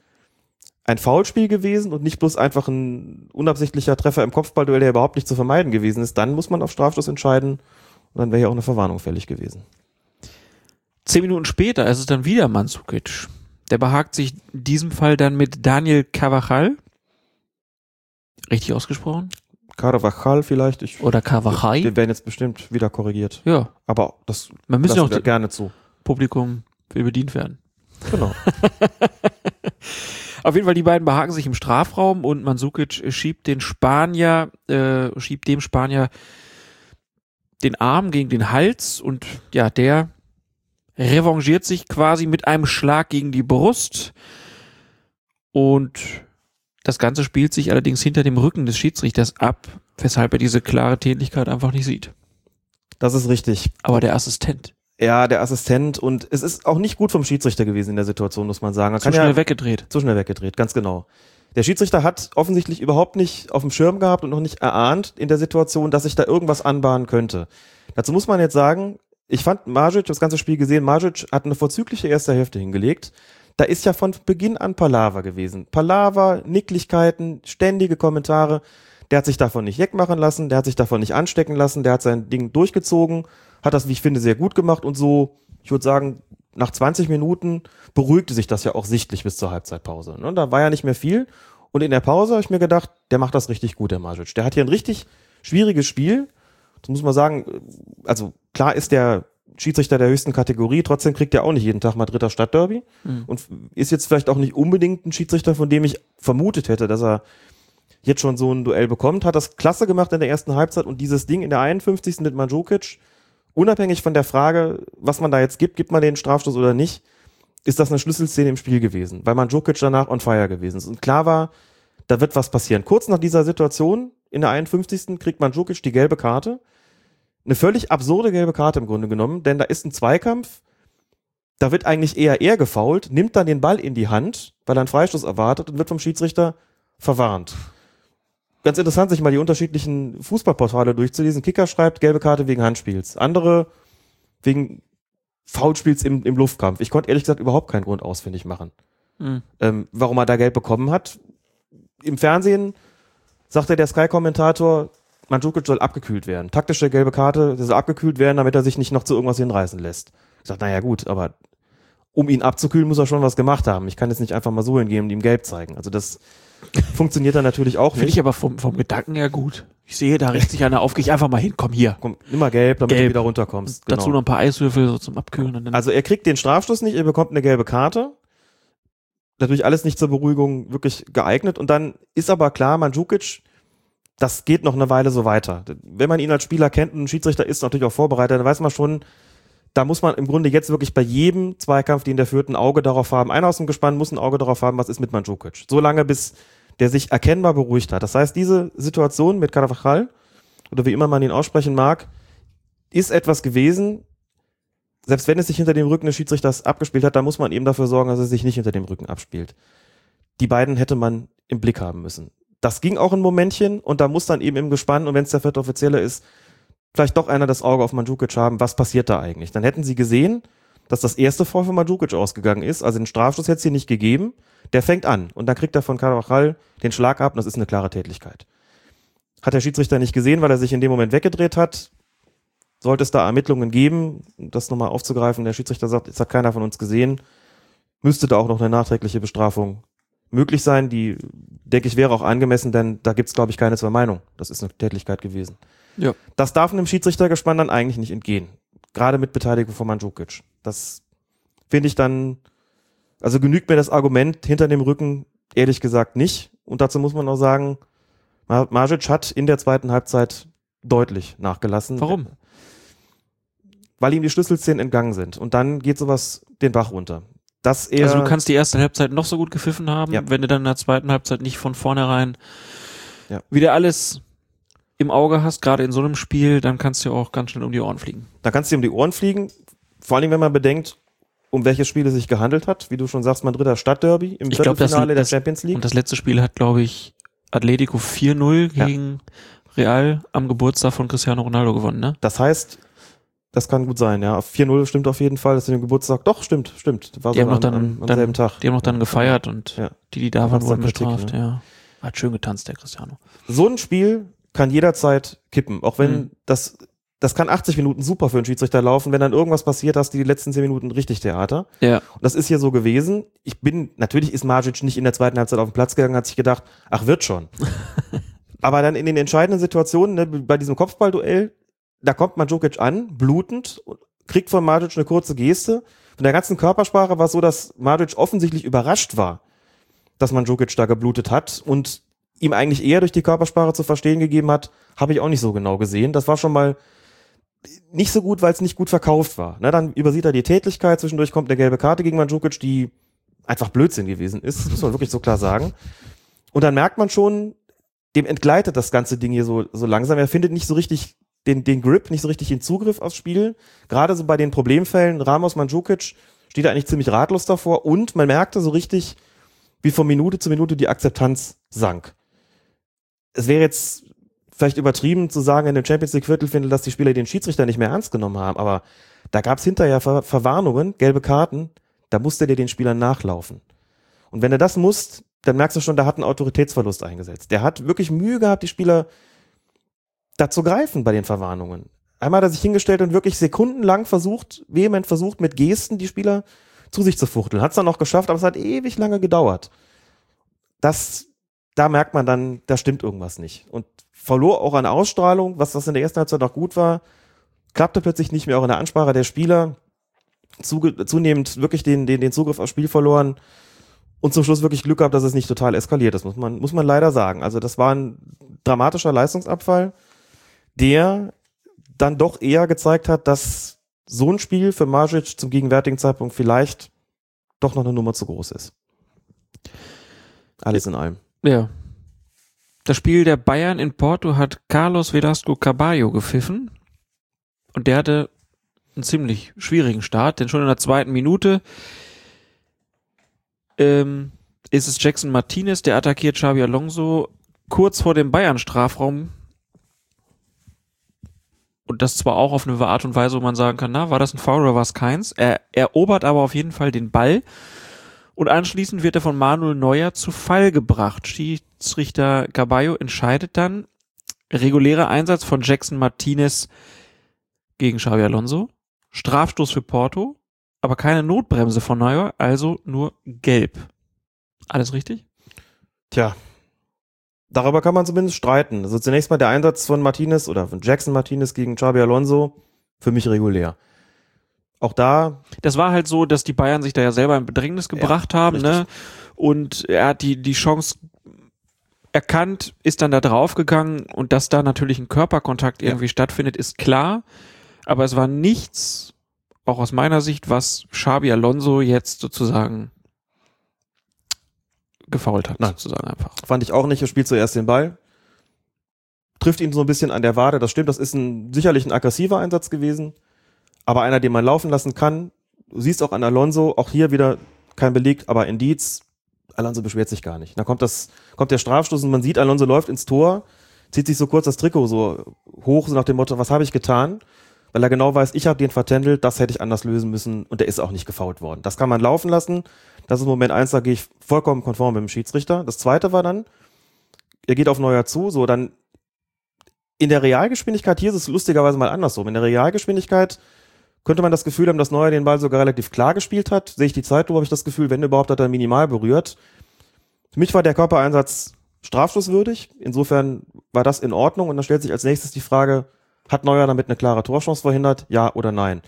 ein Foulspiel gewesen und nicht bloß einfach ein unabsichtlicher Treffer im Kopfballduell, der überhaupt nicht zu vermeiden gewesen ist, dann muss man auf Strafstoß entscheiden. Und dann wäre ja auch eine Verwarnung fällig gewesen. Zehn Minuten später ist es dann wieder Mandzukic. Der behagt sich in diesem Fall dann mit Daniel Cavachal. Richtig ausgesprochen? Carvajal vielleicht. Ich, Oder Cavachai? wir werden jetzt bestimmt wieder korrigiert. Ja, Aber das man müssen auch gerne zu. Publikum will bedient werden. Genau. Auf jeden Fall, die beiden behaken sich im Strafraum und Mandzukic schiebt den Spanier, äh, schiebt dem Spanier den Arm gegen den Hals und ja, der revanchiert sich quasi mit einem Schlag gegen die Brust. Und das Ganze spielt sich allerdings hinter dem Rücken des Schiedsrichters ab, weshalb er diese klare Tätigkeit einfach nicht sieht. Das ist richtig. Aber der Assistent, Ja, der Assistent und es ist auch nicht gut vom Schiedsrichter gewesen in der Situation, muss man sagen. Er zu kann schnell ja weggedreht. zu schnell weggedreht, ganz genau. Der Schiedsrichter hat offensichtlich überhaupt nicht auf dem Schirm gehabt und noch nicht erahnt in der Situation, dass sich da irgendwas anbahnen könnte. Dazu muss man jetzt sagen, ich fand Margic, das ganze Spiel gesehen, Margic hat eine vorzügliche erste Hälfte hingelegt. Da ist ja von Beginn an Palaver gewesen. Palaver, Nicklichkeiten, ständige Kommentare. Der hat sich davon nicht wegmachen lassen, der hat sich davon nicht anstecken lassen, der hat sein Ding durchgezogen, hat das, wie ich finde, sehr gut gemacht und so, ich würde sagen, nach 20 Minuten beruhigte sich das ja auch sichtlich bis zur Halbzeitpause. Ne? Da war ja nicht mehr viel. Und in der Pause habe ich mir gedacht, der macht das richtig gut, der Margic. Der hat hier ein richtig schwieriges Spiel. Das muss man sagen, also klar ist der Schiedsrichter der höchsten Kategorie, trotzdem kriegt er auch nicht jeden Tag mal dritter Stadtderby. Mhm. Und ist jetzt vielleicht auch nicht unbedingt ein Schiedsrichter, von dem ich vermutet hätte, dass er jetzt schon so ein Duell bekommt. Hat das klasse gemacht in der ersten Halbzeit und dieses Ding in der 51. mit Mandzukic, unabhängig von der Frage, was man da jetzt gibt, gibt man den Strafstoß oder nicht, ist das eine Schlüsselszene im Spiel gewesen, weil Mandzukic danach on fire gewesen ist. Und klar war, da wird was passieren. Kurz nach dieser Situation, in der 51. kriegt Mandzukic die gelbe Karte. Eine völlig absurde gelbe Karte im Grunde genommen, denn da ist ein Zweikampf, da wird eigentlich eher er gefault, nimmt dann den Ball in die Hand, weil er einen Freistoß erwartet und wird vom Schiedsrichter verwarnt. Ganz interessant, sich mal die unterschiedlichen Fußballportale durchzulesen. Kicker schreibt gelbe Karte wegen Handspiels. Andere wegen Foulspiels im, im Luftkampf. Ich konnte ehrlich gesagt überhaupt keinen Grund ausfindig machen, Mhm. ähm, warum er da gelb bekommen hat. Im Fernsehen sagte der Sky-Kommentator, Mandzukic soll abgekühlt werden. Taktische gelbe Karte, der soll abgekühlt werden, damit er sich nicht noch zu irgendwas hinreißen lässt. Ich dachte, naja gut, aber um ihn abzukühlen, muss er schon was gemacht haben. Ich kann jetzt nicht einfach mal so hingehen und ihm gelb zeigen. Also das funktioniert dann natürlich auch Finde nicht. ich aber vom, vom Gedanken her gut. Ich sehe, da regt sich einer auf, geh ich einfach mal hin, komm hier. Komm, nimm mal gelb, damit Gelb. du wieder runterkommst. Genau. Dazu noch ein paar Eiswürfel so zum Abkühlen und dann. Also er kriegt den Strafstoß nicht, er bekommt eine gelbe Karte. Natürlich alles nicht zur Beruhigung wirklich geeignet. Und dann ist aber klar, Mandzukic, das geht noch eine Weile so weiter. Wenn man ihn als Spieler kennt und ein Schiedsrichter ist natürlich auch vorbereitet, dann weiß man schon, da muss man im Grunde jetzt wirklich bei jedem Zweikampf, den der führt, ein Auge darauf haben. Einer aus dem Gespann muss ein Auge darauf haben, was ist mit Mandzukic. So lange, bis der sich erkennbar beruhigt hat. Das heißt, diese Situation mit Carvajal, oder wie immer man ihn aussprechen mag, ist etwas gewesen, selbst wenn es sich hinter dem Rücken des Schiedsrichters abgespielt hat, dann muss man eben dafür sorgen, dass es sich nicht hinter dem Rücken abspielt. Die beiden hätte man im Blick haben müssen. Das ging auch ein Momentchen und da muss dann eben im Gespann, und wenn es der vierte Offizielle ist, vielleicht doch einer das Auge auf Mandzukic haben, was passiert da eigentlich? Dann hätten sie gesehen, dass das erste Vor für Mandzukic ausgegangen ist, also den Strafstoß hätte es hier nicht gegeben, der fängt an und dann kriegt er von Carvajal den Schlag ab und das ist eine klare Tätlichkeit. Hat der Schiedsrichter nicht gesehen, weil er sich in dem Moment weggedreht hat, sollte es da Ermittlungen geben, das nochmal aufzugreifen, der Schiedsrichter sagt, jetzt hat keiner von uns gesehen, müsste da auch noch eine nachträgliche Bestrafung möglich sein, die, denke ich, wäre auch angemessen, denn da gibt es, glaube ich, keine zwei Meinungen. Das ist eine Tätlichkeit gewesen. Ja. Das darf einem Schiedsrichtergespann dann eigentlich nicht entgehen. Gerade mit Beteiligung von Mandzukic. Das finde ich dann, also genügt mir das Argument hinter dem Rücken ehrlich gesagt nicht. Und dazu muss man auch sagen, Margic hat in der zweiten Halbzeit deutlich nachgelassen. Warum? Weil ihm die Schlüsselszenen entgangen sind. Und dann geht sowas den Bach runter. Dass er, also du kannst die erste Halbzeit noch so gut gepfiffen haben, Ja. wenn du dann in der zweiten Halbzeit nicht von vornherein Ja. wieder alles im Auge hast, gerade in so einem Spiel, dann kannst du auch ganz schnell um die Ohren fliegen. da kannst du ihm die Ohren fliegen. Vor allem, wenn man bedenkt, um welches Spiel es sich gehandelt hat. Wie du schon sagst, Madrider Stadtderby im Ich glaub, das- Viertelfinale der Champions League. Und das letzte Spiel hat, glaube ich, Atletico 4-0 Ja. gegen Real am Geburtstag von Cristiano Ronaldo gewonnen, ne? Das heißt, das kann gut sein, ja. 4-0 stimmt auf jeden Fall. Das ist dem Geburtstag. Doch, stimmt, stimmt. War Die haben noch dann, am, dann selben Tag. Die haben noch dann gefeiert und Ja. die, die da waren, wurden bestraft, ne? ja. Hat schön getanzt, der Cristiano. So ein Spiel kann jederzeit kippen. Auch wenn Mhm. das, das kann 80 Minuten super für einen Schiedsrichter laufen. Wenn dann irgendwas passiert, hast du die letzten 10 Minuten richtig Theater. Ja. Und das ist hier so gewesen. Ich bin, natürlich ist Margic nicht in der zweiten Halbzeit auf den Platz gegangen, hat sich gedacht, ach, wird schon. Aber dann in den entscheidenden Situationen, ne, bei diesem Kopfballduell, da kommt Mandzukic an, blutend, kriegt von Margic eine kurze Geste. Von der ganzen Körpersprache war es so, dass Margic offensichtlich überrascht war, dass Mandzukic da geblutet hat und ihm eigentlich eher durch die Körpersprache zu verstehen gegeben hat, habe ich auch nicht so genau gesehen. Das war schon mal nicht so gut, weil es nicht gut verkauft war. Ne, dann übersieht er die Tätlichkeit, zwischendurch kommt eine gelbe Karte gegen Mandzukic, die einfach Blödsinn gewesen ist, das muss man wirklich so klar sagen. Und dann merkt man schon, dem entgleitet das ganze Ding hier so, so langsam. Er findet nicht so richtig den, den Grip, nicht so richtig den Zugriff aufs Spiel. Gerade so bei den Problemfällen, Ramos Mandzukic steht eigentlich ziemlich ratlos davor und man merkte so richtig, wie von Minute zu Minute die Akzeptanz sank. Es wäre jetzt vielleicht übertrieben zu sagen in dem Champions League Viertelfinale, dass die Spieler den Schiedsrichter nicht mehr ernst genommen haben, aber da gab es hinterher Ver Verwarnungen, gelbe Karten, da musste der den Spielern nachlaufen. Und wenn er das muss, dann merkst du schon, da hat ein Autoritätsverlust eingesetzt. Der hat wirklich Mühe gehabt, die Spieler da zu greifen bei den Verwarnungen. Einmal hat er sich hingestellt und wirklich sekundenlang versucht, vehement versucht, mit Gesten die Spieler zu sich zu fuchteln. Hat es dann noch geschafft, aber es hat ewig lange gedauert. Das, da merkt man dann, da stimmt irgendwas nicht. Und verlor auch an Ausstrahlung, was das in der ersten Halbzeit noch gut war, klappte plötzlich nicht mehr auch in der Ansprache der Spieler. Zuge zunehmend wirklich den, den, den Zugriff aufs Spiel verloren und zum Schluss wirklich Glück gehabt, dass es nicht total eskaliert ist, muss man, muss man leider sagen. Also das war ein dramatischer Leistungsabfall, der dann doch eher gezeigt hat, dass so ein Spiel für Margic zum gegenwärtigen Zeitpunkt vielleicht doch noch eine Nummer zu groß ist. Alles in allem. Ja. Das Spiel der Bayern in Porto hat Carlos Velasco Caballo gepfiffen. Und der hatte einen ziemlich schwierigen Start, denn schon in der zweiten Minute ähm, ist es Jackson Martinez, der attackiert Xabi Alonso kurz vor dem Bayern-Strafraum. Und das zwar auch auf eine Art und Weise, wo man sagen kann, na, war das ein Foul oder war es keins? Er erobert aber auf jeden Fall den Ball. Und anschließend wird er von Manuel Neuer zu Fall gebracht. Schiedsrichter Caballo entscheidet dann regulärer Einsatz von Jackson Martinez gegen Xabi Alonso. Strafstoß für Porto, aber keine Notbremse von Neuer, also nur gelb. Alles richtig? Tja, darüber kann man zumindest streiten. Also zunächst mal der Einsatz von Martinez oder von Jackson Martinez gegen Xabi Alonso, für mich regulär. Auch da, Das war halt so, dass die Bayern sich da ja selber in Bedrängnis gebracht haben, richtig. ne? Und er hat die, die Chance erkannt, ist dann da draufgegangen und dass da natürlich ein Körperkontakt Ja. irgendwie stattfindet, ist klar. Aber es war nichts, auch aus meiner Sicht, was Xabi Alonso jetzt sozusagen gefault hat, Nein. sozusagen einfach. fand ich auch nicht, er spielt zuerst den Ball, trifft ihn so ein bisschen an der Wade, das stimmt, das ist ein, sicherlich ein aggressiver Einsatz gewesen, aber einer, den man laufen lassen kann. Du siehst auch an Alonso, auch hier wieder kein Beleg, aber Indiz, Alonso beschwert sich gar nicht. Dann kommt das, kommt der Strafstoß und man sieht, Alonso läuft ins Tor, zieht sich so kurz das Trikot so hoch, so nach dem Motto, was habe ich getan? Weil er genau weiß, ich habe den vertändelt, das hätte ich anders lösen müssen und der ist auch nicht gefault worden. Das kann man laufen lassen. Das ist Moment eins, da gehe ich vollkommen konform mit dem Schiedsrichter. Das zweite war dann, er geht auf Neuer zu, so dann in der Realgeschwindigkeit, hier ist es lustigerweise mal andersrum. In der Realgeschwindigkeit könnte man das Gefühl haben, dass Neuer den Ball sogar relativ klar gespielt hat. Sehe ich die Zeit, habe ich das Gefühl, wenn überhaupt, hat er minimal berührt. Für mich war der Körpereinsatz strafstoßwürdig. Insofern war das in Ordnung. Und dann stellt sich als nächstes die Frage, hat Neuer damit eine klare Torchance verhindert? Ja oder nein?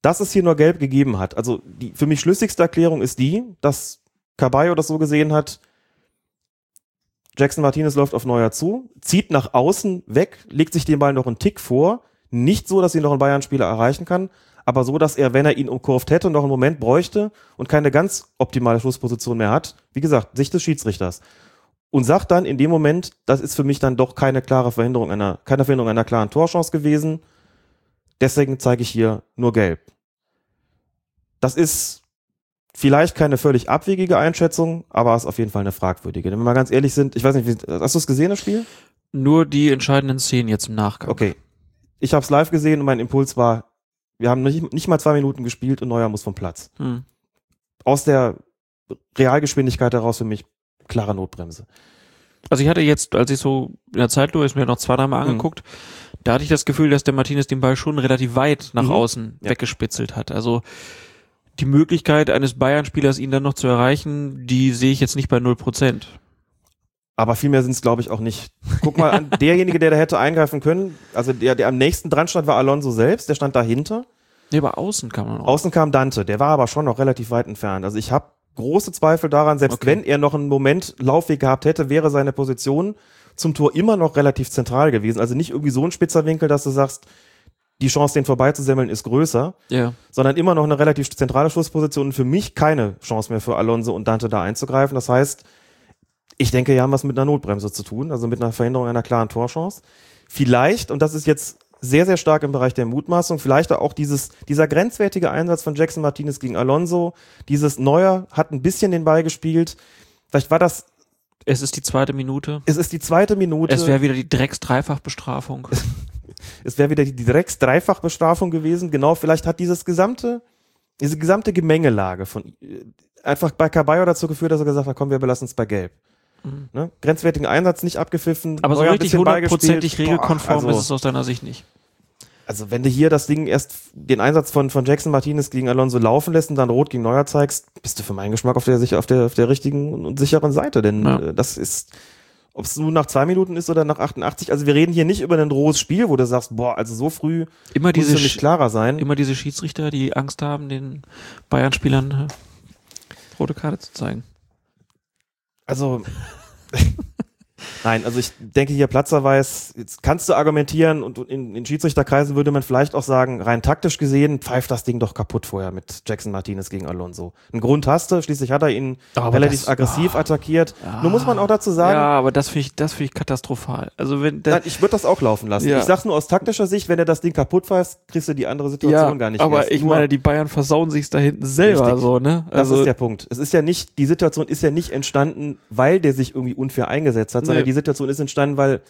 Dass es hier nur gelb gegeben hat, also die für mich schlüssigste Erklärung ist die, dass Caballo das so gesehen hat, Jackson Martinez läuft auf Neuer zu, zieht nach außen weg, legt sich den Ball noch einen Tick vor, nicht so, dass ihn noch ein Bayern-Spieler erreichen kann, aber so, dass er, wenn er ihn umkurvt hätte, noch einen Moment bräuchte und keine ganz optimale Schlussposition mehr hat. Wie gesagt, Sicht des Schiedsrichters. Und sagt dann in dem Moment, das ist für mich dann doch keine klare Verhinderung einer, keine Verhinderung einer klaren Torchance gewesen. Deswegen zeige ich hier nur gelb. Das ist vielleicht keine völlig abwegige Einschätzung, aber ist auf jeden Fall eine fragwürdige. Wenn wir mal ganz ehrlich sind, ich weiß nicht, hast du es gesehen, das Spiel? Nur die entscheidenden Szenen jetzt im Nachgang. Okay. Ich habe es live gesehen und mein Impuls war, wir haben nicht, nicht mal zwei Minuten gespielt und Neuer muss vom Platz. Hm. Aus der Realgeschwindigkeit heraus für mich klare Notbremse. Also ich hatte jetzt, als ich so in der Zeitlupe ist mir noch zwei, dreimal Mhm. angeguckt, da hatte ich das Gefühl, dass der Martinez den Ball schon relativ weit nach Mhm. außen Ja. weggespitzelt hat. Also die Möglichkeit eines Bayern-Spielers, ihn dann noch zu erreichen, die sehe ich jetzt nicht bei 0%. Aber viel mehr sind es, glaube ich, auch nicht. Guck mal an, derjenige, der da hätte eingreifen können, also der, der am nächsten dran stand, war Alonso selbst, der stand dahinter. Nee, aber außen kann man auch. Außen kam Dante, der war aber schon noch relativ weit entfernt. Also ich habe große Zweifel daran, selbst Okay. wenn er noch einen Moment Laufweg gehabt hätte, wäre seine Position zum Tor immer noch relativ zentral gewesen. Also nicht irgendwie so ein spitzer Winkel, dass du sagst, die Chance, den vorbeizusemmeln, ist größer, ja. sondern immer noch eine relativ zentrale Schussposition und für mich keine Chance mehr für Alonso und Dante da einzugreifen. Das heißt, ich denke, hier haben wir es mit einer Notbremse zu tun, also mit einer Verhinderung einer klaren Torchance. Vielleicht, und das ist jetzt sehr, sehr stark im Bereich der Mutmaßung, vielleicht auch dieses, dieser grenzwertige Einsatz von Jackson Martinez gegen Alonso, dieses Neuer hat ein bisschen den Ball gespielt. Vielleicht war das, Es ist die zweite Minute. es ist die zweite Minute. Es wäre wieder die Drecks-Dreifachbestrafung. es wäre wieder die Drecks-Dreifachbestrafung gewesen. Genau, vielleicht hat dieses gesamte, diese gesamte Gemengelage von äh, einfach bei Caballo dazu geführt, dass er gesagt hat, komm, wir belassen es bei Gelb. Mhm. Ne? Grenzwertigen Einsatz nicht abgepfiffen. Aber so richtig hundertprozentig Boah, regelkonform also, ist es aus deiner Sicht nicht. Also wenn du hier das Ding erst den Einsatz von, von Jackson Martinez gegen Alonso laufen lässt und dann Rot gegen Neuer zeigst, bist du für meinen Geschmack auf der, auf der, auf der richtigen und sicheren Seite. Denn Ja. äh, das ist, ob es nun nach zwei Minuten ist oder nach 88, also wir reden hier nicht über ein rohes Spiel, wo du sagst, boah, also so früh Immer muss diese, es nicht klarer sein. immer diese Schiedsrichter, die Angst haben, den Bayern-Spielern äh, rote Karte zu zeigen. Also, nein, also ich denke hier Platzerweis, jetzt kannst du argumentieren und in, in Schiedsrichterkreisen würde man vielleicht auch sagen, rein taktisch gesehen, pfeift das Ding doch kaputt vorher mit Jackson Martinez gegen Alonso. Einen Grund hast du, schließlich hat er ihn Aber relativ das- aggressiv ah. attackiert. Ja. Nur muss man auch dazu sagen, ja, aber das finde ich, das finde ich katastrophal. Also wenn der, nein, ich würde das auch laufen lassen. Ja. Ich sag's nur aus taktischer Sicht, wenn er das Ding kaputt pfeift, kriegst du die andere Situation gar nicht aber erst. ich meine, die Bayern versauen sich da hinten selber Richtig. so, ne? Das ist der Punkt. Es ist ja nicht, die Situation ist ja nicht entstanden, weil der sich irgendwie unfair eingesetzt hat, sondern Nee. die Situation ist entstanden, weil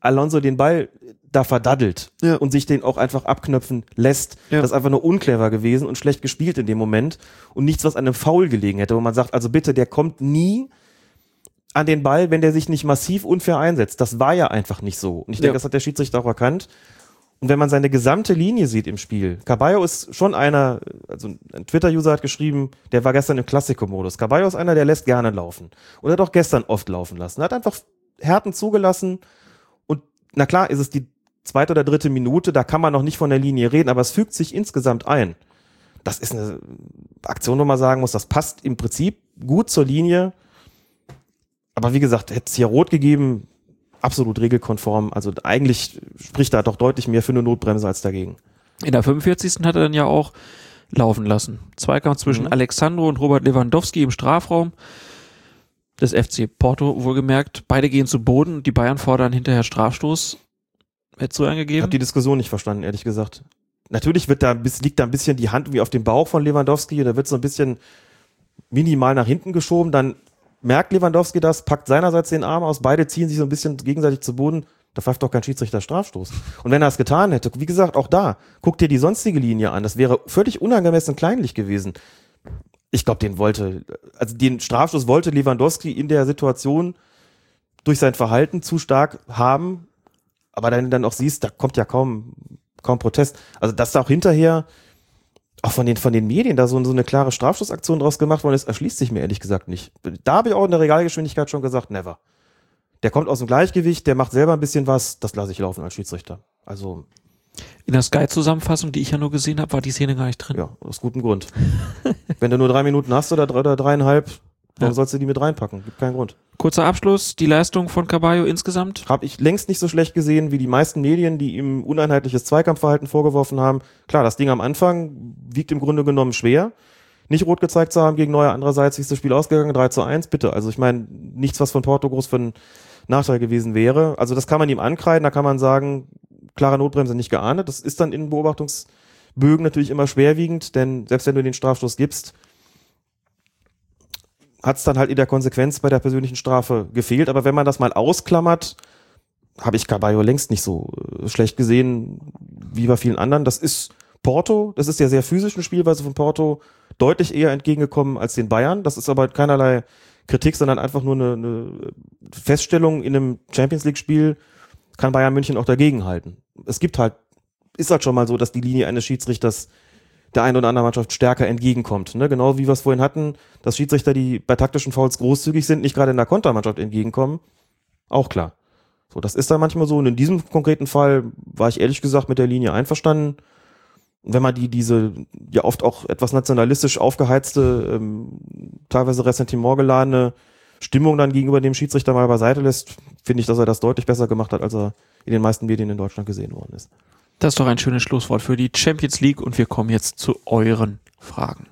Alonso den Ball da verdaddelt Ja. und sich den auch einfach abknöpfen lässt. Ja. Das ist einfach nur unclever gewesen und schlecht gespielt in dem Moment und nichts, was an einem Foul gelegen hätte, wo man sagt, also bitte, der kommt nie an den Ball, wenn der sich nicht massiv unfair einsetzt. Das war ja einfach nicht so. Und ich denke, Ja. das hat der Schiedsrichter auch erkannt. Und wenn man seine gesamte Linie sieht im Spiel, Caballo ist schon einer, also ein Twitter-User hat geschrieben, der war gestern im Klassikomodus. Caballo ist einer, der lässt gerne laufen. Und hat auch gestern oft laufen lassen. Hat einfach Härten zugelassen. Und na klar ist es die zweite oder dritte Minute, da kann man noch nicht von der Linie reden, aber es fügt sich insgesamt ein. Das ist eine Aktion, wo man sagen muss, das passt im Prinzip gut zur Linie. Aber wie gesagt, hätte es hier rot gegeben, absolut regelkonform. Also eigentlich spricht da doch deutlich mehr für eine Notbremse als dagegen. In der 45. hat er dann ja auch laufen lassen. Zweikampf zwischen Mhm. Alexandro und Robert Lewandowski im Strafraum des FC Porto, wohlgemerkt. Beide gehen zu Boden. Die Bayern fordern hinterher Strafstoß. Hättest du Ich habe angegeben? die Diskussion nicht verstanden, ehrlich gesagt. Natürlich wird da, liegt da ein bisschen die Hand irgendwie auf dem Bauch von Lewandowski, da wird so ein bisschen minimal nach hinten geschoben, dann merkt Lewandowski das, packt seinerseits den Arm aus, beide ziehen sich so ein bisschen gegenseitig zu Boden, da pfeift doch kein Schiedsrichter Strafstoß. Und wenn er es getan hätte, wie gesagt, auch da, guck dir die sonstige Linie an, das wäre völlig unangemessen kleinlich gewesen. Ich glaube, den wollte, also den Strafstoß wollte Lewandowski in der Situation durch sein Verhalten zu stark haben, aber dann dann auch siehst, da kommt ja kaum kaum Protest. Also dass da auch hinterher auch von den von den Medien da so, so eine klare Strafstoßaktion draus gemacht worden ist, erschließt sich mir ehrlich gesagt nicht. Da habe ich auch in der Regalgeschwindigkeit schon gesagt, never. Der kommt aus dem Gleichgewicht, der macht selber ein bisschen was, das lasse ich laufen als Schiedsrichter. Also In der Sky-Zusammenfassung, die ich ja nur gesehen habe, war die Szene gar nicht drin. ja, aus gutem Grund. Wenn du nur drei Minuten hast oder, drei, oder dreieinhalb, warum Ja. sollst du die mit reinpacken? Gibt keinen Grund. Kurzer Abschluss, die Leistung von Caballo insgesamt. Habe ich längst nicht so schlecht gesehen wie die meisten Medien, die ihm uneinheitliches Zweikampfverhalten vorgeworfen haben. Klar, das Ding am Anfang wiegt im Grunde genommen schwer. Nicht rot gezeigt zu haben gegen Neuer. Andererseits, wie ist das Spiel ausgegangen? 3 zu 1, bitte. Also ich meine, nichts, was von Porto groß für einen Nachteil gewesen wäre. Also das kann man ihm ankreiden. Da kann man sagen, klare Notbremse nicht geahndet. Das ist dann in Bögen natürlich immer schwerwiegend, denn selbst wenn du den Strafstoß gibst, hat es dann halt in der Konsequenz bei der persönlichen Strafe gefehlt. Aber wenn man das mal ausklammert, habe ich Caballo längst nicht so äh, schlecht gesehen wie bei vielen anderen. Das ist Porto, das ist ja sehr physischen Spielweise von Porto deutlich eher entgegengekommen als den Bayern. Das ist aber keinerlei Kritik, sondern einfach nur eine, eine Feststellung in einem Champions League-Spiel kann Bayern München auch dagegenhalten. Es gibt halt, ist halt schon mal so, dass die Linie eines Schiedsrichters der einen oder anderen Mannschaft stärker entgegenkommt. Ne? Genau wie wir es vorhin hatten, dass Schiedsrichter, die bei taktischen Fouls großzügig sind, nicht gerade in der Kontermannschaft entgegenkommen. Auch klar. So, das ist da manchmal so. Und in diesem konkreten Fall war ich ehrlich gesagt mit der Linie einverstanden. Wenn man die, diese ja oft auch etwas nationalistisch aufgeheizte, ähm, teilweise Ressentiment geladene Stimmung dann gegenüber dem Schiedsrichter mal beiseite lässt, finde ich, dass er das deutlich besser gemacht hat, als er in den meisten Medien in Deutschland gesehen worden ist. Das ist doch ein schönes Schlusswort für die Champions League und wir kommen jetzt zu euren Fragen.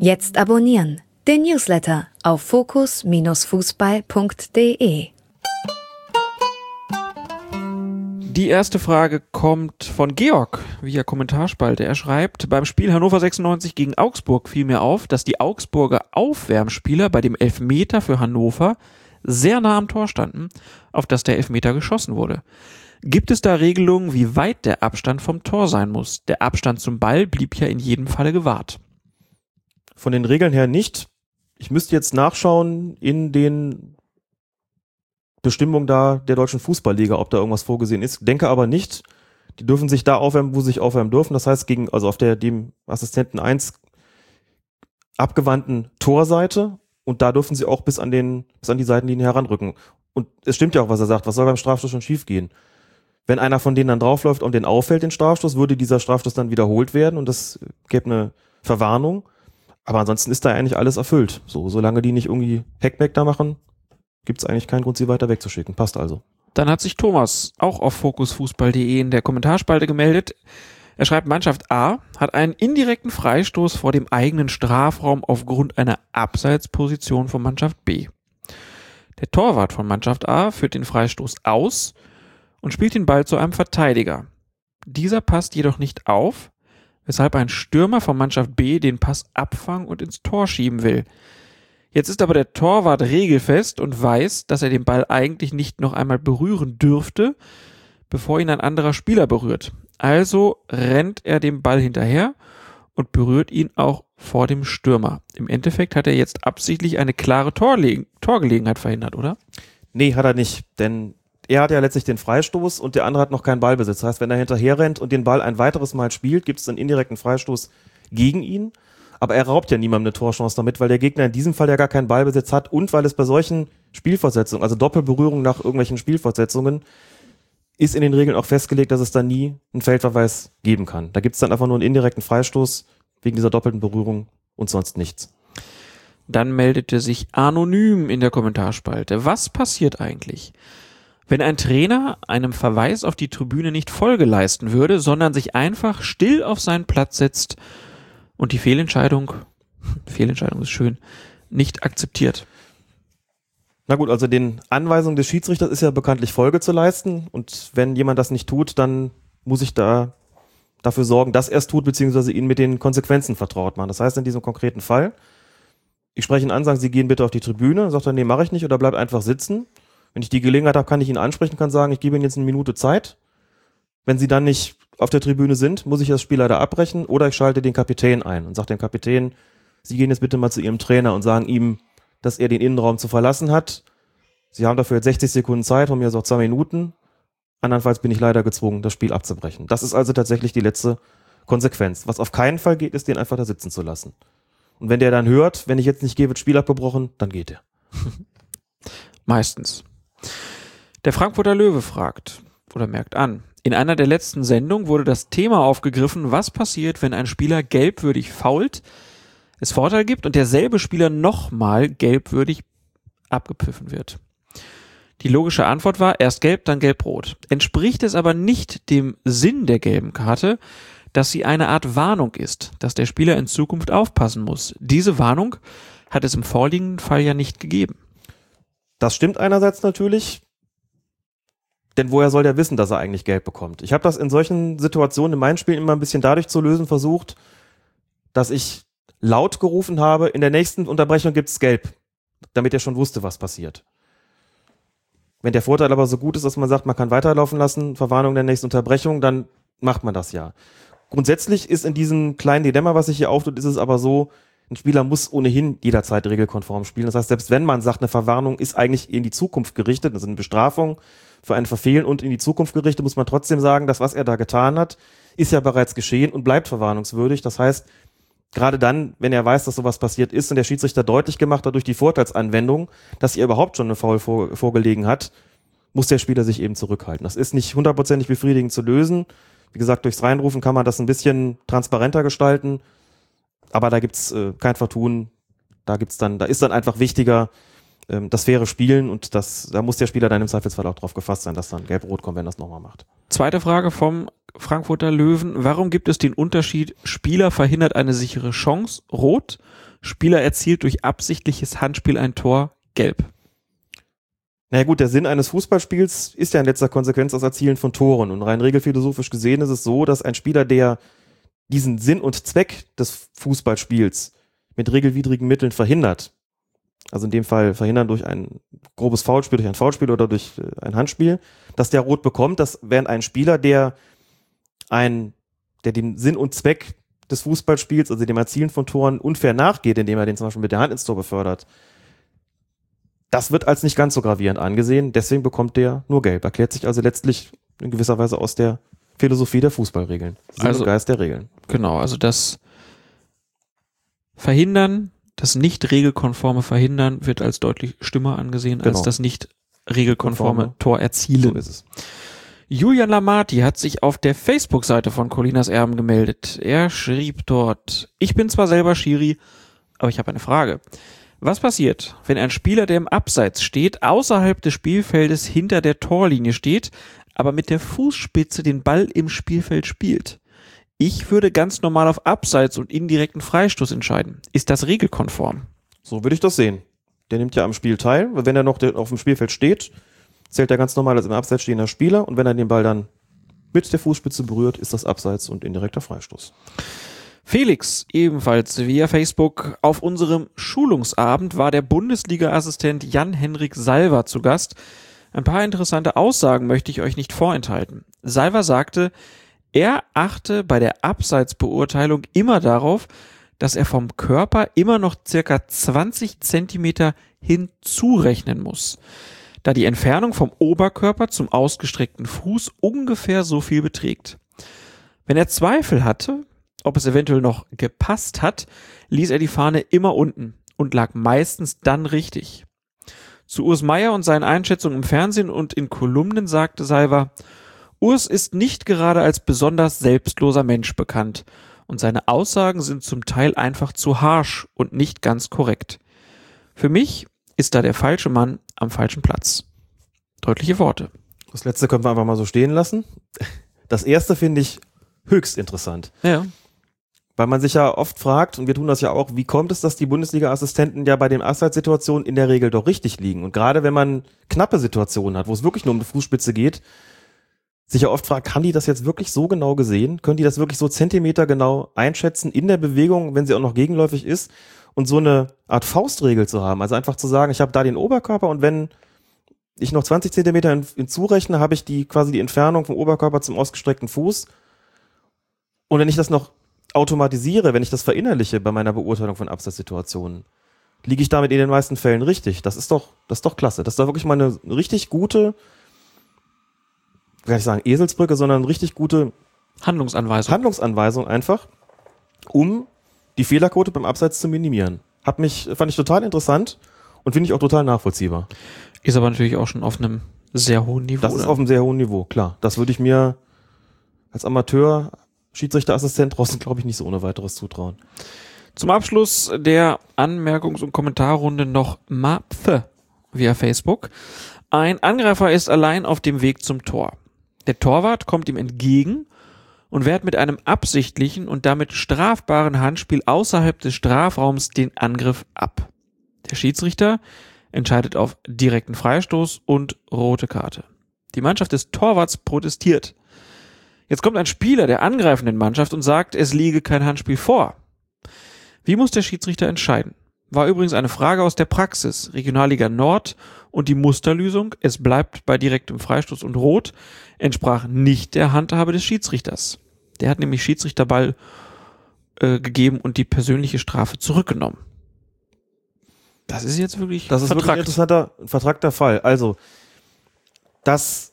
Jetzt abonnieren. Den Newsletter auf fokus-fußball.de. Die erste Frage kommt von Georg via Kommentarspalte. Er schreibt, beim Spiel Hannover 96 gegen Augsburg fiel mir auf, dass die Augsburger Aufwärmspieler bei dem Elfmeter für Hannover sehr nah am Tor standen, auf das der Elfmeter geschossen wurde. Gibt es da Regelungen, wie weit der Abstand vom Tor sein muss? Der Abstand zum Ball blieb ja in jedem Falle gewahrt. Von den Regeln her nicht. Ich müsste jetzt nachschauen in den Bestimmungen da der deutschen Fußballliga, ob da irgendwas vorgesehen ist. Denke aber nicht. Die dürfen sich da aufwärmen, wo sie sich aufwärmen dürfen. Das heißt, gegen, also auf der dem Assistenten 1 abgewandten Torseite und da dürfen sie auch bis an den, bis an die Seitenlinie heranrücken. Und es stimmt ja auch, was er sagt. Was soll beim Strafstoß schon schiefgehen? Wenn einer von denen dann draufläuft und den auffällt, den Strafstoß, würde dieser Strafstoß dann wiederholt werden und das gäbe eine Verwarnung. Aber ansonsten ist da eigentlich alles erfüllt. So, solange die nicht irgendwie Hackback da machen, gibt es eigentlich keinen Grund, sie weiter wegzuschicken. Passt also. Dann hat sich Thomas auch auf fokusfußball.de in der Kommentarspalte gemeldet. Er schreibt, Mannschaft A hat einen indirekten Freistoß vor dem eigenen Strafraum aufgrund einer Abseitsposition von Mannschaft B. Der Torwart von Mannschaft A führt den Freistoß aus und spielt den Ball zu einem Verteidiger. Dieser passt jedoch nicht auf, weshalb ein Stürmer von Mannschaft B den Pass abfangen und ins Tor schieben will. Jetzt ist aber der Torwart regelfest und weiß, dass er den Ball eigentlich nicht noch einmal berühren dürfte, bevor ihn ein anderer Spieler berührt. Also rennt er dem Ball hinterher und berührt ihn auch vor dem Stürmer. Im Endeffekt hat er jetzt absichtlich eine klare Torle Torgelegenheit verhindert, oder? Nee, hat er nicht, denn er hat ja letztlich den Freistoß und der andere hat noch keinen Ballbesitz. Das heißt, wenn er hinterher rennt und den Ball ein weiteres Mal spielt, gibt es einen indirekten Freistoß gegen ihn. Aber er raubt ja niemandem eine Torchance damit, weil der Gegner in diesem Fall ja gar keinen Ballbesitz hat und weil es bei solchen Spielfortsetzungen, also Doppelberührung nach irgendwelchen Spielfortsetzungen, ist in den Regeln auch festgelegt, dass es da nie einen Feldverweis geben kann. Da gibt es dann einfach nur einen indirekten Freistoß wegen dieser doppelten Berührung und sonst nichts. Dann meldete sich anonym in der Kommentarspalte. Was passiert eigentlich, wenn ein Trainer einem Verweis auf die Tribüne nicht Folge leisten würde, sondern sich einfach still auf seinen Platz setzt und die Fehlentscheidung, Fehlentscheidung ist schön, nicht akzeptiert? Na gut, also den Anweisungen des Schiedsrichters ist ja bekanntlich Folge zu leisten. Und wenn jemand das nicht tut, dann muss ich da dafür sorgen, dass er es tut, beziehungsweise ihn mit den Konsequenzen vertraut machen. Das heißt, in diesem konkreten Fall, ich spreche ihn an, sagen, Sie gehen bitte auf die Tribüne, sagt er, nee, mache ich nicht, oder bleibt einfach sitzen. Wenn ich die Gelegenheit habe, kann ich ihn ansprechen, kann sagen, ich gebe Ihnen jetzt eine Minute Zeit. Wenn Sie dann nicht auf der Tribüne sind, muss ich das Spiel leider abbrechen oder ich schalte den Kapitän ein und sage dem Kapitän, Sie gehen jetzt bitte mal zu Ihrem Trainer und sagen ihm, dass er den Innenraum zu verlassen hat. Sie haben dafür jetzt 60 Sekunden Zeit, von mir auch zwei Minuten. Andernfalls bin ich leider gezwungen, das Spiel abzubrechen. Das ist also tatsächlich die letzte Konsequenz. Was auf keinen Fall geht, ist, den einfach da sitzen zu lassen. Und wenn der dann hört, wenn ich jetzt nicht gehe, wird Spiel abgebrochen, dann geht er. Meistens. Der Frankfurter Löwe fragt oder merkt an. In einer der letzten Sendungen wurde das Thema aufgegriffen, was passiert, wenn ein Spieler gelbwürdig fault, es Vorteil gibt und derselbe Spieler nochmal gelbwürdig abgepfiffen wird. Die logische Antwort war erst gelb, dann gelb-rot. Entspricht es aber nicht dem Sinn der gelben Karte, dass sie eine Art Warnung ist, dass der Spieler in Zukunft aufpassen muss. Diese Warnung hat es im vorliegenden Fall ja nicht gegeben. Das stimmt einerseits natürlich. Denn woher soll der wissen, dass er eigentlich Gelb bekommt? Ich habe das in solchen Situationen in meinen Spielen immer ein bisschen dadurch zu lösen versucht, dass ich laut gerufen habe, in der nächsten Unterbrechung gibt's Gelb, damit er schon wusste, was passiert. Wenn der Vorteil aber so gut ist, dass man sagt, man kann weiterlaufen lassen, Verwarnung der nächsten Unterbrechung, dann macht man das ja. Grundsätzlich ist in diesem kleinen Dilemma, was sich hier auftut, ist es aber so, ein Spieler muss ohnehin jederzeit regelkonform spielen. Das heißt, selbst wenn man sagt, eine Verwarnung ist eigentlich in die Zukunft gerichtet, also eine Bestrafung für ein Verfehlen und in die Zukunft gerichtet, muss man trotzdem sagen, dass was er da getan hat, ist ja bereits geschehen und bleibt verwarnungswürdig. Das heißt, gerade dann, wenn er weiß, dass sowas passiert ist und der Schiedsrichter deutlich gemacht hat durch die Vorteilsanwendung, dass er überhaupt schon eine Foul vor, vorgelegen hat, muss der Spieler sich eben zurückhalten. Das ist nicht hundertprozentig befriedigend zu lösen. Wie gesagt, durchs Reinrufen kann man das ein bisschen transparenter gestalten, aber da gibt's äh, kein Vertun. Da gibt's dann, da ist dann einfach wichtiger, das faire Spielen und das, da muss der Spieler dann im Zweifelsfall auch drauf gefasst sein, dass dann gelb-rot kommt, wenn das nochmal macht. Zweite Frage vom Frankfurter Löwen. Warum gibt es den Unterschied, Spieler verhindert eine sichere Chance, rot, Spieler erzielt durch absichtliches Handspiel ein Tor, gelb? Naja gut, der Sinn eines Fußballspiels ist ja in letzter Konsequenz das Erzielen von Toren. Und rein regelphilosophisch gesehen ist es so, dass ein Spieler, der diesen Sinn und Zweck des Fußballspiels mit regelwidrigen Mitteln verhindert, also in dem Fall verhindern durch ein grobes Foulspiel, durch ein Foulspiel oder durch äh, ein Handspiel, dass der rot bekommt, dass während ein Spieler, der ein, der dem Sinn und Zweck des Fußballspiels, also dem Erzielen von Toren, unfair nachgeht, indem er den zum Beispiel mit der Hand ins Tor befördert, das wird als nicht ganz so gravierend angesehen, deswegen bekommt der nur gelb. Erklärt sich also letztlich in gewisser Weise aus der Philosophie der Fußballregeln. Sinn Also- Geist der Regeln. Genau, also das Verhindern, das nicht regelkonforme Verhindern wird als deutlich schlimmer angesehen als Genau. das nicht regelkonforme Konforme. Tor erzielen. So ist es. Julian Lamati hat sich auf der Facebook-Seite von Colinas Erben gemeldet. Er schrieb dort, ich bin zwar selber Schiri, aber ich habe eine Frage. Was passiert, wenn ein Spieler, der im Abseits steht, außerhalb des Spielfeldes hinter der Torlinie steht, aber mit der Fußspitze den Ball im Spielfeld spielt? Ich würde ganz normal auf Abseits und indirekten Freistoß entscheiden. Ist das regelkonform? So würde ich das sehen. Der nimmt ja am Spiel teil, wenn er noch auf dem Spielfeld steht, zählt er ganz normal als im Abseits stehender Spieler und wenn er den Ball dann mit der Fußspitze berührt, ist das Abseits und indirekter Freistoß. Felix, ebenfalls via Facebook, auf unserem Schulungsabend war der Bundesliga-Assistent Jan-Henrik Salver zu Gast. Ein paar interessante Aussagen möchte ich euch nicht vorenthalten. Salver sagte, er achte bei der Abseitsbeurteilung immer darauf, dass er vom Körper immer noch circa 20 Zentimeter hinzurechnen muss, da die Entfernung vom Oberkörper zum ausgestreckten Fuß ungefähr so viel beträgt. Wenn er Zweifel hatte, ob es eventuell noch gepasst hat, ließ er die Fahne immer unten und lag meistens dann richtig. Zu Urs Meier und seinen Einschätzungen im Fernsehen und in Kolumnen sagte Salver, Urs ist nicht gerade als besonders selbstloser Mensch bekannt und seine Aussagen sind zum Teil einfach zu harsch und nicht ganz korrekt. Für mich ist da der falsche Mann am falschen Platz. Deutliche Worte. Das letzte können wir einfach mal so stehen lassen. Das erste finde ich höchst interessant. Ja. Weil man sich ja oft fragt, und wir tun das ja auch, wie kommt es, dass die Bundesliga-Assistenten ja bei den Abseitssituationen in der Regel doch richtig liegen? Und gerade wenn man knappe Situationen hat, wo es wirklich nur um die Fußspitze geht, sich ja oft fragt, haben die das jetzt wirklich so genau gesehen? Können die das wirklich so Zentimeter genau einschätzen in der Bewegung, wenn sie auch noch gegenläufig ist? Und so eine Art Faustregel zu haben, also einfach zu sagen, ich habe da den Oberkörper und wenn ich noch 20 Zentimeter hin- hinzurechne, habe ich die quasi die Entfernung vom Oberkörper zum ausgestreckten Fuß. Und wenn ich das noch automatisiere, wenn ich das verinnerliche bei meiner Beurteilung von Abseitssituationen, liege ich damit in den meisten Fällen richtig. Das ist doch, das ist doch klasse. Das ist doch wirklich mal eine richtig gute, kann ich sagen, Eselsbrücke, sondern richtig gute Handlungsanweisung. Handlungsanweisung einfach, um die Fehlerquote beim Abseits zu minimieren. Hat mich, fand ich total interessant und finde ich auch total nachvollziehbar. Ist aber natürlich auch schon auf einem sehr hohen Niveau. Das ist dann. auf einem sehr hohen Niveau, klar. Das würde ich mir als Amateur Schiedsrichterassistent draußen, glaube ich, nicht so ohne weiteres zutrauen. Zum Abschluss der Anmerkungs- und Kommentarrunde noch Mapfe via Facebook. Ein Angreifer ist allein auf dem Weg zum Tor. Der Torwart kommt ihm entgegen und wehrt mit einem absichtlichen und damit strafbaren Handspiel außerhalb des Strafraums den Angriff ab. Der Schiedsrichter entscheidet auf direkten Freistoß und rote Karte. Die Mannschaft des Torwarts protestiert. Jetzt kommt ein Spieler der angreifenden Mannschaft und sagt, es liege kein Handspiel vor. Wie muss der Schiedsrichter entscheiden? War übrigens eine Frage aus der Praxis. Regionalliga Nord und die Musterlösung, es bleibt bei direktem Freistoß und Rot, entsprach nicht der Handhabe des Schiedsrichters. Der hat nämlich Schiedsrichterball äh, gegeben und die persönliche Strafe zurückgenommen. Das ist jetzt wirklich Das ist wirklich ein interessanter, vertrackter Fall. Also, dass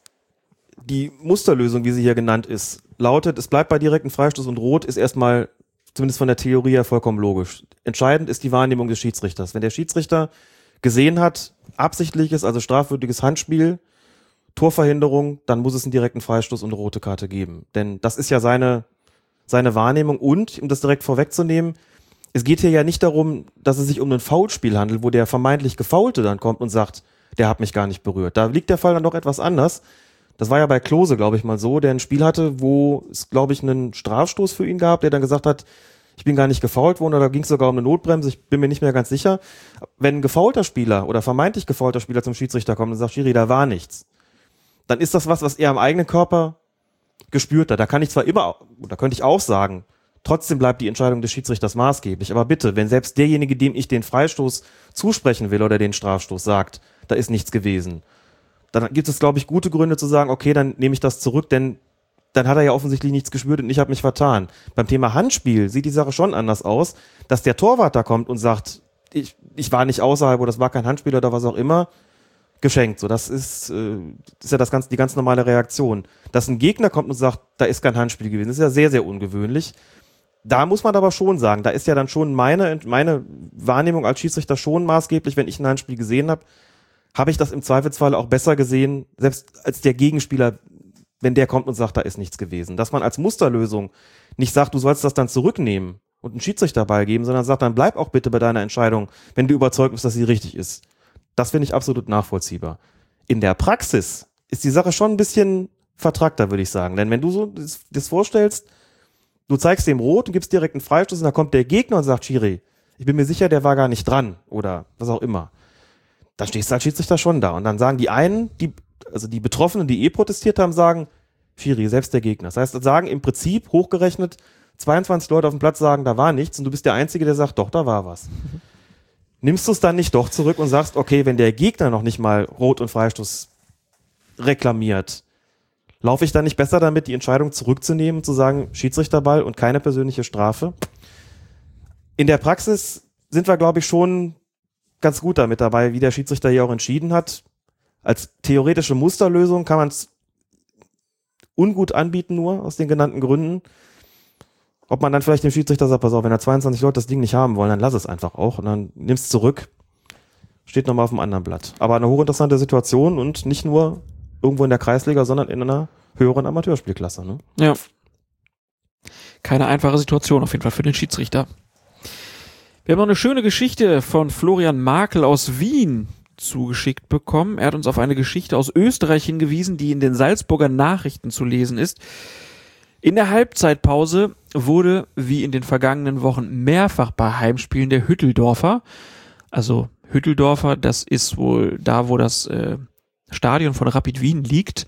die Musterlösung, wie sie hier genannt ist, lautet, es bleibt bei direkten Freistoß und Rot, ist erstmal zumindest von der Theorie her vollkommen logisch. Entscheidend ist die Wahrnehmung des Schiedsrichters. Wenn der Schiedsrichter gesehen hat, absichtliches, also strafwürdiges Handspiel, Torverhinderung, dann muss es einen direkten Freistoß und eine rote Karte geben. Denn das ist ja seine, seine Wahrnehmung und, um das direkt vorwegzunehmen, es geht hier ja nicht darum, dass es sich um ein Foulspiel handelt, wo der vermeintlich Gefaulte dann kommt und sagt, der hat mich gar nicht berührt. Da liegt der Fall dann doch etwas anders. Das war ja bei Klose, glaube ich, mal so, der ein Spiel hatte, wo es, glaube ich, einen Strafstoß für ihn gab, der dann gesagt hat, ich bin gar nicht gefault worden, oder ging es sogar um eine Notbremse, ich bin mir nicht mehr ganz sicher. Wenn ein gefaulter Spieler oder vermeintlich gefaulter Spieler zum Schiedsrichter kommt und sagt, Schiri, da war nichts, dann ist das was, was er am eigenen Körper gespürt hat. Da kann ich zwar immer, da könnte ich auch sagen, trotzdem bleibt die Entscheidung des Schiedsrichters maßgeblich. Aber bitte, wenn selbst derjenige, dem ich den Freistoß zusprechen will oder den Strafstoß sagt, da ist nichts gewesen, dann gibt es, glaube ich, gute Gründe zu sagen, okay, dann nehme ich das zurück, denn dann hat er ja offensichtlich nichts gespürt und ich habe mich vertan. Beim Thema Handspiel sieht die Sache schon anders aus, dass der Torwart da kommt und sagt, ich, ich war nicht außerhalb oder das war kein Handspiel oder was auch immer, geschenkt. So, das ist, äh, ist ja das ganz, die ganz normale Reaktion. Dass ein Gegner kommt und sagt, da ist kein Handspiel gewesen, ist ja sehr, sehr ungewöhnlich. Da muss man aber schon sagen, da ist ja dann schon meine, meine Wahrnehmung als Schiedsrichter schon maßgeblich, wenn ich ein Handspiel gesehen habe, habe ich das im Zweifelsfall auch besser gesehen, selbst als der Gegenspieler, wenn der kommt und sagt, da ist nichts gewesen. Dass man als Musterlösung nicht sagt, du sollst das dann zurücknehmen und einen Schiedsrichterball geben, sondern sagt, dann bleib auch bitte bei deiner Entscheidung, wenn du überzeugt bist, dass sie richtig ist. Das finde ich absolut nachvollziehbar. In der Praxis ist die Sache schon ein bisschen vertrackter, würde ich sagen. Denn wenn du so das, das vorstellst, du zeigst dem Rot und gibst direkt einen Freistoß und dann kommt der Gegner und sagt, Schiri, ich bin mir sicher, der war gar nicht dran oder was auch immer. Dann stehst du als Schiedsrichter schon da. Und dann sagen die einen, die, also die Betroffenen, die eh protestiert haben, sagen, Schiri, selbst der Gegner. Das heißt, sagen im Prinzip hochgerechnet, 22 Leute auf dem Platz sagen, da war nichts und du bist der Einzige, der sagt, doch, da war was. Nimmst du es dann nicht doch zurück und sagst, okay, wenn der Gegner noch nicht mal Rot und Freistoß reklamiert, laufe ich dann nicht besser damit, die Entscheidung zurückzunehmen und zu sagen, Schiedsrichterball und keine persönliche Strafe? In der Praxis sind wir, glaube ich, schon ganz gut damit dabei, wie der Schiedsrichter hier auch entschieden hat. Als theoretische Musterlösung kann man es ungut anbieten, nur aus den genannten Gründen. Ob man dann vielleicht dem Schiedsrichter sagt, pass auf, wenn da 22 Leute das Ding nicht haben wollen, dann lass es einfach auch und dann nimmst zurück. Steht nochmal auf dem anderen Blatt. Aber eine hochinteressante Situation und nicht nur irgendwo in der Kreisliga, sondern in einer höheren Amateurspielklasse. Ne? Ja. Keine einfache Situation auf jeden Fall für den Schiedsrichter. Wir haben noch eine schöne Geschichte von Florian Makel aus Wien zugeschickt bekommen. Er hat uns auf eine Geschichte aus Österreich hingewiesen, die in den Salzburger Nachrichten zu lesen ist. In der Halbzeitpause wurde, wie in den vergangenen Wochen, mehrfach bei Heimspielen der Hütteldorfer, also Hütteldorfer, das ist wohl da, wo das äh, Stadion von Rapid Wien liegt,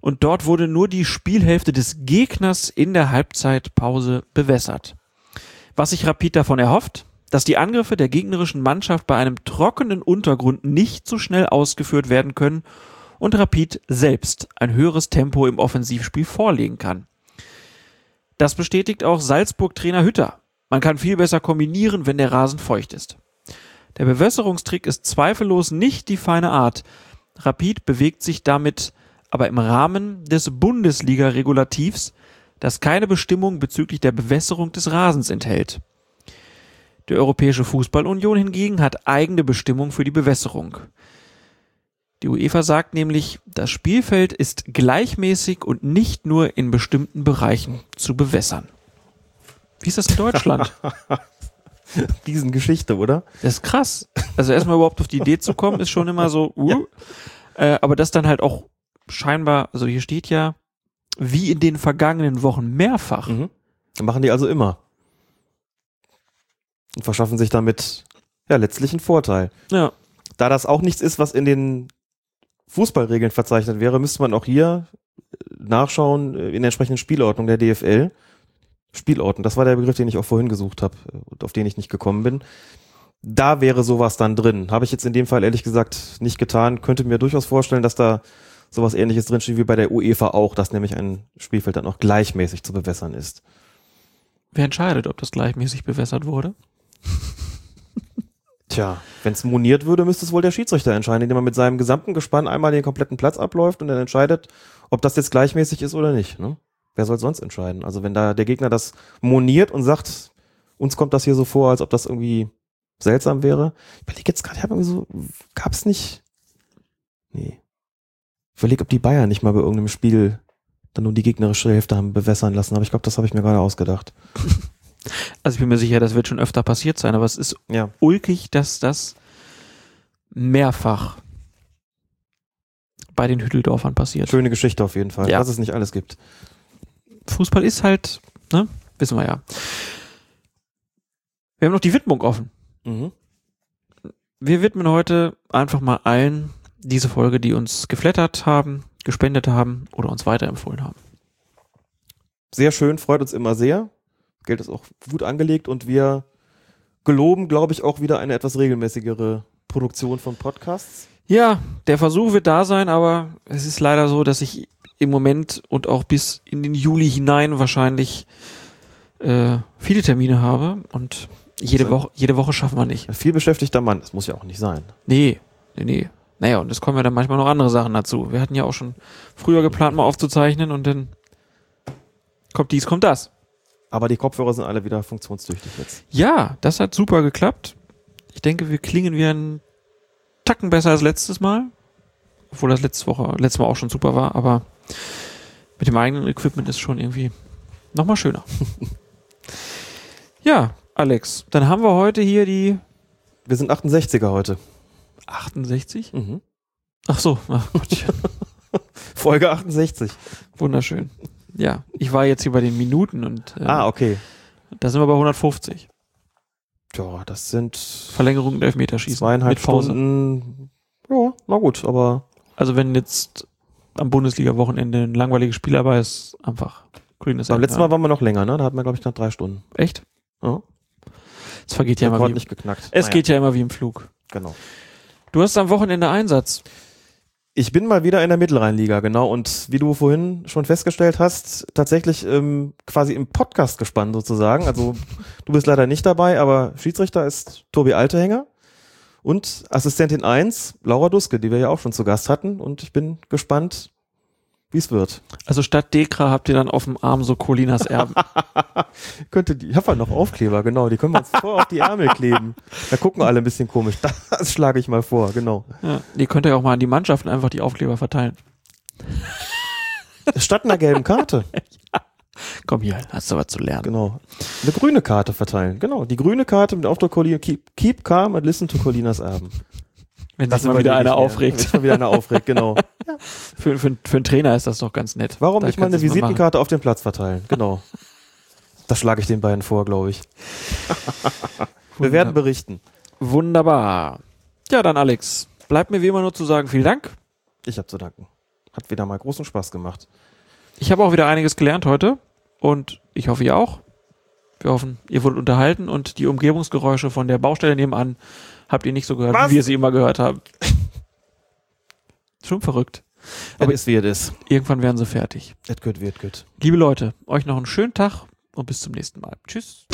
und dort wurde nur die Spielhälfte des Gegners in der Halbzeitpause bewässert. Was sich Rapid davon erhofft, dass die Angriffe der gegnerischen Mannschaft bei einem trockenen Untergrund nicht so schnell ausgeführt werden können und Rapid selbst ein höheres Tempo im Offensivspiel vorlegen kann. Das bestätigt auch Salzburg-Trainer Hütter. Man kann viel besser kombinieren, wenn der Rasen feucht ist. Der Bewässerungstrick ist zweifellos nicht die feine Art. Rapid bewegt sich damit aber im Rahmen des Bundesliga-Regulativs, das keine Bestimmung bezüglich der Bewässerung des Rasens enthält. Die Europäische Fußballunion hingegen hat eigene Bestimmungen für die Bewässerung. Die UEFA sagt nämlich, das Spielfeld ist gleichmäßig und nicht nur in bestimmten Bereichen zu bewässern. Wie ist das in Deutschland? Riesengeschichte, oder? Das ist krass. Also erstmal überhaupt auf die Idee zu kommen, ist schon immer so, uh, äh, aber das dann halt auch scheinbar, also hier steht ja, wie in den vergangenen Wochen mehrfach. Mhm. Machen die also immer. Und verschaffen sich damit ja letztlich einen Vorteil. Ja. Da das auch nichts ist, was in den Fußballregeln verzeichnet wäre, müsste man auch hier nachschauen äh, in der entsprechenden Spielordnung der DFL. Spielordnung, das war der Begriff, den ich auch vorhin gesucht habe und auf den ich nicht gekommen bin. Da wäre sowas dann drin. Habe ich jetzt in dem Fall ehrlich gesagt nicht getan. Könnte mir durchaus vorstellen, dass da sowas ähnliches drinsteht wie bei der UEFA auch, dass nämlich ein Spielfeld dann auch gleichmäßig zu bewässern ist. Wer entscheidet, ob das gleichmäßig bewässert wurde? Tja, wenn es moniert würde, müsste es wohl der Schiedsrichter entscheiden, indem er mit seinem gesamten Gespann einmal den kompletten Platz abläuft und dann entscheidet, ob das jetzt gleichmäßig ist oder nicht. Ne? Wer soll sonst entscheiden? Also wenn da der Gegner das moniert und sagt, uns kommt das hier so vor, als ob das irgendwie seltsam wäre. Ich überlege jetzt gerade, ich habe irgendwie so, gab's nicht. Nee. Ich überlege, ob die Bayern nicht mal bei irgendeinem Spiel dann nur die gegnerische Hälfte haben bewässern lassen, aber ich glaube, das habe ich mir gerade ausgedacht. Also ich bin mir sicher, das wird schon öfter passiert sein, aber es ist Ja. ulkig, dass das mehrfach bei den Hütteldorfern passiert. Schöne Geschichte auf jeden Fall, Ja. dass es nicht alles gibt. Fußball ist halt, ne, wissen wir ja. Wir haben noch die Widmung offen. Mhm. Wir widmen heute einfach mal allen diese Folge, die uns geflattert haben, gespendet haben oder uns weiterempfohlen haben. Sehr schön, freut uns immer sehr. Geld ist auch gut angelegt und wir geloben, glaube ich, auch wieder eine etwas regelmäßigere Produktion von Podcasts. Ja, der Versuch wird da sein, aber es ist leider so, dass ich im Moment und auch bis in den Juli hinein wahrscheinlich äh, viele Termine habe und jede So. Woche, jede Woche schaffen wir nicht. Ein viel beschäftigter Mann, das muss ja auch nicht sein. Nee, nee, nee. Naja, und es kommen ja dann manchmal noch andere Sachen dazu. Wir hatten ja auch schon früher geplant, mal aufzuzeichnen und dann kommt dies, kommt das. Aber die Kopfhörer sind alle wieder funktionstüchtig jetzt. Ja, das hat super geklappt. Ich denke, wir klingen wie ein Tacken besser als letztes Mal. Obwohl das letzte Woche, letztes Mal auch schon super war, aber mit dem eigenen Equipment ist schon irgendwie nochmal schöner. ja, Alex, dann haben wir heute hier die Wir sind 68er heute. 68. Mhm. Ach so, ach Folge 68. wunderschön. Ja, ich war jetzt hier bei den Minuten und äh, Ah, okay. da sind wir bei 150. Ja, das sind Verlängerung und Elfmeterschießen. zweieinhalb mit Pause. Stunden. Ja, na gut, aber Also wenn jetzt am Bundesliga-Wochenende ein langweiliges Spiel dabei ist, einfach grünes beim letzten Mal waren wir noch länger, ne? Da hatten wir, glaube ich, knapp drei Stunden. Echt? Ja. Es vergeht ja immer wie, nicht geknackt. es Naja, geht ja immer wie im Flug. Genau. Du hast am Wochenende Einsatz. Ich bin mal wieder in der Mittelrheinliga, genau. Und wie du vorhin schon festgestellt hast, tatsächlich ähm, quasi im Podcast gespannt sozusagen. Also du bist leider nicht dabei, aber Schiedsrichter ist Tobi Altehänger und Assistentin 1, Laura Duske, die wir ja auch schon zu Gast hatten. Und ich bin gespannt, wie es wird. Also statt Dekra habt ihr dann auf dem Arm so Colinas Erben. Könnte die, ich habe ja noch Aufkleber, genau. Die können wir uns vor auf die Ärmel kleben. Da gucken alle ein bisschen komisch. Das schlage ich mal vor, genau. ja. Ihr könnt ja auch mal an die Mannschaften einfach die Aufkleber verteilen. Statt einer gelben Karte. Komm hier, hast du was zu lernen. Genau. Eine grüne Karte verteilen. Genau. Die grüne Karte mit Aufdruck Colina, keep, keep calm and listen to Colinas Erben. Wenn sich mal wieder einer aufregt. Wenn mal wieder einer aufregt, genau. Für, für, für einen Trainer ist das doch ganz nett. Warum Da nicht mal eine. Visitenkarte auf den Platz verteilen? Genau. Das schlage ich den beiden vor, glaube ich. Wir werden berichten. Wunderbar. Ja, dann Alex, bleibt mir wie immer nur zu sagen, vielen Dank. Ich habe zu danken. Hat wieder mal großen Spaß gemacht. Ich habe auch wieder einiges gelernt heute und ich hoffe, ihr auch. Wir hoffen, ihr wurdet unterhalten und die Umgebungsgeräusche von der Baustelle nebenan habt ihr nicht so gehört, Was? wie wir sie immer gehört haben. Schon verrückt. Aber ist wie es. Irgendwann werden sie fertig. Et gut, wird gut. Liebe Leute, euch noch einen schönen Tag und bis zum nächsten Mal. Tschüss.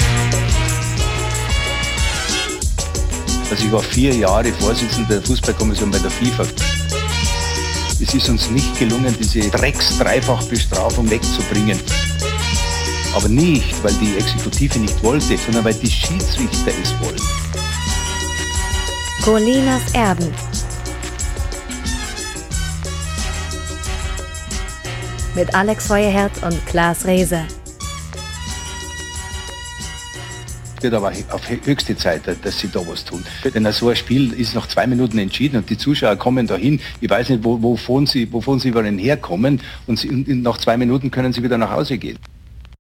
Also ich war vier Jahre Vorsitzender der Fußballkommission bei der FIFA. Es ist uns nicht gelungen, diese Drecks-Dreifachbestrafung wegzubringen. Aber nicht, weil die Exekutive nicht wollte, sondern weil die Schiedsrichter es wollen. Colinas Erben. Mit Alex Feuerherz und Klaas Reese. Es wird aber auf höchste Zeit, dass sie da was tun. Denn so ein Spiel ist nach zwei Minuten entschieden und die Zuschauer kommen dahin. Ich weiß nicht, wo, wovon, sie, wovon sie überall herkommen und, sie, und nach zwei Minuten können sie wieder nach Hause gehen.